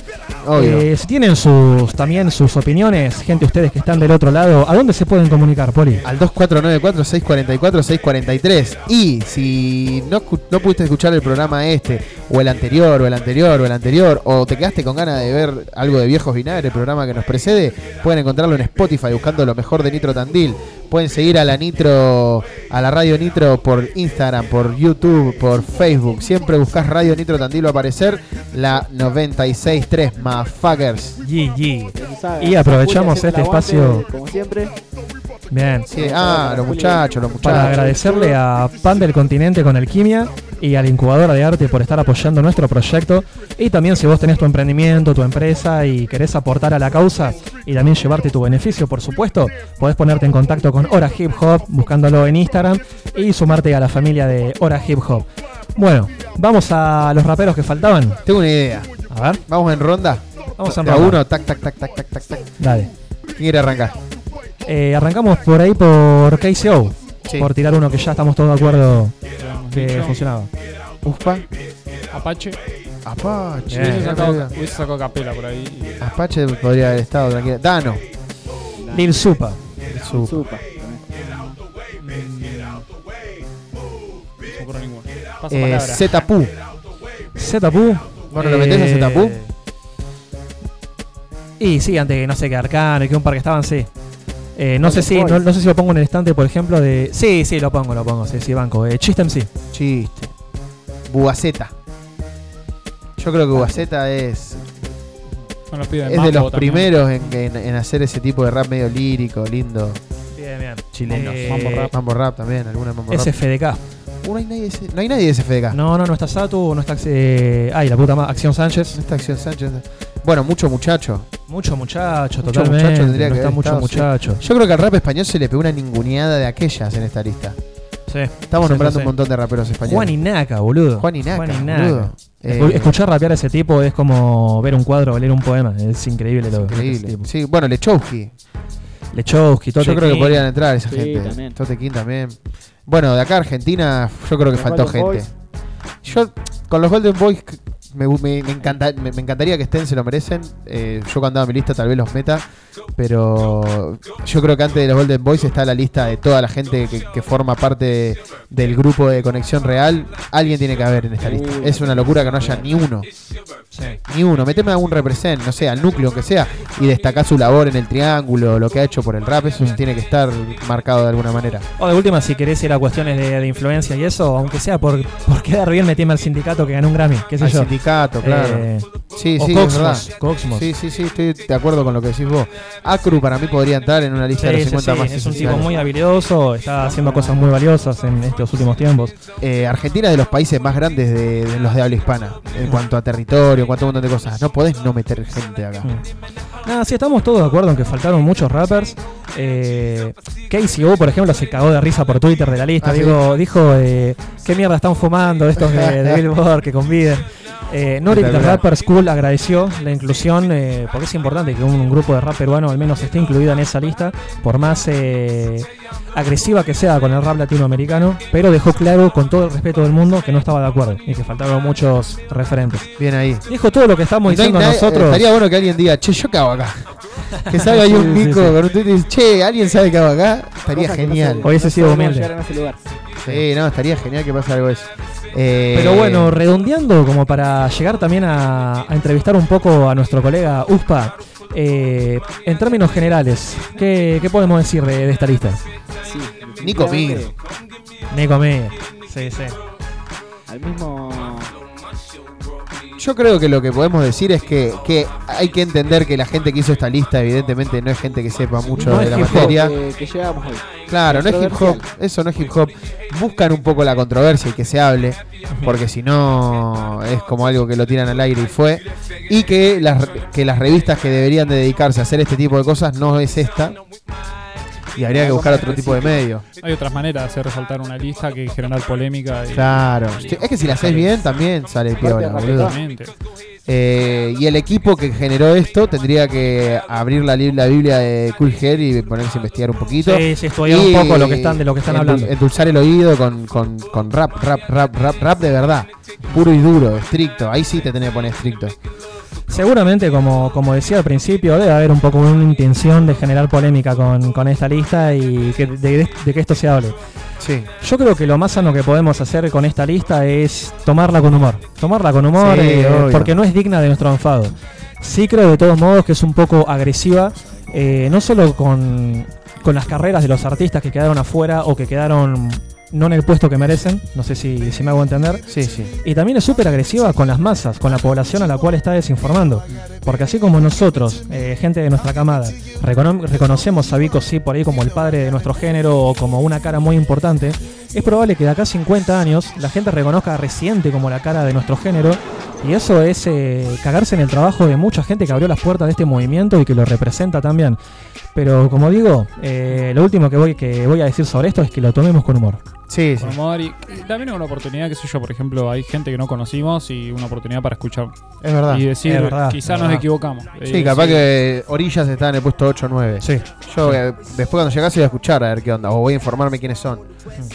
Eh, si tienen sus también sus opiniones, gente ustedes que están del otro lado, ¿a dónde se pueden comunicar, Poli? Al 2494-644-643. Y si no, no pudiste escuchar el programa este, o el anterior, o el anterior, o el anterior, o te quedaste con ganas de ver algo de Viejos Vinagre, el programa que nos precede, pueden encontrarlo en Spotify buscando lo mejor de Nitro Tandil. Pueden seguir a la Nitro, a la Radio Nitro por Instagram, por YouTube, por Facebook. Siempre buscas Radio Nitro Tandil va a aparecer la 96.3 Motherfuckers. GG. Y aprovechamos este espacio. Como siempre. Bien. Sí, ah, los muchachos, los muchachos. Para agradecerle a Pan del Continente con Alquimia y a la incubadora de arte por estar apoyando nuestro proyecto. Y también si vos tenés tu emprendimiento, tu empresa y querés aportar a la causa y también llevarte tu beneficio, por supuesto, podés ponerte en contacto con Hora Hip Hop buscándolo en Instagram y sumarte a la familia de Hora Hip Hop. Bueno, vamos a los raperos que faltaban. Tengo una idea. A ver. Vamos en ronda. Vamos en ronda. uno, tac, tac, tac, tac, tac, tac, tac. Dale. ¿Quién quiere arrancar? Eh, arrancamos por ahí por KCO. Sí. Por tirar uno que ya estamos todos de acuerdo que funcionaba. Uspa. Apache. Apache. Hubiese Bien. sacado, hubiese sacado capela por ahí. y- Apache podría haber estado tranquilo. Dano. Lil Supa. Supa. Supa. No ocurre ninguno. Paso. Paso Eh, palabra. Zetapu. Zetapu. Bueno, ¿lo metés a Eh, Zetapu? Y sí, antes que no sé que Arcano y que un par que estaban, sí. Eh, no sé si no, no sé si lo pongo en el estante, por ejemplo, de. Sí, sí, lo pongo, lo pongo, sí, sí, banco. Eh, Chistem sí. Chiste. Bugaceta. Yo creo que Bugaceta es. Los pibes Es de Mambo los también. primeros en, en- en hacer ese tipo de rap medio lírico, lindo. Bien, bien. Chilenos. Eh, Mambo rap. Mambo rap también, alguna mambo rap. SFDK. Uh, no, hay nadie de ese- no hay nadie de SFDK. No, no, no está Satu, no está. eh, ay, la puta más. Acción Sánchez. No está Acción Sánchez. Bueno, mucho muchacho. Mucho muchacho, Mucho totalmente. muchacho tendría no que está haber mucho estado, sí. muchacho. Yo creo que al rap español se le pegó una ninguneada de aquellas en esta lista. Sí. Estamos Sí, nombrando sí, un montón de raperos españoles. Juan Inaca, boludo. Juan Inaca, Juan Inaca. boludo. Eh, Escuchar rapear a ese tipo es como ver un cuadro o leer un poema. Es increíble lo Increíble. Sí, bueno, Lechowski. Lechowski, Tote Yo creo que podrían entrar esa Sí, gente. también. Tote King también. Bueno, de acá a Argentina, yo creo que Los faltó Golden gente. Boys. Yo, con los Golden Boys, me, me- me encanta- me- me encantaría que estén, se lo merecen. Eh, yo cuando haga mi lista tal vez los meta. Pero yo creo que antes de los Golden Boys está la lista de toda la gente que, que forma parte de- del grupo de Conexión Real. Alguien tiene que haber en esta lista. Es una locura que no haya ni uno. Ni uno. Meteme a algún represent, no sé, al núcleo que sea, y destacar su labor en el triángulo, lo que ha hecho por el rap. Eso tiene que estar marcado de alguna manera. O de última, si querés ir a cuestiones de, de influencia y eso, aunque sea por, por quedar bien, metime al sindicato que ganó un Grammy, qué sé Al yo. sindicato, claro. Eh, sí, o sí, verdad. Cosmos. Sí, sí, sí, estoy de acuerdo con lo que decís vos. Acru para mí podría entrar en una lista de los sí, 50 sí, más es un tipo muy habilidoso, está haciendo cosas muy valiosas en estos últimos tiempos. Eh, Argentina es de los países más grandes de, de los de habla hispana, en cuanto a territorio, en cuanto a un montón de cosas. No podés no meter gente acá. Nada, sí, estamos todos de acuerdo en que faltaron muchos rappers. Eh, KCO, por ejemplo, se cagó de risa por Twitter de la lista. Ah, ¿sí? Digo, Dijo, eh, ¿qué mierda están fumando estos de, de Billboard que conviden? Eh, de Espectacular. Rapper School agradeció la inclusión eh, porque es importante que un grupo de rap peruano al menos esté incluido en esa lista, por más eh, agresiva que sea con el rap latinoamericano, pero dejó claro con todo el respeto del mundo que no estaba de acuerdo y que faltaban muchos referentes. Bien ahí. Dijo todo lo que estamos diciendo nadie- nosotros. Estaría bueno que alguien diga, che, yo qué hago acá. Que salga ahí un sí. con un tweet y dice, che, ¿alguien sabe qué hago acá? Estaría genial. se- Hubiese no sido humilde. llegar en ese lugar. Sí, no, estaría genial que pase algo de eso. Eh, Pero bueno, redondeando como para llegar también a, a entrevistar un poco a nuestro colega Uspa, eh, en términos generales, ¿qué, qué podemos decir de, de esta lista? Sí, Nico definitivamente, Nico Mir. Sí, sí. Al mismo. Yo creo que lo que podemos decir es que, que hay que entender que la gente que hizo esta lista, evidentemente, no es gente que sepa mucho No de la materia. que, que llevamos hoy. Claro, no es hip hop, eso no es hip hop. Buscan un poco la controversia y que se hable, porque si no es como algo que lo tiran al aire y fue. Y que las, que las revistas que deberían de dedicarse a hacer este tipo de cosas no es esta. Y habría que buscar otro tipo de medio. Hay otras maneras de hacer resaltar una lista que generar polémica. y- Claro. Es que si la haces bien, también sale piola, boludo. Eh, y el equipo que generó esto tendría que abrir la, la Biblia de Cool Head y ponerse a investigar un poquito. Sí, sí, estudiar un poco lo que están- de lo que están endul- hablando. Endulzar el oído con, con- con rap, rap, rap, rap, rap de verdad. Puro y duro, estricto. Ahí sí te tenés que poner estricto. Seguramente, como, como decía al principio, debe haber un poco una intención de generar polémica con, con esta lista y que de, de que esto se hable. Sí. Yo creo que lo más sano que podemos hacer con esta lista es tomarla con humor. Tomarla con humor Sí, eh, porque no es digna de nuestro enfado. Sí creo de todos modos que es un poco agresiva, eh, no solo con, con las carreras de los artistas que quedaron afuera o que quedaron no en el puesto que merecen, no sé si, si me hago entender. Sí, sí. Y también es súper agresiva con las masas, con la población a la cual está desinformando. Porque así como nosotros, eh, gente de nuestra camada, recono- reconocemos a Vico sí por ahí como el padre de nuestro género o como una cara muy importante, es probable que de acá a 50 años la gente reconozca a Residente como la cara de nuestro género. Y eso es eh, cagarse en el trabajo de mucha gente que abrió las puertas de este movimiento y que lo representa también. Pero como digo, eh, lo último que voy, que voy a decir sobre esto es que lo tomemos con humor. Sí, Con humor y, y también es una oportunidad, qué sé yo, por ejemplo, hay gente que no conocimos y una oportunidad para escuchar. Es verdad. Y decir, Es verdad, quizás es nos equivocamos. Sí, Eh, capaz sí. que Orillas está en el puesto 8 o 9. Sí. Yo eh, después cuando llegase voy a escuchar a ver qué onda, o voy a informarme quiénes son.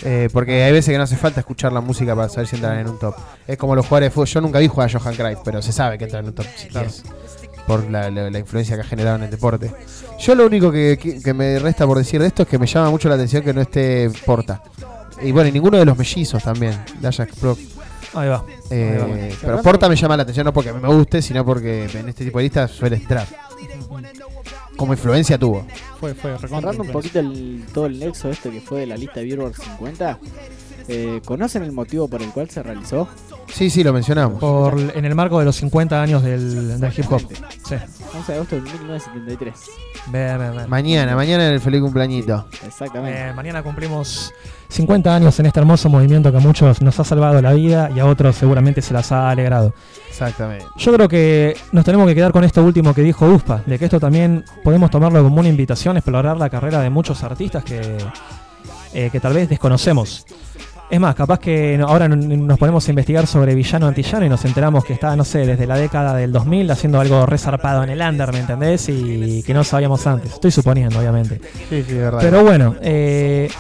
Eh, porque hay veces que no hace falta escuchar la música para saber si entran en un top. Es como los jugadores de fútbol. Yo nunca vi jugar a Johan Cruyff, pero se sabe que entran en un top 10 por la, la- la influencia que ha generado en el deporte. Yo lo único que, que- que me resta por decir de esto es que me llama mucho la atención que no esté Porta. Y bueno, y ninguno de los mellizos también, de Ajax Pro. Ahí va. Eh, Ahí va. pero Porta me llama la atención no porque me guste, sino porque en este tipo de listas suele entrar. Como influencia tuvo. Fue, fue recontra Cerrando un poquito el, todo el nexo este que fue de la lista Billboard 50, eh, ¿conocen el motivo por el cual se realizó? Sí, sí, lo mencionamos. Por, en el marco de los 50 años del, del hip hop. Sí. 11 de agosto de 1973. Bien, bien, bien. Mañana, mañana en el feliz cumpleañito. Exactamente. Eh, mañana cumplimos 50 años en este hermoso movimiento que a muchos nos ha salvado la vida y a otros seguramente se las ha alegrado. Exactamente. Yo creo que nos tenemos que quedar con esto último que dijo USPA, de que esto también podemos tomarlo como una invitación a explorar la carrera de muchos artistas que, eh, que tal vez desconocemos. Es más, capaz que ahora nos ponemos a investigar sobre Villano Antillano y nos enteramos que está, no sé, desde la década del 2000 haciendo algo resarpado en el under, ¿me entendés? Y que no sabíamos antes. Estoy suponiendo, obviamente. Sí, sí, verdad. Pero bueno, eh,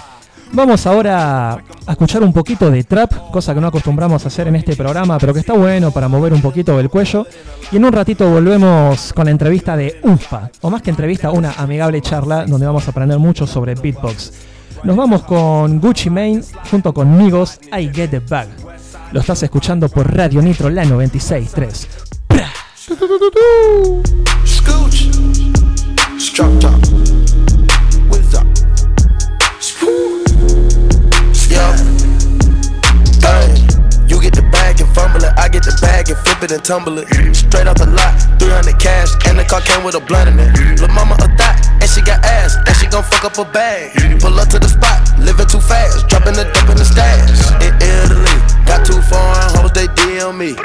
vamos ahora a escuchar un poquito de trap, cosa que no acostumbramos a hacer en este programa, pero que está bueno para mover un poquito el cuello. Y en un ratito volvemos con la entrevista de UFA, o más que entrevista, una amigable charla donde vamos a aprender mucho sobre beatbox. Nos vamos con Gucci Mane junto con Migos I Get the Bag. Lo estás escuchando por Radio Nitro, la 96.3. Scooch. Get the bag and flip it and tumble it. Straight off the lot. 300 cash. And the car came with a blunt in it. Lil' mama a thot. And she got ass. And she gon' fuck up a bag. Pull up to the spot. Living too fast. Dropping the dump in the stash. In Italy. Got two foreign hoes. They DM me.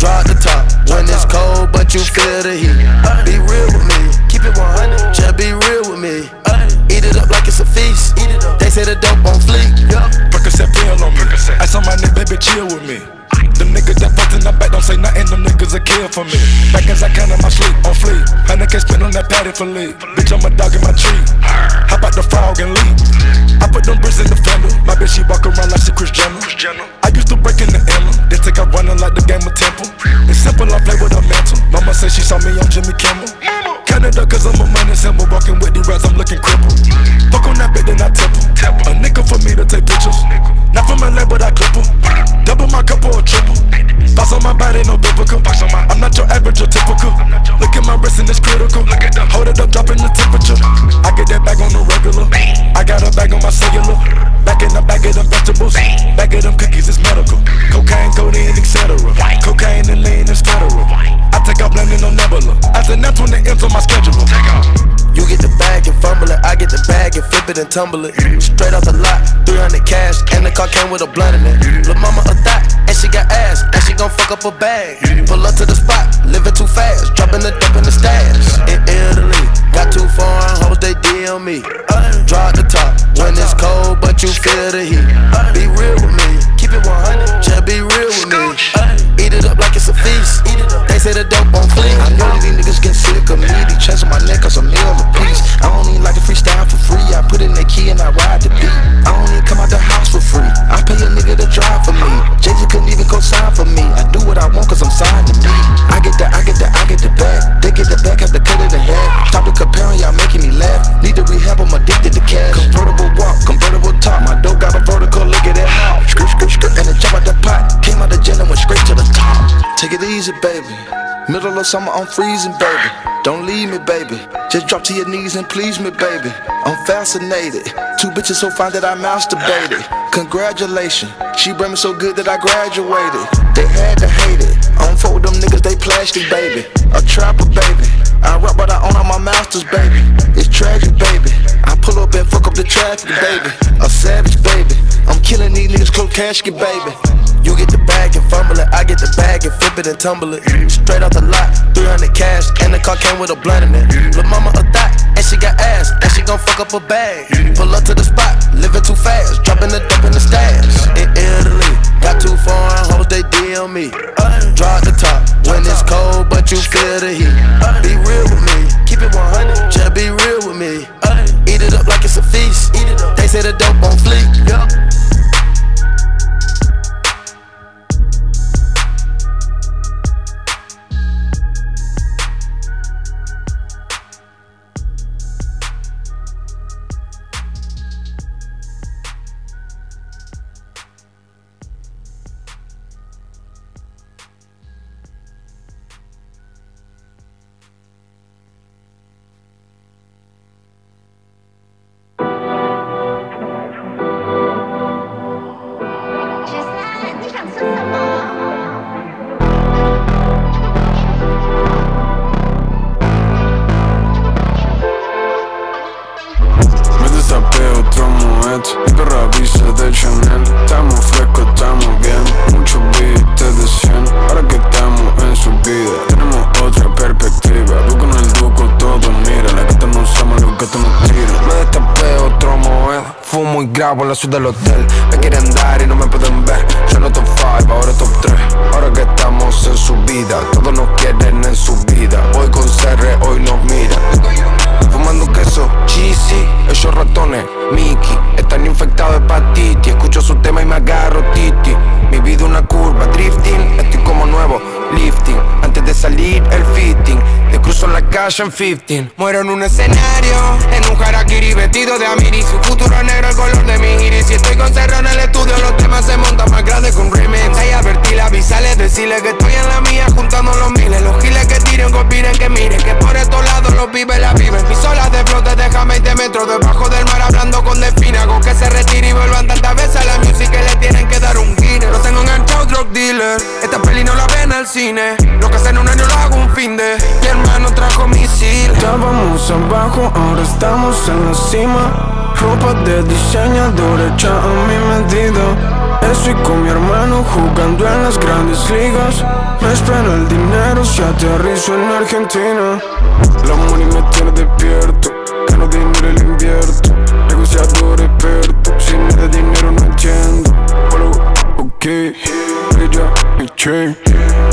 Drop the top. When it's cold. But you feel the heat. Be real with me. Keep it 100. Just be real with me. Eat it up like it's a feast. They say the dope on fleek. Percocet pill on me. I saw my nigga, baby, chill with me. Niggas that fucked in the back don't say nothing, them niggas a kill for me. Back as I can in my sleep, on fleek. Hundred can spin on that patty for lead. Bitch, I'm a dog in my tree. Hop out the frog and leap. I put them bricks in the fender. My bitch, she walk around like she Chris Jenner. I used to break in the emblem. They take out running like the game of Temple. It's simple, I play with a mantle. Mama say she saw me on Jimmy Kimmel. Canada, cause I'm a money symbol. Walking with the rats, I'm looking crippled. Fuck on that bit, then I temple. A nickel for me to take pictures. Not from LA, but I clip 'em. Double my cup or a triple. Thoughts on my body, no biblical. I'm not your average or typical. Look at my wrist and it's critical. Hold it up, dropping the temperature. I get that bag on the regular. I got a bag on my cellular. Back in the bag of them vegetables. Bag of them cookies, it's medical. Cocaine, codeine, etc. Cocaine and lean is federal. I take out blending on Nebula. That's when the ends on my schedule. You get the bag and fumble it. I get the bag and flip it and tumble it. Straight off the lot, 300 cash. And the car came with a blunt in it. Lil' mama a thot, and she got ass. And she gon' fuck up a bag. Pull up to the spot, living too fast. Dropping the dump in the stash. In Italy, got two foreign hoes, they DM me. Drop the top when it's cold, but you feel the heat. Be real with me, keep it 100. Just be real with me. Eat it up like it's a feast. They say the dope on fleek. I know these niggas get sick of me. They on my neck cause I'm meal a piece. I don't even like to freestyle for free. I put in the key and I ride the beat. I don't even come out the house for free. I pay a nigga to drive for me. Jay-Z couldn't even co-sign for me. I do what I want cause I'm signed to me. I get the, I get the, I get the bag. They get the back, have to cut it in half. Stop the comparing, y'all making me laugh. Need to rehab, I'm addicted to cash. Convertible walk, convertible top. My dope got a vertical, look at that how. Out the gym and went straight to the top. Take it easy, baby. Middle of summer, I'm freezing, baby. Don't leave me, baby. Just drop to your knees and please me, baby. I'm fascinated. Two bitches so fine that I masturbated. Congratulations. She brought me so good that I graduated. They had to hate it. I don't fuck with them niggas, they plastic, baby. A trapper, baby. I rap, but I own all my masters, baby. It's tragic, baby. I pull up and fuck up the traffic, baby. A savage, baby. I'm killing these niggas, close casket, baby. I get the bag and flip it and tumble it. Straight off the lot, 300 cash. And the car came with a blunt in it. Lil' mama a thot, and she got ass. And she gon' fuck up a bag. Pull up to the spot, living too fast. Dropping the dump in the stash. In Italy, got two foreign hoes, they DM me. Drop the top when it's cold, but you feel the heat. Be real with me, keep it 100. Just be real with me. Eat it up like it's a feast. They say the dope on fleek. La suite del hotel. Me quieren dar y no me pueden ver. Yo no top 5, ahora top 3. Ahora que estamos en su vida, todos nos quieren en su vida. Hoy con CR, hoy nos miran. Fumando queso, cheesy, esos ratones, Mickey, están infectados de hepatitis. Escucho su tema y me agarro titi. Mi vida una curva, drifting, estoy como nuevo, lifting. Antes de salir el fitting, te cruzo la calle en 15. Muero en un escenario, en un harakiri vestido de amiri. Su futuro negro, el color de mi iris. Si estoy con cerro en el estudio, los temas se montan más grandes un remix. Ahí advertí la avisales, decirle que estoy en la mía, juntando los miles. Los giles que tiren, que opinen, que miren, que por estos lados los vive la viven. Mis olas de flote, déjame 20 metros debajo del mar, hablando con delfínago. Que se retire y vuelvan tantas veces a la music que le tienen que dar un guinness. Lo tengo enganchado, drug dealer. Esta peli no la ven al cine. Lo que hace en un año lo hago un fin de. Misil. Estábamos abajo, ahora estamos en la cima. Ropa de diseñador hecha a mi medida. Estoy con mi hermano jugando en las grandes ligas. Me espera el dinero si aterrizo en Argentina. La money me tiene despierto. Gano dinero y lo invierto. Negociador experto. Sin de dinero no entiendo. Follow, ok. Mi chain.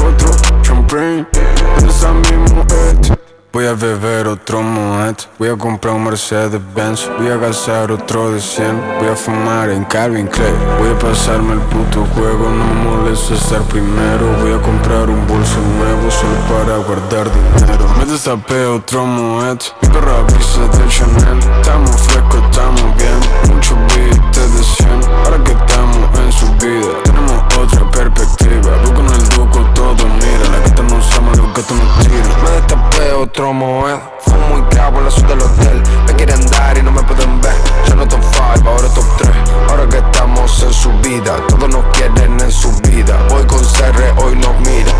Otro Esa mismo et. Voy a beber otro Moet Voy a comprar un Mercedes Benz Voy a gastar otro de 100 Voy a fumar en Calvin Klein. Voy a pasarme el puto juego. No me molesta estar primero. Voy a comprar un bolso nuevo Solo para guardar dinero. Me destapé otro Moet Mi perra avisa del Chanel. Estamos frescos, estamos bien. Mucho billete de 100 Ahora que estamos en su vida Tenemos otra perspectiva. Voy con el duco todo mira La gata no usamos, los gatos no tiran Me destapé otro moed. Fumo y grabo la suite del hotel. Me quieren dar y no me pueden ver. Yo no top 5, ahora top 3 Ahora que estamos en su vida Todos nos quieren en su vida. Voy con CR, hoy nos mira.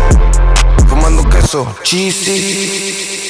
Fumando queso, cheesy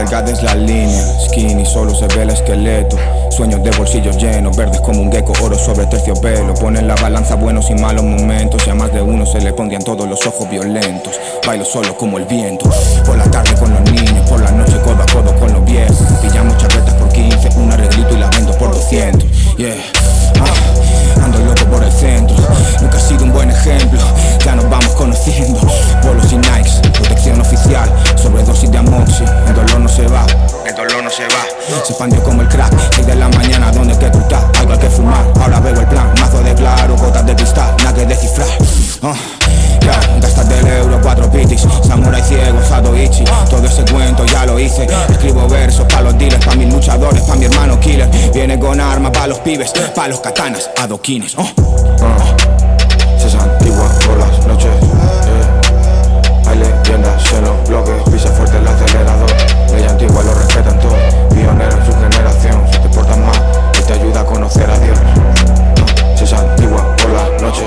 Delgada es la línea, skinny, solo se ve el esqueleto. Sueños de bolsillos llenos, verdes como un gecko, oro sobre terciopelo. Ponen la balanza buenos y malos momentos. Y a más de uno se le pondrían todos los ojos violentos. Bailo solo como el viento. Por la tarde con los niños, por la noche codo a codo con los viejos. Pillamos chaquetas por 15, un arreglito y la vendo por 200. Yeah. Ah, ando loco por el centro. Nunca he sido un buen ejemplo. Ya nos vamos conociendo. Bolos y Nikes, protección oficial. Sobredosis de amoxi. El dolor no se va. El dolor no se va. Se expandió como el crack. 6 de la mañana, donde que tú? Algo hay que fumar. Ahora veo el plan. Mazo de claro, gotas de cristal. Nada que descifrar. Ah, ya, gastas del euro, cuatro bitis. Samurai ciego, Sado Ichi. Todo ese cuento ya lo hice. Escribo versos pa' los dealers, pa' mis luchadores, pa' mi hermano killer. Viene con armas pa' los pibes, pa' los katanas, adoquines. Oh. Por las noches. eh. Hay leyendas en los bloques, pisa fuerte el acelerador. Ley antigua lo respetan todos, pionero en su generación. Si te portas mal, y te ayuda a conocer a Dios. Se es antigua por las noches.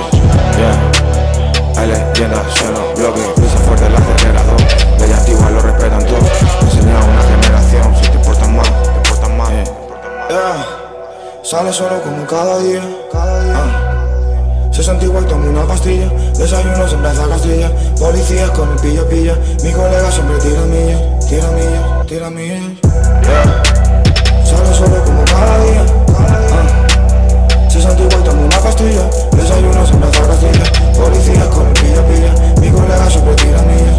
yeah. Hay leyendas en los bloques, pisa fuerte el acelerador. Ley antigua lo respetan todos. Enseña a una generación. Si te portas mal, te portas mal. Yeah. Sale solo como cada día. Ah. Se siente igual, tomo una pastilla. Desayuno siempre a Castilla. Policías con el pilla pilla. Mi colega siempre tira millas, tira millas, tira millas. Yeah. Sale solo como cada día. Ah. Se siente igual, tomo una pastilla. Desayuno siempre a Castilla. Policías con el pilla pilla. Mi colega siempre tira millas.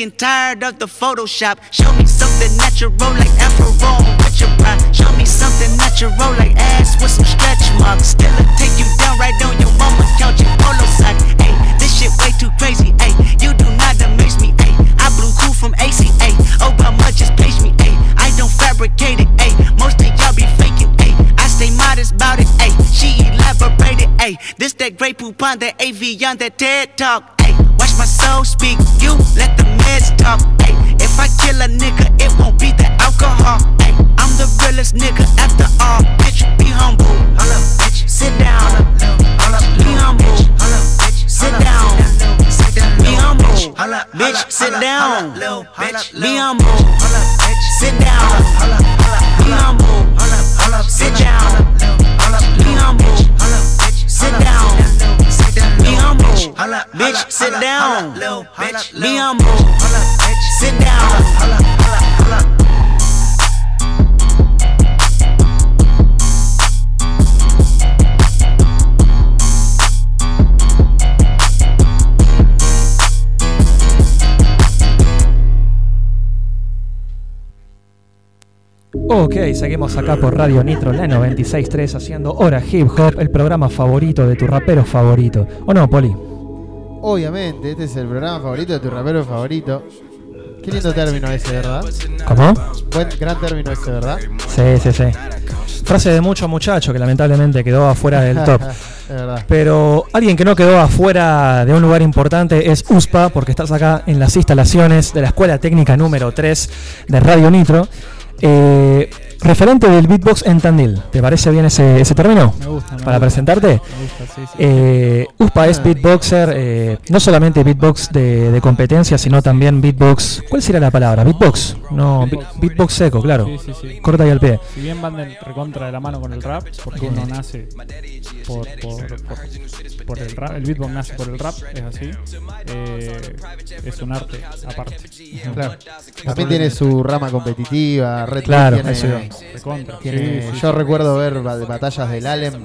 And tired of the Photoshop. Show me something natural like Afro with your pride. Show me something natural like ass with some stretch marks. Still take you down right on your mama's couch in polo sock. Hey, this shit way too crazy. Hey, you do not amaze me. Hey, I blew cool from ACA. Obama just page me. Hey, I don't fabricate it. Hey, most of y'all be faking. Hey, I stay modest about it. Hey, she elaborated. Hey, this that great poop on that AV on that TED talk. Hey, watch my soul speak. You let the meds talk. If I kill a nigga, it won't be the alcohol. Hey, I'm the realest nigga humble. Sit down. Ok, seguimos acá por Radio Nitro, la 96.3, haciendo Hora Hip Hop, el programa favorito de tu rapero favorito. ¿O no, Poli? Obviamente, este es el programa favorito de tu rapero favorito. Qué lindo término ese, ¿verdad? ¿Cómo? Buen, gran término ese, ¿verdad? Sí, sí, sí. Frase de mucho muchacho que lamentablemente quedó afuera del top. Es. Pero alguien que no quedó afuera de un lugar importante es USPA, porque estás acá en las instalaciones de la Escuela Técnica número 3 de Radio Nitro. Eh, referente del beatbox en Tandil, ¿te parece bien ese, ese término? Me gusta, me Para gusta. presentarte. Me gusta, sí, sí. Eh, USPA es beatboxer, eh, no solamente beatbox de, de competencia, sino también beatbox. ¿Cuál sería la palabra? ¿Beatbox? No, beatbox, beatbox seco, claro. Sí, sí, sí. Corta y al pie. Si bien van de recontra de la mano con el rap, porque uno nace por, por, por, por el rap, el beatbox nace por el rap, es así. eh, es un arte aparte. Claro. También tiene su rama competitiva, Red Claro, tiene- eso iba. Recontra. tiene- Sí, sí, yo sí. recuerdo ver ba- batallas del Alem,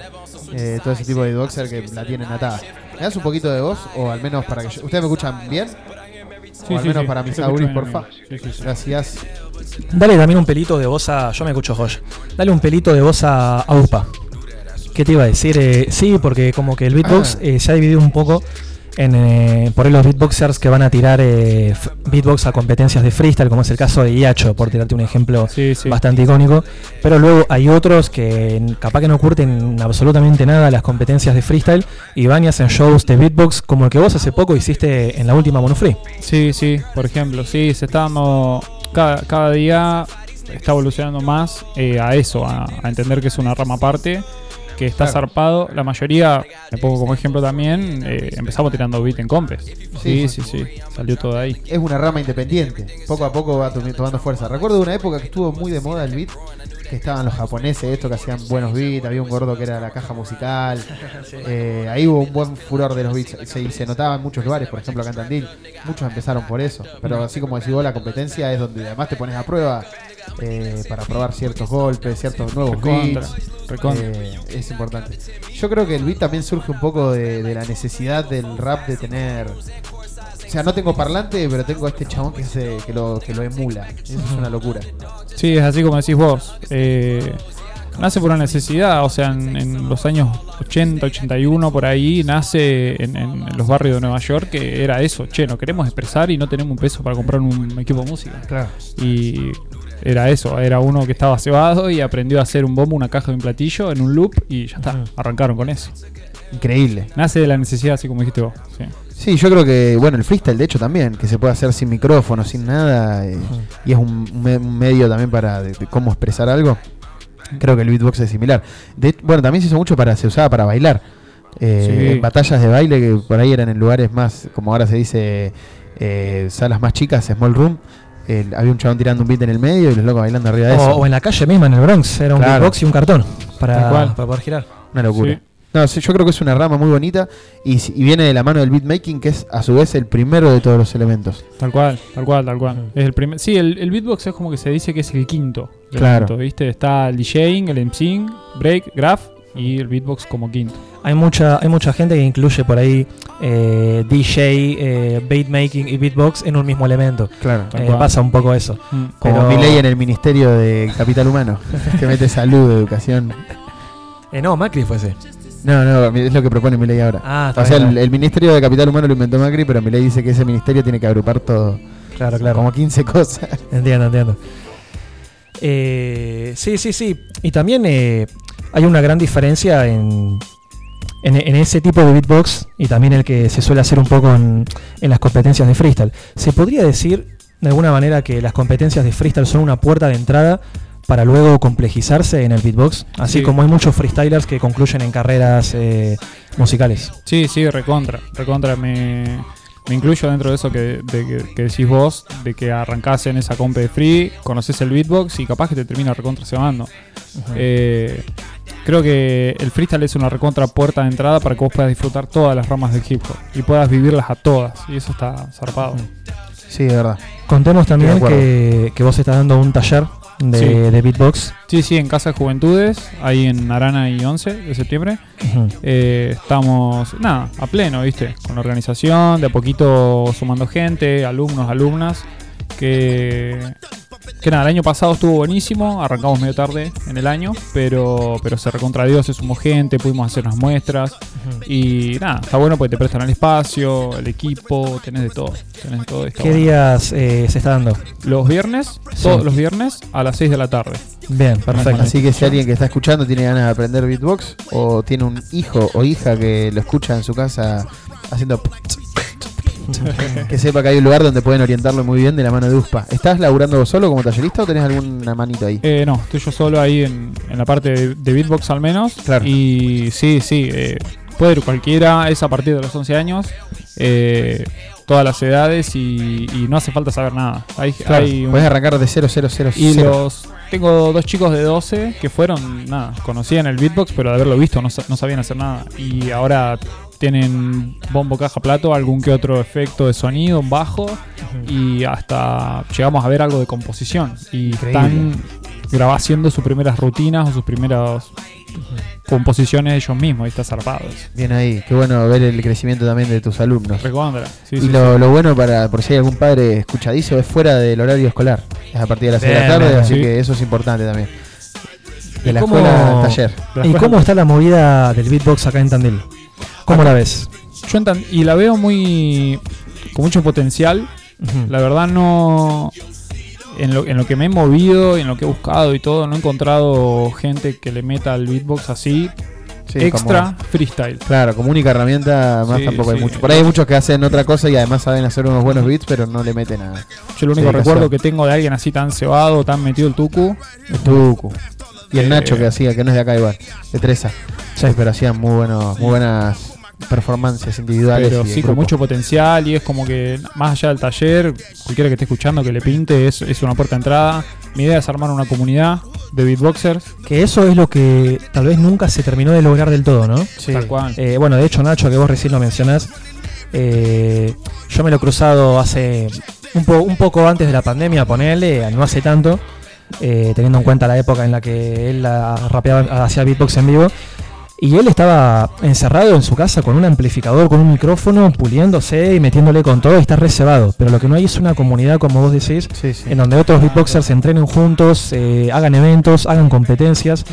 eh, todo ese tipo de boxer que la tienen atada. ¿Me das un poquito de voz? O al menos para que yo- ¿Ustedes me escuchan bien? Sí, o al menos sí. para mis auris, porfa. amigo. Sí, sí, sí. Gracias. Dale también un pelito de voz a. Yo me escucho Josh. Dale un pelito de voz a, a USPA. ¿Qué te iba a decir? Eh, sí, porque como que el beatbox Ah. eh, se ha dividido un poco en eh, por ahí los beatboxers que van a tirar eh, beatbox a competencias de freestyle, como es el caso de Iacho, por tirarte un ejemplo bastante icónico. Pero luego hay otros que capaz que no curten absolutamente nada las competencias de freestyle y van y hacen shows de beatbox como el que vos hace poco hiciste en la última Monofree. Sí, sí, por ejemplo, sí, se está dando. Cada, cada día está evolucionando más eh, a eso, a, a entender que es una rama aparte, que está Claro. zarpado. La mayoría, me pongo como ejemplo también, eh, empezamos tirando beat en compes. Sí, sí, sí, salió todo ahí. Es una rama independiente. Poco a poco va tomando fuerza. Recuerdo una época que estuvo muy de moda el beat. Que estaban los japoneses, estos que hacían buenos beats. Había un gordo que era la caja musical. Sí. Eh, ahí hubo un buen furor de los beats. Se, se notaba en muchos lugares, por ejemplo acá en Tandil. Muchos empezaron por eso. Pero así como decís vos, la competencia es donde además te pones a prueba eh, para probar ciertos golpes, ciertos nuevos beats. Eh, es importante. Yo creo que el beat también surge un poco de, de la necesidad del rap de tener. O sea, no tengo parlante, pero tengo a este chabón que, se, que, lo, que lo emula. Eso es una locura. Sí, es así como decís vos. Eh, nace por una necesidad, o sea, en, en los años 80, 81, por ahí, nace en, en los barrios de Nueva York que era eso. Che, no queremos expresar y no tenemos un peso para comprar un equipo de música. Claro. Y era eso, era uno que estaba cebado y aprendió a hacer un bombo, una caja de un platillo en un loop y ya está, arrancaron con eso. Increíble. Nace de la necesidad, así como dijiste vos. Sí. Sí, yo creo que, bueno, el freestyle de hecho también, que se puede hacer sin micrófono, sin nada, eh, y es un, me- un medio también para de- de cómo expresar algo. Creo que el beatbox es similar. De, bueno, también se hizo mucho para, se usaba para bailar. Eh, Sí. En batallas de baile que por ahí eran en lugares más, como ahora se dice, eh, salas más chicas, small room. Había un chabón tirando un beat en el medio y los locos bailando arriba de O, eso. o en la calle misma, en el Bronx, era un Claro. beatbox y un cartón para, para poder girar. Una locura. Sí. No, sí, yo creo que es una rama muy bonita y, viene de la mano del beatmaking, que es a su vez el primero de todos los elementos. Tal cual, tal cual, tal cual. Es el primer, sí, el, el beatbox es como que se dice que es el quinto. Claro. elemento, ¿viste? Está el DJing, el MCing, break, graph y el beatbox como quinto. Hay mucha, hay mucha gente que incluye por ahí eh, DJ, eh, beatmaking y beatbox en un mismo elemento. Claro. Eh, pasa un poco eso. Mm. Como Pero- mi ley en el Ministerio de Capital Humano, que mete salud, educación. Eh, no, Macri fue ese. No, no, es lo que propone mi ley ahora. Ah, está o sea, el, Ministerio de Capital Humano lo inventó Macri, pero mi ley dice que ese ministerio tiene que agrupar todo. Claro, claro. Como 15 cosas. Entiendo, entiendo. Eh, sí, sí, sí. Y también eh, hay una gran diferencia en, en, en ese tipo de beatbox y también el que se suele hacer un poco en, en las competencias de freestyle. ¿Se podría decir de alguna manera que las competencias de freestyle son una puerta de entrada para luego complejizarse en el beatbox? Así Sí. como hay muchos freestylers que concluyen en carreras eh, musicales. Sí, sí, recontra, recontra. Me, me incluyo dentro de eso que, de que, que decís vos, de que arrancás en esa comp de free, conoces el beatbox y capaz que te termina recontra cebando. Eh, creo que el freestyle es una recontra puerta de entrada para que vos puedas disfrutar todas las ramas del hip hop y puedas vivirlas a todas. Y eso está zarpado. Sí, de verdad. Contemos también que vos estás dando un taller de, Sí. de beatbox. Sí, sí, en Casa de Juventudes, ahí en Arana y 11 de septiembre. Eh, estamos, nada, a pleno, ¿viste? Con la organización, de a poquito sumando gente, alumnos, alumnas. Que, que nada, el año pasado estuvo buenísimo, arrancamos medio tarde en el año, pero, pero se recontradió, se sumó gente, pudimos hacer unas muestras. Y nada, está bueno porque te prestan el espacio, el equipo, tenés de todo. Tenés de todo ¿Qué bueno. días eh, se está dando? Los viernes, Sí. todos los viernes a las 6 de la tarde. Bien, perfecto. Así que si alguien que está escuchando tiene ganas de aprender beatbox o tiene un hijo o hija que lo escucha en su casa haciendo que sepa que hay un lugar donde pueden orientarlo muy bien de la mano de USPA. ¿Estás laburando vos solo como tallerista o tenés alguna manito ahí? Eh, no, estoy yo solo ahí en, en la parte de, de beatbox al menos. Y sí, sí, eh, puede ir cualquiera, es a partir de los 11 años, eh, todas las edades y, y no hace falta saber nada. Hay, Claro, hay un- podés arrancar de 0, 0, 0, Y 0. los tengo dos chicos de 12 que fueron, nada, conocían el beatbox, pero de haberlo visto no sabían hacer nada. Y ahora tienen bombo, caja, plato, algún que otro efecto de sonido, un bajo, y hasta llegamos a ver algo de composición. Y Increíble. están grabando haciendo sus primeras rutinas o sus primeras composiciones ellos mismos, y está zarpado. eso. Bien ahí, qué bueno ver el crecimiento también de tus alumnos. Sí, y sí, lo, sí. lo bueno para, por si hay algún padre escuchadizo, es fuera del horario escolar. Es a partir de las 6 de la tarde, así sí. que eso es importante también. De ¿Y la cómo- escuela al taller. ¿Y cómo está la movida del beatbox acá en Tandil? ¿Cómo Acá- la ves? Yo y la veo muy con mucho potencial. La verdad no en lo, en lo que me he movido, en lo que he buscado y todo, no he encontrado gente que le meta al beatbox así Sí, extra como- freestyle. Claro, como única herramienta más Sí, tampoco hay mucho. Por ahí hay muchos que hacen otra cosa y además saben hacer unos buenos beats, pero no le meten nada. Yo lo único recuerdo que tengo de alguien así tan cebado, tan metido el tucu, El tucu. Y el Eh, Nacho que hacía, que no es de acá igual, de Teresa. Sí, pero hacían muy, buenos, muy buenas performances individuales. Pero sí, con mucho potencial y es como que más allá del taller, cualquiera que esté escuchando que le pinte es, es una puerta de entrada. Mi idea es armar una comunidad de beatboxers. Que eso es lo que tal vez nunca se terminó de lograr del todo, ¿no? Tal cual. Eh, bueno, de hecho, Nacho, que vos recién lo mencionás, eh, yo me lo he cruzado hace un, po- un poco antes de la pandemia, ponele, no hace tanto, eh, teniendo en cuenta la época en la que él ah, rapeaba, hacía beatbox en vivo. Y él estaba encerrado en su casa con un amplificador, con un micrófono, puliéndose y metiéndole con todo y está reservado. Pero lo que no hay es una comunidad, como vos decís, en donde otros beatboxers se entrenen juntos, eh, hagan eventos, hagan competencias.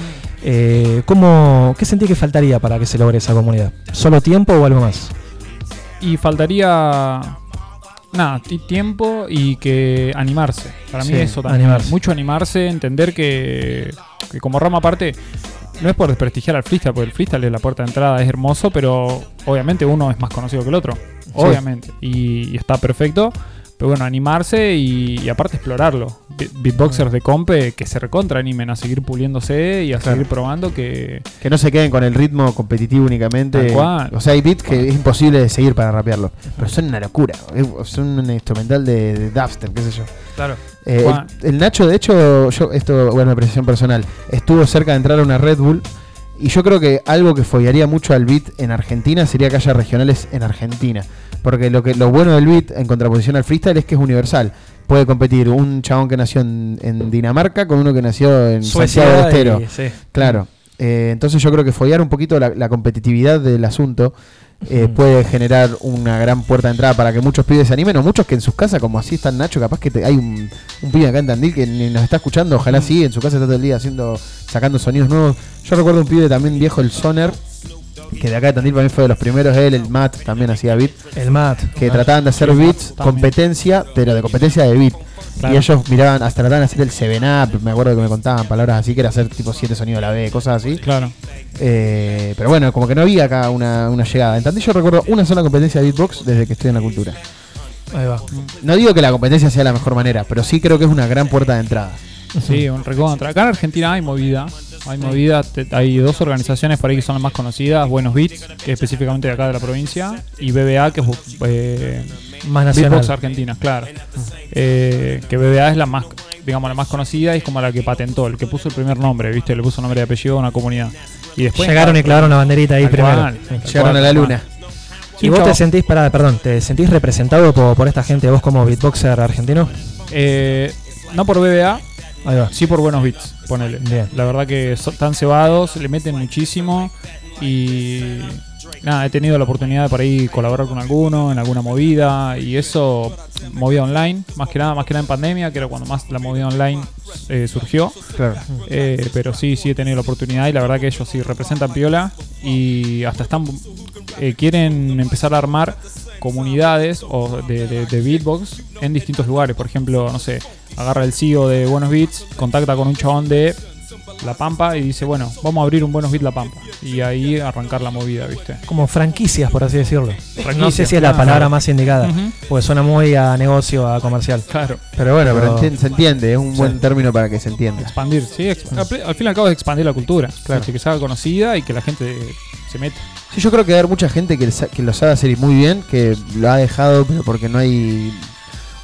Eh, ¿cómo, ¿Qué sentís que faltaría para que se logre esa comunidad? ¿Solo tiempo o algo más? Y faltaría nada, ti- tiempo y que animarse. Para mí Sí, eso también. animarse. Mucho animarse, entender que, que como rama aparte, no es por desprestigiar al freestyle, porque el freestyle es la puerta de entrada, es hermoso, pero obviamente uno es más conocido que el otro. Obviamente. Y, y está perfecto. Pero bueno, animarse y, y aparte explorarlo. Be- Beatboxers de compe que se recontra animen a seguir puliéndose y a Claro. seguir probando que, Que no se queden con el ritmo competitivo únicamente. O sea, hay beats que es imposible de seguir para rapearlo. Pero son una locura. es- Son un instrumental de, de dubstep, qué sé yo. Claro. Eh, el, el Nacho, de hecho, yo esto, bueno, apreciación personal, estuvo cerca de entrar a una Red Bull. Y yo creo que algo que follaría mucho al beat en Argentina sería que haya regionales en Argentina. Porque lo que lo bueno del beat, en contraposición al freestyle, es que es universal. Puede competir un chabón que nació en, en Dinamarca con uno que nació en Suecia Santiago del Estero. y- sí. Claro. Eh, entonces yo creo que follar un poquito la, la competitividad del asunto eh, puede generar una gran puerta de entrada para que muchos pibes se animen o muchos que en sus casas, como así está Nacho, capaz que te- hay un, un pibe acá en Tandil que ni nos está escuchando, ojalá sí, en su casa está todo el día haciendo, sacando sonidos nuevos. Yo recuerdo un pibe también viejo, el Soner, que de acá de Tandil para mí fue de los primeros, él, el Matt también hacía beat. El Matt. Que trataban de hacer beats, competencia, pero de competencia de beat. Claro. Y ellos miraban, hasta trataban de hacer el 7-up, me acuerdo que me contaban palabras así, que era hacer tipo 7 sonidos a la vez, cosas así. Claro. Eh, pero bueno, como que no había acá una, una llegada. En Tandil yo recuerdo una sola competencia de beatbox desde que estoy en la cultura. Ahí va. No digo que la competencia sea la mejor manera, pero sí creo que es una gran puerta de entrada. Sí, un recontra. Acá en Argentina hay movida. Hay movida, te- hay dos organizaciones por ahí que son las más conocidas, Buenos Beats, que es específicamente de acá de la provincia, y BBA, que es eh, Más nacional. Beatbox Argentina, claro. Eh, que BBA es la más, digamos, la más conocida y es como la que patentó, el que puso el primer nombre, ¿viste? Le puso nombre y apellido a una comunidad. Y después Llegaron y clavaron la banderita ahí primero. cual, Sí. tal Llegaron cual, a la luna. ¿Y vos te sentís, pará, perdón, te sentís representado por, por esta gente, vos como beatboxer argentino? Eh, no por BBA, Ahí va. sí por buenos beats, ponele. Bien. La verdad que son tan cebados, le meten muchísimo y nada, he tenido la oportunidad de por ahí colaborar con alguno en alguna movida y eso, movida online, más que nada, más que nada en pandemia, que era cuando más la movida online eh, surgió. Claro. Eh, pero sí, sí he tenido la oportunidad y la verdad que ellos sí representan Piola y hasta están eh, quieren empezar a armar comunidades o de, de- de beatbox en distintos lugares. Por ejemplo, no sé, agarra el CEO de Buenos Beats, contacta con un chabón de La Pampa y dice, bueno, vamos a abrir un Buenos Beats La Pampa. Y ahí arrancar la movida, ¿viste? Como franquicias, por así decirlo. no sé si es la palabra más indicada, Ujú. porque suena muy a negocio, a comercial. Claro. Pero bueno, pero se entiende, es un buen término para que se entienda. Expandir, sí, exp- al, fin y al cabo es expandir la cultura. Claro. Que se haga conocida y que la gente se meta. Sí, yo creo que hay mucha gente que, que lo sabe hacer y muy bien, que lo ha dejado, pero porque no hay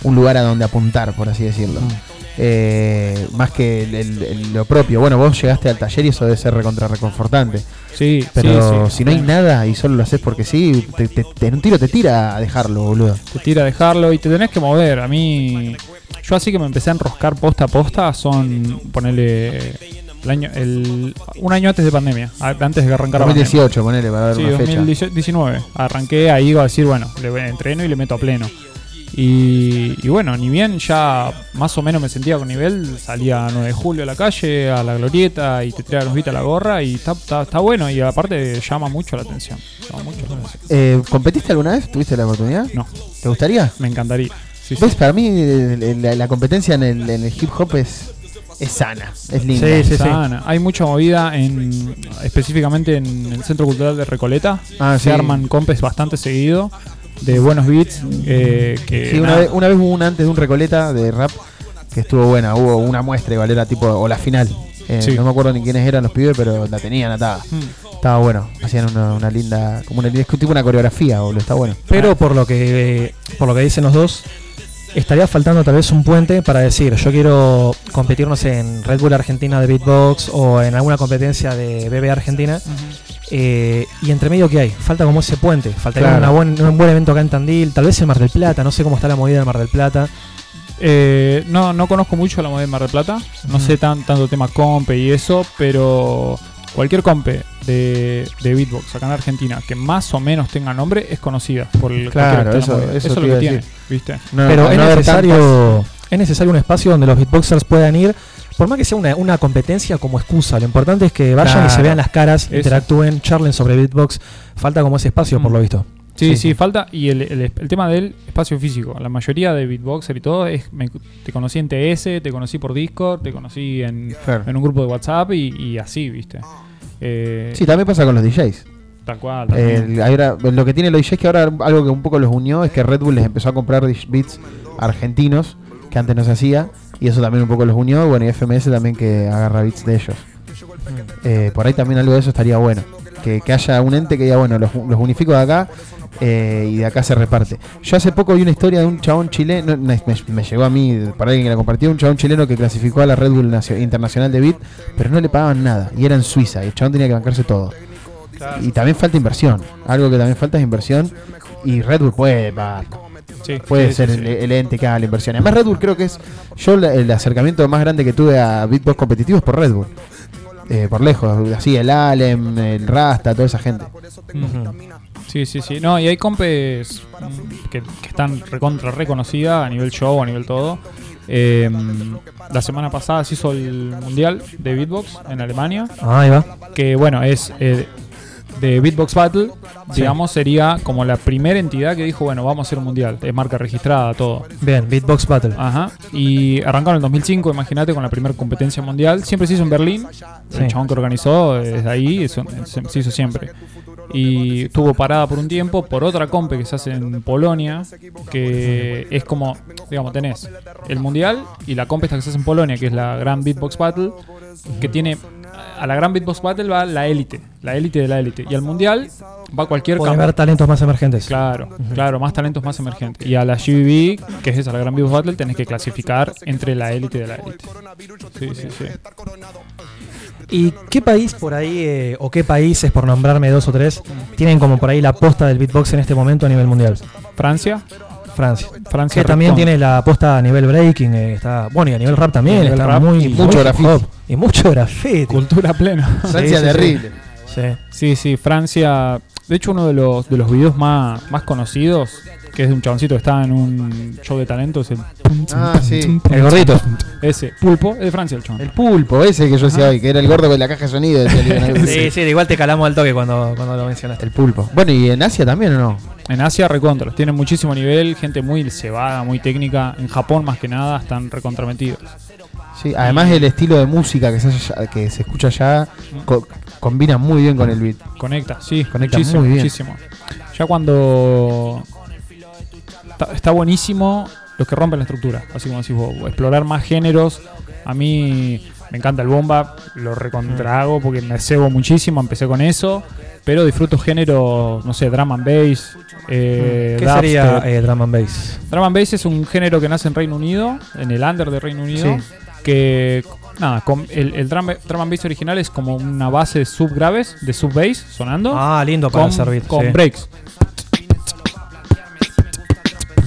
un lugar a donde apuntar, por así decirlo. Eh, más que el- el- el- lo propio. Bueno, vos llegaste al taller y eso debe ser recontra reconfortante. Sí, Pero sí, sí. si no hay nada y solo lo haces porque sí, te, te- te- en un tiro te tira a dejarlo, boludo. te tira a dejarlo y te tenés que mover. A mí, yo así que me empecé a enroscar posta a posta son, ponerle el año, el, un año antes de pandemia, antes de que arrancara 2018, ponele para ver Sí, una fecha. 2019. Arranqué ahí iba a decir, bueno, le entreno y le meto a pleno. Y, y bueno, ni bien ya más o menos me sentía con nivel, salía a 9 de julio a la calle, a la glorieta y te traía los a la gorra y está, está, está bueno y aparte llama mucho la atención. Llama mucho la atención. Eh, ¿Competiste alguna vez? ¿Tuviste la oportunidad? No. ¿Te gustaría? Me encantaría. Sí, ¿Ves? sí. Para mí la, la competencia en el, en el hip hop es, es sana, es linda. Sana. Hay mucha movida en específicamente en el Centro Cultural de Recoleta. Ah, Se sí. arman compes bastante seguido de buenos beats. eh, que Sí, una vez, una vez hubo un antes de un Recoleta de rap que estuvo buena. Hubo una muestra igual, era tipo, o la final. Eh, Sí. No me acuerdo ni quiénes eran los pibes, pero la tenían atada. Mm. Estaba bueno. Hacían una, una linda, como una tipo una coreografía, boludo. Está bueno. Pero por lo que por lo que dicen los dos, estaría faltando tal vez un puente para decir, yo quiero competir, no sé, en Red Bull Argentina de Beatbox o en alguna competencia de BB Argentina. eh, y entre medio que hay, falta como ese puente, faltaría Claro. una buen- un buen evento acá en Tandil, tal vez en Mar del Plata, no sé cómo está la movida en Mar del Plata. Eh, no, no conozco mucho la modelo de Mar del Plata. No sé tan, tanto tema compe y eso, pero cualquier compe de, de beatbox acá en Argentina que más o menos tenga nombre es conocida por el Claro, eso- es lo que tiene, decir. ¿viste? Pero es necesario, es necesario un espacio donde los beatboxers puedan ir, por más que sea una, una competencia como excusa. Lo importante es que vayan y se vean las caras, Eso. interactúen, charlen sobre beatbox. Falta como ese espacio, por lo visto. Sí, sí, falta. Y el, el- el tema del espacio físico. La mayoría de beatboxer y todo es. me- te conocí en TS, te conocí por Discord, te conocí en, Claro. en un grupo de WhatsApp y, y así, ¿viste? Eh, Sí, también pasa con los DJs. Tal cual. El- ahora- lo que tiene los DJs que ahora algo que un poco los unió es que Red Bull les empezó a comprar beats argentinos que antes no se hacía y eso también un poco los unió. Bueno, y FMS también que agarra beats de ellos. Eh, por ahí también algo de eso estaría bueno. Que, que haya un ente que diga, bueno, los, los unifico de acá eh, y de acá se reparte. Yo hace poco vi una historia de un chabón chileno, me, llegó a mí, para alguien que la compartió, un chabón chileno que clasificó a la Red Bull Nacio- Internacional de Beat, pero no le pagaban nada y era en Suiza y el chabón tenía que bancarse todo. Y también falta inversión. Algo que también falta es inversión. Y Red Bull puede, pagar. Sí, puede sí, ser sí, el, ente que haga la inversión. Además, Red Bull creo que es. Yo la- el acercamiento más grande que tuve a beatbox competitivos por Red Bull. Eh, por lejos. Así, el Alem, el Rasta, toda esa gente. Sí, sí, sí. No, y hay compes que, que están recontra reconocidas a nivel show, a nivel todo. Eh, la semana pasada se hizo el mundial de beatbox en Alemania. Ahí va. Que bueno, es eh, de Beatbox Battle, Sí. digamos, sería como la primera entidad que dijo, bueno, vamos a hacer un mundial. Es marca registrada, todo. Bien, Beatbox Battle. Ajá. Y arrancaron en el 2005, imagínate, con la primera competencia mundial. Siempre se hizo en Berlín. Sí. El chabón que organizó desde ahí, eso, se, hizo siempre. Y estuvo parada por un tiempo por otra compe que se hace en Polonia, que es como, digamos, tenés el mundial y la compe esta que se hace en Polonia, que es la Grand Beatbox Battle, que tiene. A la Grand Beatbox Battle va la élite, la élite de la élite. Y al mundial va cualquier Puede haber talentos más emergentes. Claro, claro, más talentos más emergentes. Y a la GBB, que es esa, la Gran Beatbox Battle, tenés que clasificar entre la élite de la élite. Sí, sí, sí. ¿Y qué país por ahí, eh, o qué países, por nombrarme dos o tres, tienen como por ahí la posta del beatbox en este momento a nivel mundial? Francia. Francia. Francia que también tiene la posta a nivel breaking, eh, está bueno, y a nivel rap también, nivel está rap muy y muy mucho graffiti. hop. Y mucho grafiti. Cultura plena. Francia terrible. Sí. Sí, sí, Francia. De hecho, uno de los, de los videos más, más conocidos, que es de un chaboncito que estaba en un show de talentos, el, Ah, sí. El gordito. Ese, Pulpo, es de Francia el chabón. El pulpo, ese que yo decía hoy, que era el gordo con la caja de sonido. decía. Sí, sí, igual te calamos al toque cuando, cuando lo mencionaste. El pulpo. Bueno, ¿y en Asia también o no? En Asia recontra, tienen muchísimo nivel, gente muy cebada, muy técnica. En Japón más que nada están recontrametidos. Sí, además el estilo de música que se, que se escucha allá co- combina muy bien con el beat. Conecta, sí, Conecta muchísimo, muy bien. muchísimo. Ya cuando está, está buenísimo los que rompen la estructura, así como decís vos, explorar más géneros. A mí me encanta el bomba, lo recontrago porque me cebo muchísimo, empecé con eso, pero disfruto géneros, no sé, drum and bass. eh, ¿Qué dubstep. sería eh, drum and bass? Drum and bass es un género que nace en Reino Unido, en el under de Reino Unido, Sí. que nada, con- el, el drum, drum and bass original es como una base de subgraves, de sub bass sonando. Ah, lindo para con, beat, Con sí. breaks.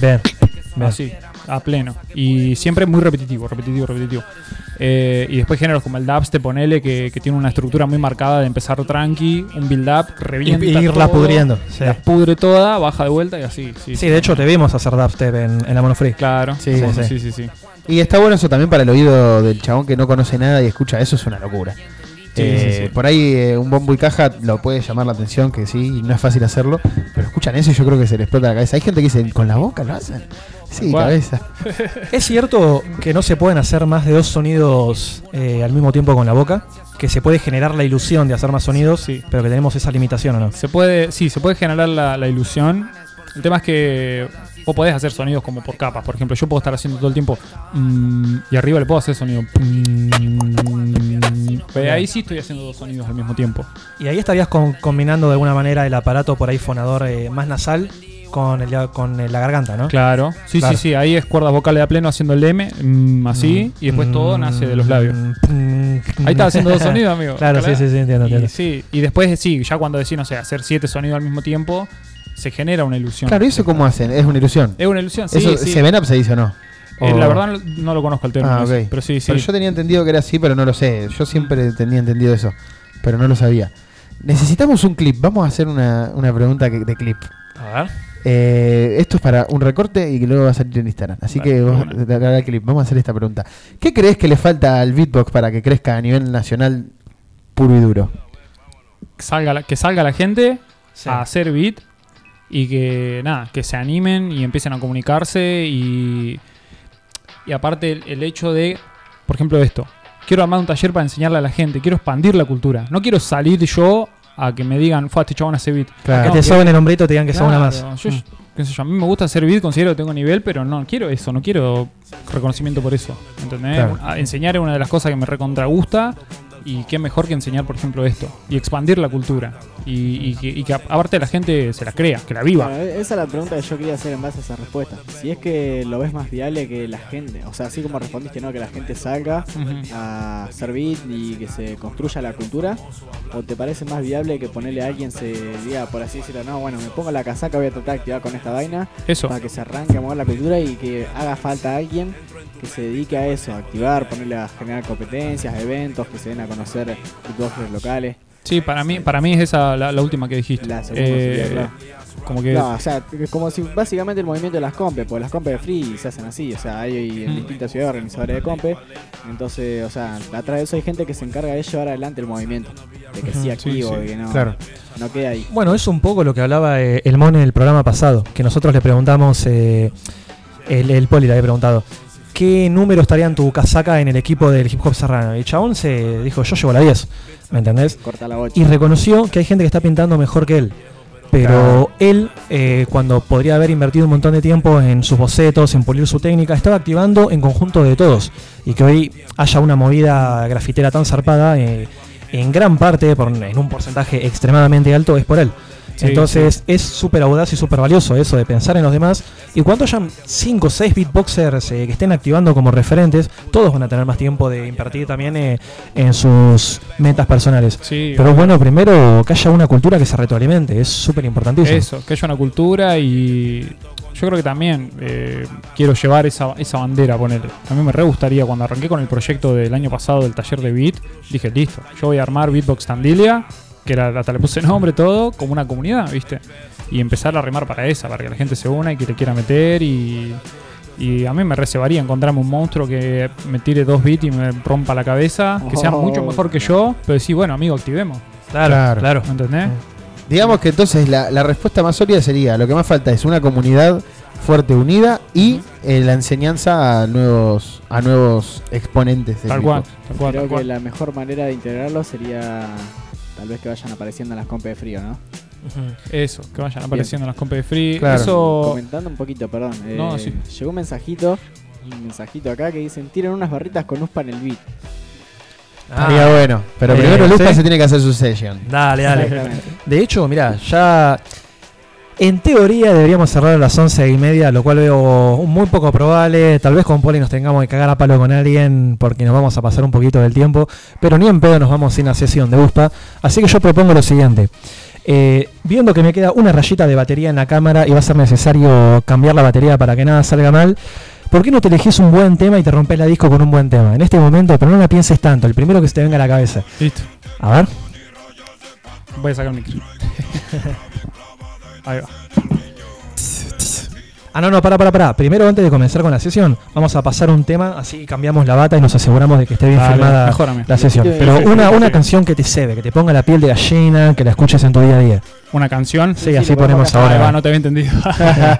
Bien. bien. Así, a pleno. Y siempre muy repetitivo, repetitivo, repetitivo. Eh, y después géneros como el dubstep, ponele, que, que tiene una estructura muy marcada de empezar tranqui, un build-up, revienta Y- y irla todo, pudriendo, sí. La pudre toda, baja de vuelta y así. Sí, Sí, de hecho te vimos hacer dubstep en, en la Mono Free. Claro. Sí, Sí, sí. sí, sí, sí. Y está bueno eso también para el oído del chabón que no conoce nada y escucha eso, es una locura. Sí, Eh, sí, sí. Por ahí eh, un bombo y caja lo puede llamar la atención, que sí, y no es fácil hacerlo, pero escuchan eso y yo creo que se les explota la cabeza. Hay gente que dice, ¿con la boca lo hacen? Sí, ¿Cuál? cabeza. ¿Es cierto que no se pueden hacer más de dos sonidos eh, al mismo tiempo con la boca? Que se puede generar la ilusión de hacer más sonidos, pero que tenemos esa limitación, ¿o no? Se puede, sí, se puede generar la, la ilusión. El tema es que vos podés hacer sonidos como por capas. Por ejemplo, yo puedo estar haciendo todo el tiempo mm, y arriba le puedo hacer sonido mm. Pero ahí sí estoy haciendo dos sonidos al mismo tiempo. Y ahí estarías con- combinando de alguna manera el aparato por ahí fonador eh, más nasal con, el, con la garganta, ¿no? Claro, sí, Claro. sí, sí. Ahí es cuerdas vocales a pleno haciendo el M, mm, así, Mm, y después todo mm, nace de los labios. mm, Ahí estaba haciendo dos sonidos, amigo. Claro, sí, sí, sí, entiendo, Y, entiendo. sí, y después, sí, ya cuando decís, no sé, hacer siete sonidos al mismo tiempo, se genera una ilusión. Claro, ¿y eso cómo hacen? Es una ilusión. Es una ilusión, sí, ¿Eso sí. ¿Seven Up se dice o no? Eh, la verdad no, no lo conozco el término, Ah, pero sí, sí. Pero yo tenía entendido que era así, pero no lo sé. Yo siempre tenía entendido eso, pero no lo sabía. Necesitamos un clip. Vamos a hacer una, una pregunta de clip. A ver. Eh, esto es para un recorte y que luego va a salir en Instagram. Así Vale, que vos, bueno. clip. vamos a hacer esta pregunta. ¿Qué crees que le falta al beatbox para que crezca a nivel nacional puro y duro? que salga la, que salga la gente a hacer beat y que nada, que se animen y empiecen a comunicarse y, y aparte el, el hecho de, por ejemplo, esto, quiero armar un taller para enseñarle a la gente, quiero expandir la cultura, no quiero salir yo a que me digan, fue este chabón hace beat. Claro. No, Que te soben el hombrito y te digan que una más. yo- Mm. qué sé yo, a mí me gusta hacer beat, considero que tengo nivel, pero no quiero eso, no quiero reconocimiento por eso. ¿Entendés? Claro. A- enseñar es una de las cosas que me recontra gusta y qué mejor que enseñar, por ejemplo, esto y expandir la cultura y, y que, y que aparte la gente se la crea, que la viva. Bueno, e- esa es la pregunta que yo quería hacer en base a esa respuesta. Si es que lo ves más viable que la gente, o sea, así como respondiste, ¿no? Que la gente salga a hacer beat y que se construya la cultura, o te parece más viable que ponerle a alguien se diga, por así decirlo, no, bueno, me pongo la casaca, voy a tratar de activar con esta vaina, Eso. para que se arranque a mover la cultura y que haga falta alguien que se dedique a eso, a activar, ponerle a generar competencias, eventos, que se den a conocer beatboxers locales. Sí, para mí, para mí es esa la, la última que dijiste. La segunda Eh, sería, claro. Como que No, o sea, como si básicamente el movimiento de las compes, porque las compes de free se hacen así, o sea, hay en Mm. distintas ciudades organizadores de compes, entonces, o sea, atrás de eso hay gente que se encarga de llevar adelante el movimiento, de que sea sí, activo, sí. de que no, Claro. no quede ahí. Bueno, es un poco lo que hablaba eh, el Mon en el programa pasado, que nosotros le preguntamos, eh, el, el Poli le había preguntado, ¿qué número estaría en tu casaca en el equipo del hip hop serrano? Y el chabón se dijo, yo llevo la 10, ¿me entendés? Corta la. Y reconoció que hay gente que está pintando mejor que él. Pero Claro. él, eh, cuando podría haber invertido un montón de tiempo en sus bocetos, en pulir su técnica, estaba activando en conjunto de todos. Y que hoy haya una movida grafitera tan zarpada, eh, en gran parte, por, en un porcentaje extremadamente alto, es por él. Sí, Entonces es súper audaz y súper valioso eso de pensar en los demás. Y cuando hayan 5 o 6 beatboxers eh, que estén activando como referentes, todos van a tener más tiempo de invertir también eh, en sus metas personales. Sí, Pero bueno, primero que haya una cultura que se retroalimente, es súper importantísimo. Eso, que haya una cultura y yo creo que también eh, quiero llevar esa, esa bandera, ponerle. A mí me re gustaría, cuando arranqué con el proyecto del año pasado del taller de beat, dije, listo, yo voy a armar Beatbox Tandilia, que era, hasta le puse nombre, todo, como una comunidad, ¿viste? Y empezar a remar para esa, para que la gente se una y que le quiera meter y... Y a mí me reservaría encontrarme un monstruo que me tire dos beats y me rompa la cabeza, que sea Oh. mucho mejor que yo, pero decir, bueno, amigo, activemos. Claro, claro. ¿Me entendés? Digamos que entonces la, la respuesta más sólida sería, lo que más falta es una comunidad fuerte, unida y eh, la enseñanza a nuevos a nuevos exponentes. del Tal cual, tal cual, Creo tal que la mejor manera de integrarlo sería tal vez que vayan apareciendo en las compes de frío, ¿no? Eso, que vayan Bien. apareciendo en las compes de free. Claro. Eso. Comentando un poquito, perdón. eh, No, sí. Llegó un mensajito, un mensajito acá que dicen, tiren unas barritas con USPA en el beat. Estaría bueno. Pero Eh, primero Lucas ¿sí? se tiene que hacer su session. Dale, dale. De hecho, mira, ya en teoría deberíamos cerrar a las once y media, lo cual veo muy poco probable. Tal vez con Poli nos tengamos que cagar a palo con alguien porque nos vamos a pasar un poquito del tiempo, pero ni en pedo nos vamos sin la sesión de USPA. Así que yo propongo lo siguiente. Eh, viendo que me queda una rayita de batería en la cámara y va a ser necesario cambiar la batería para que nada salga mal, ¿por qué no te elegís un buen tema y te rompes la disco con un buen tema? En este momento, pero no la pienses tanto, el primero que se te venga a la cabeza. Listo. A ver. Voy a sacar el micro. Ahí va. Ah, no, no, para, para, para. Primero, antes de comenzar con la sesión, vamos a pasar un tema, así cambiamos la bata y nos aseguramos de que esté bien Dale, filmada mejorame. la sesión. Pero una, una canción que te cebe, que te ponga la piel de gallina, que la escuches en tu día a día. ¿Una canción? Sí, así ponemos ahora. va, no te había entendido.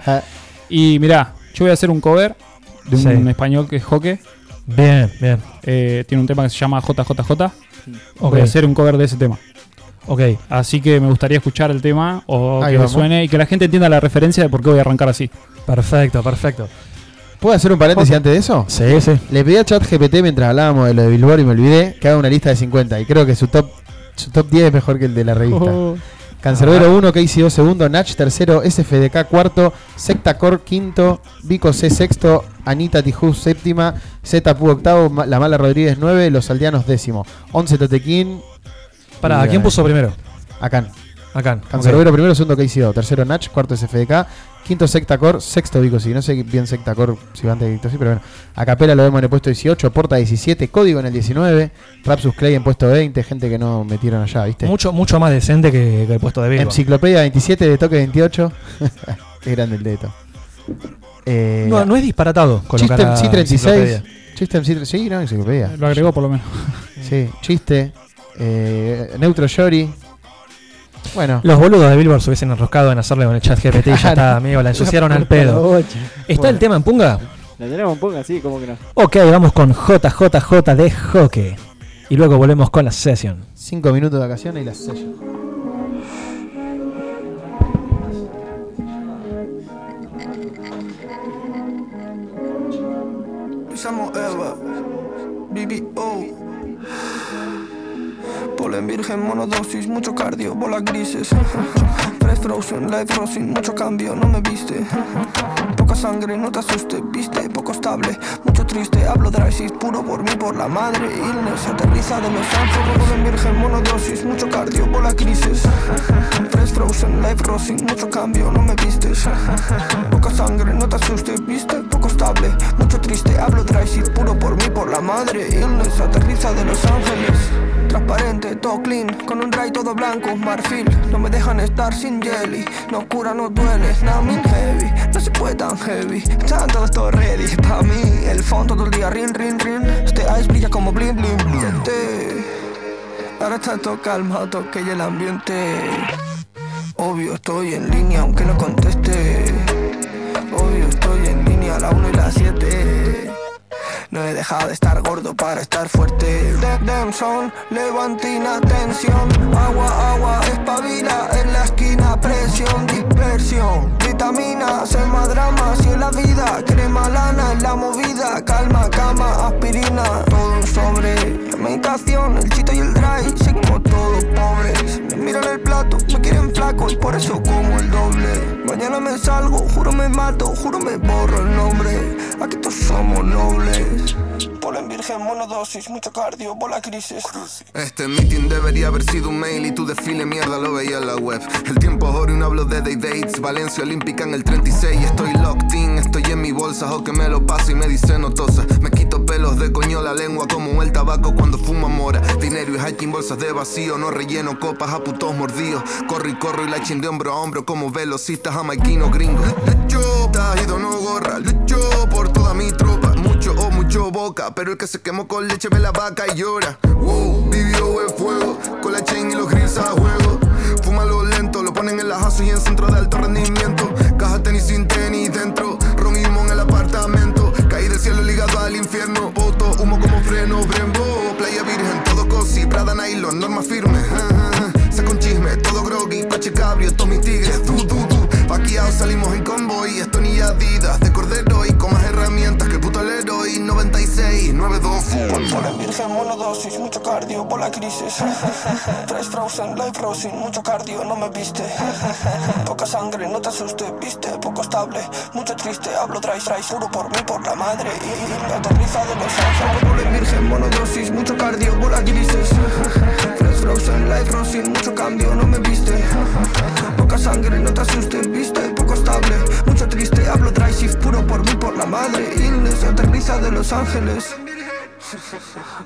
y mirá, yo voy a hacer un cover de un Sí. español que es Joque. Bien, bien. Eh, tiene un tema que se llama JJJ. Ok. Voy a hacer un cover de ese tema. Ok. Así que me gustaría escuchar el tema o Ahí que vamos. suene y que la gente entienda la referencia de por qué voy a arrancar así. Perfecto, perfecto. ¿Puedo hacer un paréntesis antes de eso? Sí, sí. Le pedí a ChatGPT mientras hablábamos de lo de Billboard y me olvidé que haga una lista de 50 y creo que su top su top 10 es mejor que el de la revista. Oh. Cancerbero 1, KCO segundo, Nach tercero, SFDK cuarto, Secta Core quinto, Vico C sexto, Anita Tijú séptima, Z octavo, La Mala Rodríguez 9, Los Aldeanos décimo, 11 Totequín. Pará, y, ¿quién eh, puso primero? Acá. Acá. Cancerbero primero, segundo KCO, tercero Nach, cuarto SFDK, quinto Secta Core, sexto Vico C. No sé bien Secta Core si va antes de Vico C, pero bueno. Acapela lo vemos en el puesto 18, Porta 17, Código en el 19, Rapsus Clay en puesto 20, gente que no metieron allá, ¿viste? Mucho, mucho más decente que, que el puesto de Billboard. Enciclopedia 27, de toque 28. Qué grande el dedo. Eh, No, no es disparatado colocar Chistem a C 36. enciclopedia. Chistem C sí, no, enciclopedia. Lo agregó por lo menos. Sí, chiste. Eh, Neutro Shori. Bueno. Los boludos de Billboard se hubiesen enroscado en hacerle con el chat GPT y ya está, amigo, la ensuciaron al pedo. ¿Está el tema en punga? La tenemos un poco así, como que no. Ok, vamos con JJJ de Hockey. Y luego volvemos con la sesión. 5 minutos de vacaciones y la sello. Llamo Eva, BBO. Polen virgen, monodosis, mucho cardio, bolas grises. Frozen, life frozen, mucho cambio, no me viste. Poca sangre, no te asustes, viste, poco estable, mucho triste. Hablo dry shit, puro por mí, por la madre. Illness, aterriza de Los Ángeles. Polen virgen, monodosis, mucho cardio, bolas grises. Fresh frozen, life frozen, mucho cambio, no me vistes. Poca sangre, no te asustes, viste, poco estable, mucho triste. Hablo dry shit, puro por mí, por la madre. Illness, aterriza de Los Ángeles. Transparente, todo clean, con un dry todo blanco, marfil. No me dejan estar sin no cura, no duele, now I'm in heavy, no se puede tan heavy. Están todo ready, pa' mí, el fondo todo el día rin, rin, rin. Este ice brilla como bling, bling, bling. Ahora está todo calmado, que ya el ambiente. Obvio, estoy en línea, aunque no conteste. Obvio, estoy en línea a la 1 y la 7. No he dejado de estar gordo para estar fuerte. De dem son, levantina, tensión. Agua, agua, espabila en la esquina. Presión, dispersión. Vitaminas, en más dramas y en la vida. Crema lana en la movida. Calma, cama, aspirina. Todo un sobre. Meditación, el chito y el dry. Seguimos todos pobres. Me miran el plato, me quieren flaco y por eso como el doble. Mañana me salgo, juro me mato, juro me borro el nombre. Aquí todos somos nobles. Polen virgen, monodosis, mucho cardio, bola crisis. Este meeting debería haber sido un mail y tu desfile mierda lo veía en la web. El tiempo es oro y no hablo de day dates. Valencia Olímpica en el 36. Estoy locked in, estoy en mi bolsa. O que me lo paso y me dice notosa. Me quito pelos de coño la lengua como el tabaco cuando fuma mora. Dinero y hiking, bolsas de vacío. No relleno copas a putos mordidos. Corro y corro y la chin de hombro a hombro como velocistas jamaiquinos gringos. Lucho, ido no gorra. Lucho por toda mi tropa. Mucho o mucho boca. Pero el que se quemó con leche ve la vaca y llora. Wow, vivió en fuego. Con la chain y los grills a juego. Fúmalo lento, lo ponen en la jazo y en centro de alto rendimiento. Caja tenis sin tenis dentro. Al infierno. Poto, humo como freno, Brembo. Playa virgen, todo cosi. Prada nylon, norma firme. Ah, ah, ah. Saca un chisme, todo groggy. Coche cabrio, todos mis tigres. Du, du. Paqueados salimos en convoy. Esto Adidas de cordero y con más herramientas que el puto Leroy. 96, 92. Polen virgen, monodosis, mucho cardio, bola crisis. Fresh frozen, life frozen, mucho cardio, no me viste. Poca sangre, no te asustes, viste. Poco estable, mucho triste. Hablo dry, dry, juro por mí, por la madre. Y aterriza de los ángeles. Polen virgen, monodosis, mucho cardio, bola grises. Fresh frozen, life frozen, mucho cambio, no me viste. Poca sangre, no te asustes, viste. Poco estable, mucho triste. Hablo dry shift, puro por mí, por la madre. Illness, aterriza de Los Ángeles.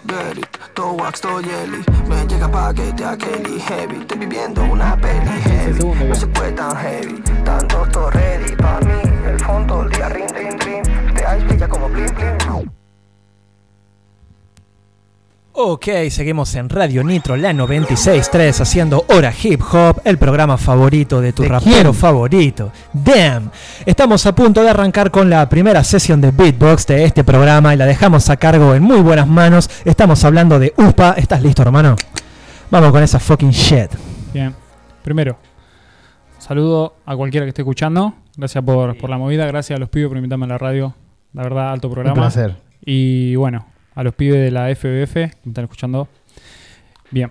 Get it, todo wax, todo jelly Me llega paquete a Kelly Heavy, estoy viviendo una peli heavy. No se puede tan heavy. Tanto todo ready pa' mí. El fondo, el día rin, rin, rin. Este ice brilla como bling, bling Ok, seguimos en Radio Nitro, la 96.3, haciendo Hora Hip Hop, el programa favorito de tu ¿De rapero quién? favorito. Damn. Estamos a punto de arrancar con la primera sesión de beatbox de este programa y la dejamos a cargo en muy buenas manos. Estamos hablando de UPA. ¿Estás listo, hermano? Vamos con esa fucking shit. Bien. Primero, saludo a cualquiera que esté escuchando. Gracias por, por la movida. Gracias a los pibes por invitarme a la radio. La verdad, alto programa. placer. Y bueno, a los pibes de la FBF que me están escuchando. Bien.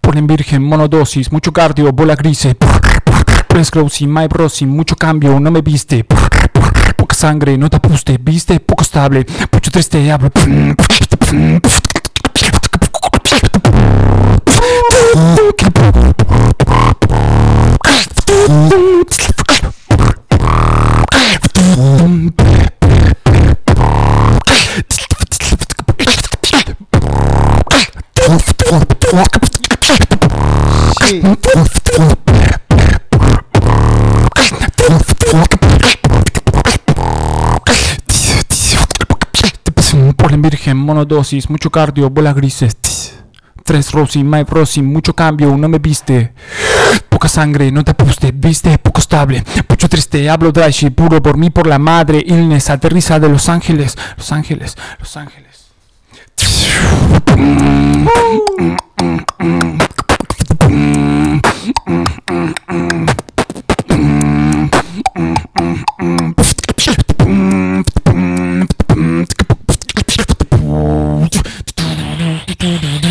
Polen virgen, monodosis, mucho cardio, bola grises. Prescrossing, my brosin, mucho cambio, no me viste. Poca sangre, no te apuste, viste, poco estable. Mucho triste, hablo. Polen virgen, monodosis, mucho cardio, bola grises. Tres Rosy, my Rosy, mucho cambio, no me viste. Poca sangre, no te apuste, viste, poco estable. Mucho triste, hablo shit, puro por mí, por la madre. Illness, aterriza de Los Ángeles, Los Ángeles, Los Ángeles. Mm-hmm.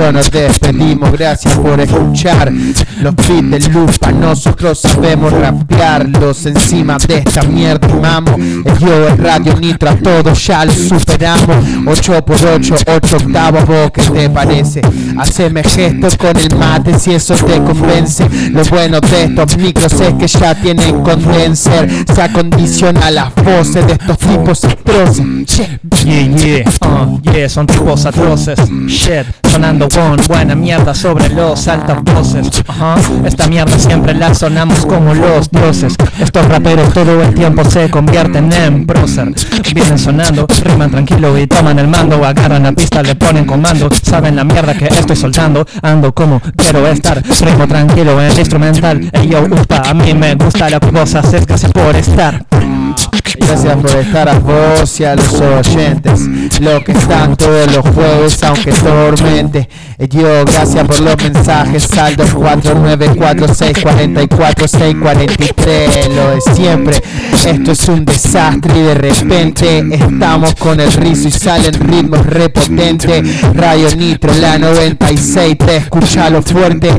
Con esto nos despedimos. Gracias por escuchar los beats de Lupa. Nosotros sabemos rapearlos encima de esta mierda, mamo. El yo, el radio nitro, a todos ya lo superamos. 8 por 8, 8 octavos, ¿vos qué te parece? Haceme gestos con el mate si eso te convence. Lo bueno de estos micros es que ya tienen condenser. Se acondiciona las voces de estos tipos atroces. Yeah, yeah, uh, yeah, son tipos atroces. Shit, sonando con buena mierda sobre los altavoces. Esta mierda siempre la sonamos como los dioses. Estos raperos todo el tiempo se convierten en prócer. Vienen sonando, riman tranquilo y toman el mando. Agarran la pista, le ponen comando. Saben la mierda que estoy soltando. Ando como quiero estar, rimo tranquilo en el instrumental. Ey, yo, upa, a mí me gusta la cosa, gracias por estar. Gracias por estar a vos y a los oyentes. Lo que están todos los jueves, aunque tormente. Eh, Yo, gracias por los mensajes. Saldo 4946446443. Lo de siempre. Esto es un desastre y de repente estamos con el rizo y salen ritmos repotentes. Radio Nitro, la 96. Te escucha lo fuerte.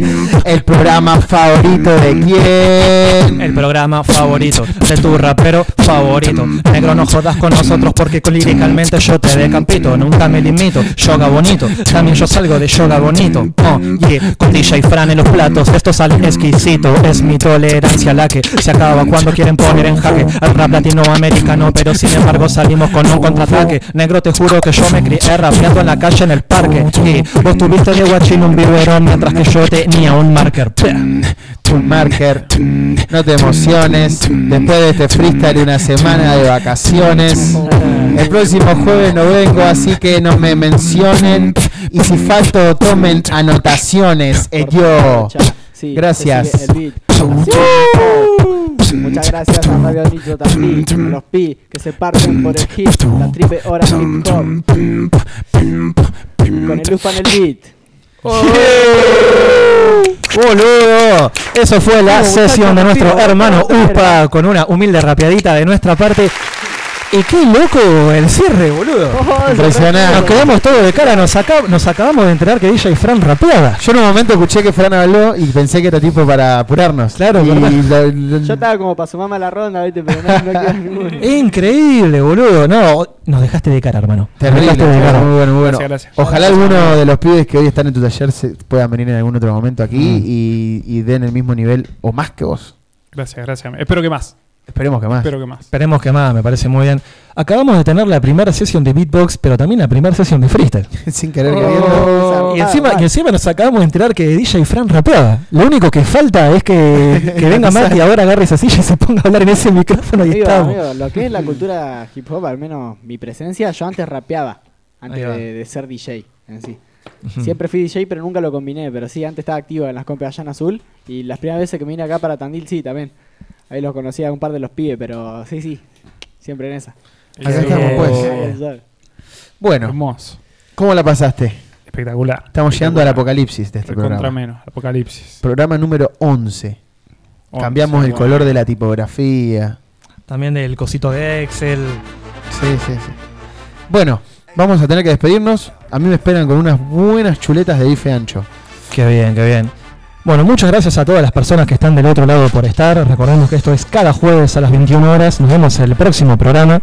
El programa favorito de quién. El programa favorito de tu rapero favorito. Negro, no jodas con nosotros porque líricamente yo te decapito. Nunca me limito. Yoga bonito. También yo salgo de yoga bonito. Oh, yeah. Con DJ Fran en los platos. Esto sale exquisito. Es mi tolerancia la que se acaba cuando quieren poner en jaque al rap latinoamericano. Pero sin embargo salimos con un contraataque. Negro, te juro que yo me crié rapeando en la calle en el parque. Y vos tuviste de guachín un biberón mientras que yo tenía un marker. un marker. No te emociones. Después de este freestyle y una semana de vacaciones. El próximo jueves no vengo, así que no me mencionen. Y si falto, tomen anotaciones. Eh, yo. Sí, Gracias. Muchas gracias a Radio también, a los pi que se parten por el hit, la triple hora hip hop. Con el luz en el beat. Boludo, eso fue la sesión de nuestro hermano Upa con una humilde rapeadita de nuestra parte. Y qué loco el cierre, boludo. Impresionante. Nos quedamos todos de cara, nos, aca- nos acabamos de enterar que DJ Fran rapeaba. Yo en un momento escuché que Fran habló y pensé que era tipo para apurarnos. Claro, y ¿verdad? lo- lo- Yo estaba como para sumarme a la ronda, ¿viste? Pero no, no ninguno. Increíble, boludo. No, nos dejaste de cara, hermano. Nos Terrible, dejaste de cara. muy bueno, muy bueno. Gracias, gracias. Ojalá alguno de los pibes que hoy están en tu taller se puedan venir en algún otro momento aquí y, y den el mismo nivel o más que vos. Gracias, gracias. Espero que más. Esperemos que más. Espero que más. Esperemos que más, me parece muy bien. Acabamos de tener la primera sesión de beatbox, pero también la primera sesión de freestyle. Sin querer Oh, queriendo. Y encima, y encima nos acabamos de enterar que DJ Fran rapeaba. Lo único que falta es que, que venga Mati ahora agarre esa silla y se ponga a hablar en ese micrófono y Amigo, estamos. amigo, lo que es la cultura hip hop, al menos mi presencia, yo antes rapeaba, antes de, de ser DJ en sí. Siempre fui DJ, pero nunca lo combiné. Pero sí, antes estaba activo en las compras allá en azul. Y las primeras veces que me vine acá para Tandil, sí, también. Ahí los conocía a un par de los pibes, pero sí, sí. Siempre en esa. Acá estamos, pues. Está. Bueno, Hermoso. ¿cómo la pasaste? Espectacular. Estamos llegando al apocalipsis de este Recontra programa. menos, apocalipsis. Programa número 11. Cambiamos el bueno. color de la tipografía. También del cosito de Excel. Sí, sí, sí. Bueno, vamos a tener que despedirnos. A mí me esperan con unas buenas chuletas de bife ancho. Qué bien, qué bien. Bueno, muchas gracias a todas las personas que están del otro lado por estar. Recordemos que esto es cada jueves a las 21 horas. Nos vemos en el próximo programa.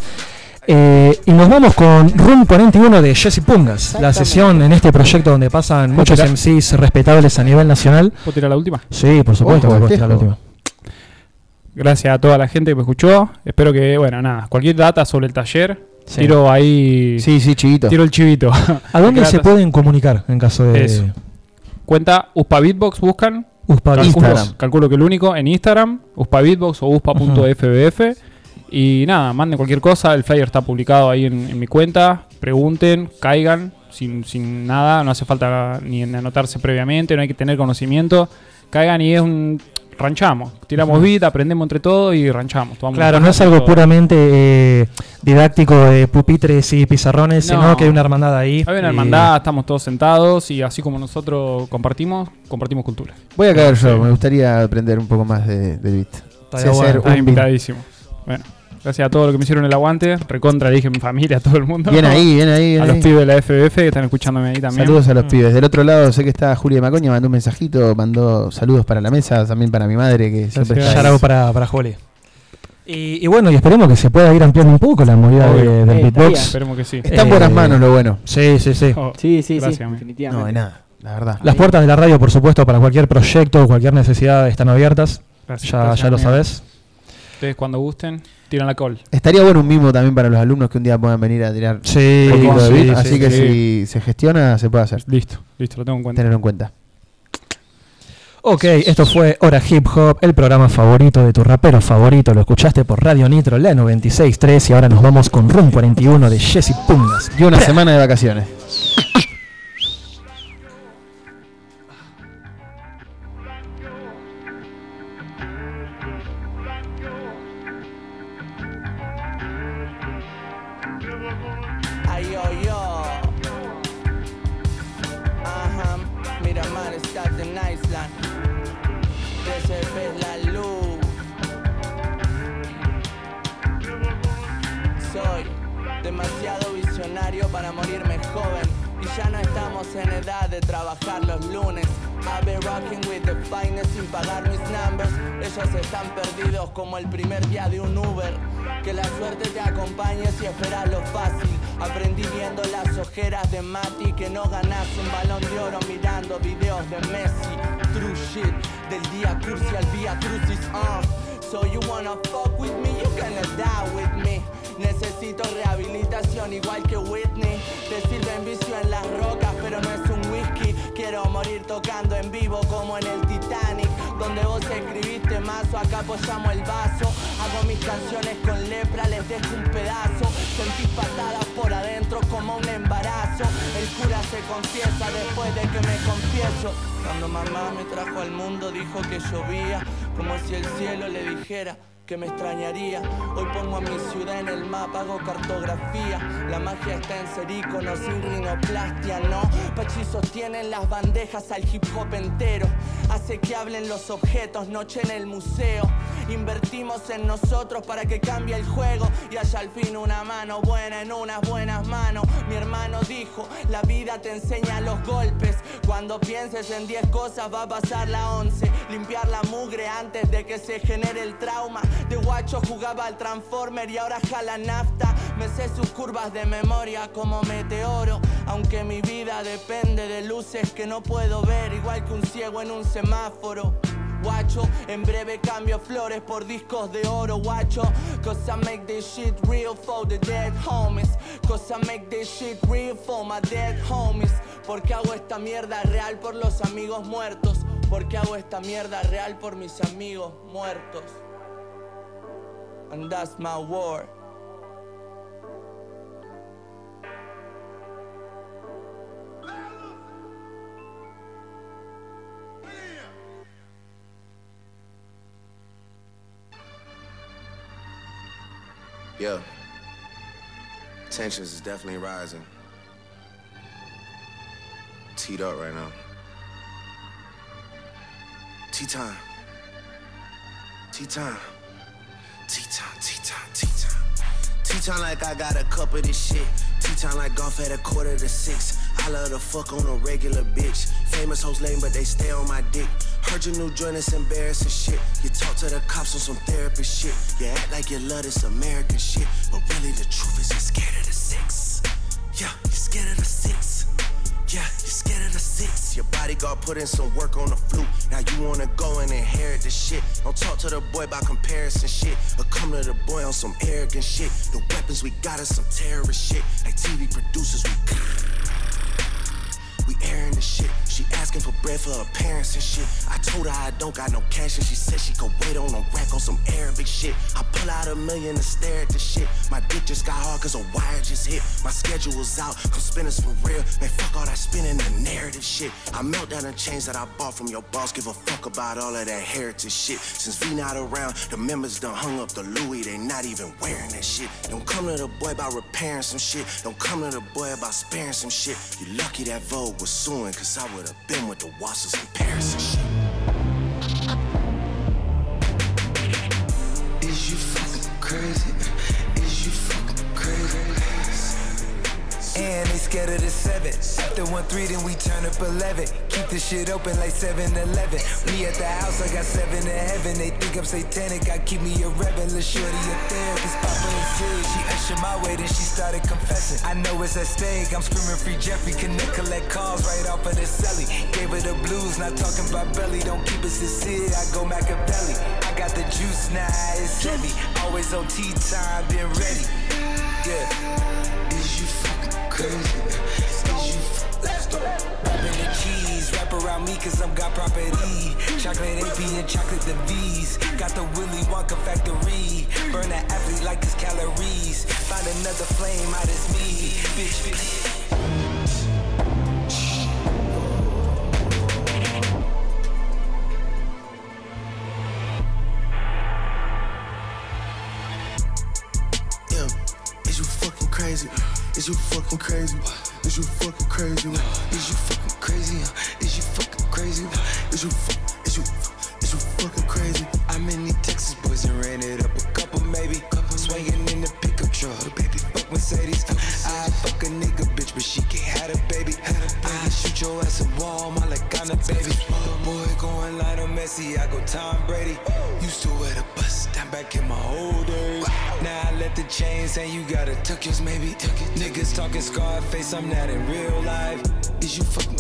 Eh, y nos vamos con Room 41 de Jesse Pungas, la sesión en este proyecto donde pasan muchos tirar? MCs respetables a nivel nacional. ¿Puedo tirar la última? Sí, por supuesto Ojo, espejo. tirar la última. Gracias a toda la gente que me escuchó. Espero que, bueno, nada, cualquier data sobre el taller, Sí. tiro ahí. Sí, sí, chivito. Tiro el chivito. ¿A dónde se pueden comunicar en caso de. Eso. Cuenta Uspa Beatbox, buscan. Uspa calculo, calculo que el único en Instagram, Uspa Beatbox o uspa.fbf. Y nada, manden cualquier cosa. El flyer está publicado ahí en, en mi cuenta. Pregunten, caigan, sin, sin nada. No hace falta ni anotarse previamente, no hay que tener conocimiento. Caigan y es un. Ranchamos. Tiramos beat, aprendemos entre todos y ranchamos. Claro, no es algo todo. puramente eh, didáctico de pupitres y pizarrones, No. sino que hay una hermandad ahí. Hay una y- hermandad, estamos todos sentados y así como nosotros compartimos, compartimos cultura. Voy a caer yo, me gustaría aprender un poco más de, del beat. Sé bueno, hacer un beat. invitadísimo. Bueno, gracias a todos los que me hicieron el aguante. Recontra, dije a mi familia, a todo el mundo. Bien ahí, bien ahí, bien A los pibes de la FBF que están escuchándome ahí también. Saludos a los Mm. pibes. Del otro lado sé que está Julia Macoña, mandó un mensajito, mandó saludos para la mesa, también para mi madre que siempre está para, para Juli. Y, y bueno, y esperemos que se pueda ir ampliando un poco la movida Obvio. de- del Eh, beatbox. estaría. Esperemos que sí. Está en buenas manos lo bueno. Sí, sí, sí. Oh, Sí, sí, gracias, sí, definitivamente. No, de nada, la verdad. Las puertas de la radio, por supuesto, para cualquier proyecto o cualquier necesidad están abiertas. Gracias, ya gracias, ya lo sabes. Ustedes cuando gusten, tiran la call. Estaría bueno un mimo también para los alumnos que un día puedan venir a tirar Sí, un poquito de beat, sí, así que sí. si se gestiona se puede hacer. Listo, listo, lo tengo en cuenta. Tenerlo en cuenta. Ok, esto fue Hora Hip Hop, el programa favorito de tu rapero favorito. Lo escuchaste por Radio Nitro, la 96.3 y ahora nos vamos con Room 41 de Jesse Pungas. Y una semana de vacaciones. Como el primer día de un Uber. Que la suerte te acompañe si esperas lo fácil. Aprendí viendo las ojeras de Mati que no ganas un balón de oro mirando videos de Messi. True shit del día cursi al crucis. Uh. So you wanna fuck with me, you gonna die with me. Necesito rehabilitación igual que Whitney. Te sirven vicio en las rocas, pero no es un whisky. Quiero morir tocando en vivo como en el Titanic. Donde vos escribiste mazo, acá apoyamos el vaso. Hago mis canciones con lepra, les dejo un pedazo. Sentís patadas por adentro como un embarazo. El cura se confiesa después de que me confieso. Cuando mamá me trajo al mundo dijo que llovía, como si el cielo le dijera que me extrañaría. Hoy pongo a mi ciudad en el mapa, hago cartografía. La magia está en ser ícono sin rinoplastia, ¿no? Pachi sostienen las bandejas al hip hop entero. Hace que hablen los objetos, noche en el museo. Invertimos en nosotros para que cambie el juego y haya al fin una mano buena en unas buenas manos. Mi hermano dijo, la vida te enseña los golpes. Cuando pienses en 10 cosas va a pasar la 11. Limpiar la mugre antes de que se genere el trauma. De guacho jugaba al Transformer y ahora jala nafta. Me sé sus curvas de memoria como meteoro. Aunque mi vida depende de luces que no puedo ver, igual que un ciego en un semáforo. Guacho, en breve cambio flores por discos de oro, guacho. Cause make this shit real for the dead homies. Cause make this shit real for my dead homies. Porque hago esta mierda real por los amigos muertos. Porque hago esta mierda real por mis amigos muertos. And that's my war. Yeah. Tensions is definitely rising. Teed up right now. Tea time. Tea time. Tea time, like I got a cup of this shit. Tea time like golf at a quarter to six. I love to fuck on a regular bitch. Famous hoes lame, but they stay on my dick. Heard your new joint is embarrassing shit. You talk to the cops on some therapist shit. You act like you love this American shit. But really the truth is you're scared of the six. Yeah, you're scared of the six. Yeah, you scared of the six. Your bodyguard put in some work on the flute. Now you wanna go and inherit the shit. Don't talk to the boy about comparison shit. Or come to the boy on some arrogant shit. The weapons we got is some terrorist shit. Like TV producers, we we airing the shit. She asking for bread for her parents and shit. I told her I don't got no cash and she said she could wait on a rack on some Arabic shit. I pull out a million and stare at the shit. My dick just got hard cause a wire just hit. My schedule's out, come spinners for real. Man, fuck all that spinning the narrative shit. I melt down the chains that I bought from your boss. Give a fuck about all of that heritage shit. Since V not around, the members done hung up the Louis. They not even wearing that shit. Don't come to the boy about repairing some shit. Don't come to the boy about sparing some shit. You lucky that Vogue was suing, cause I would've been with the Wassers in Paris and shit. And they scared of the seven. After one three, then we turn up eleven. Keep the shit open like 7-Eleven. Me at the house, I got seven in heaven. They think I'm satanic. I keep me a rebel, a shorty a therapist. Papa is serious. She ushered my way, then she started confessing. I know it's at stake. I'm screaming free Jeffrey. Connect, collect calls right off of the celly. Gave her the blues, not talking about belly. Don't keep it sincere. I go Machiavelli. I got the juice now, it's heavy. Always on tea time, been ready. Yeah. Crazy? Let's go. Rapping the keys, wrap around me cause I'm got property. Chocolate AP and chocolate the V's. Got the Willy Wonka factory. Burn the athlete like his calories. Find another flame out as me. Bitch, fucking crazy? Is you fucking crazy? Is you fucking crazy? Is you fucking crazy? Is you fucking crazy? Is you fu- is you is you fucking crazy? In these Texas boys and ran it up a couple maybe. Swinging in the pickup truck, baby fuck Mercedes. I shoot your ass a wall, my like on a baby. Boy going Lionel Messi, I go Tom Brady. Used to wear the bust down back in my old days. Now I let the chains hang, you gotta tuck yours maybe. Tuck it. Niggas talking Scarface, I'm not in real life. Is you fucking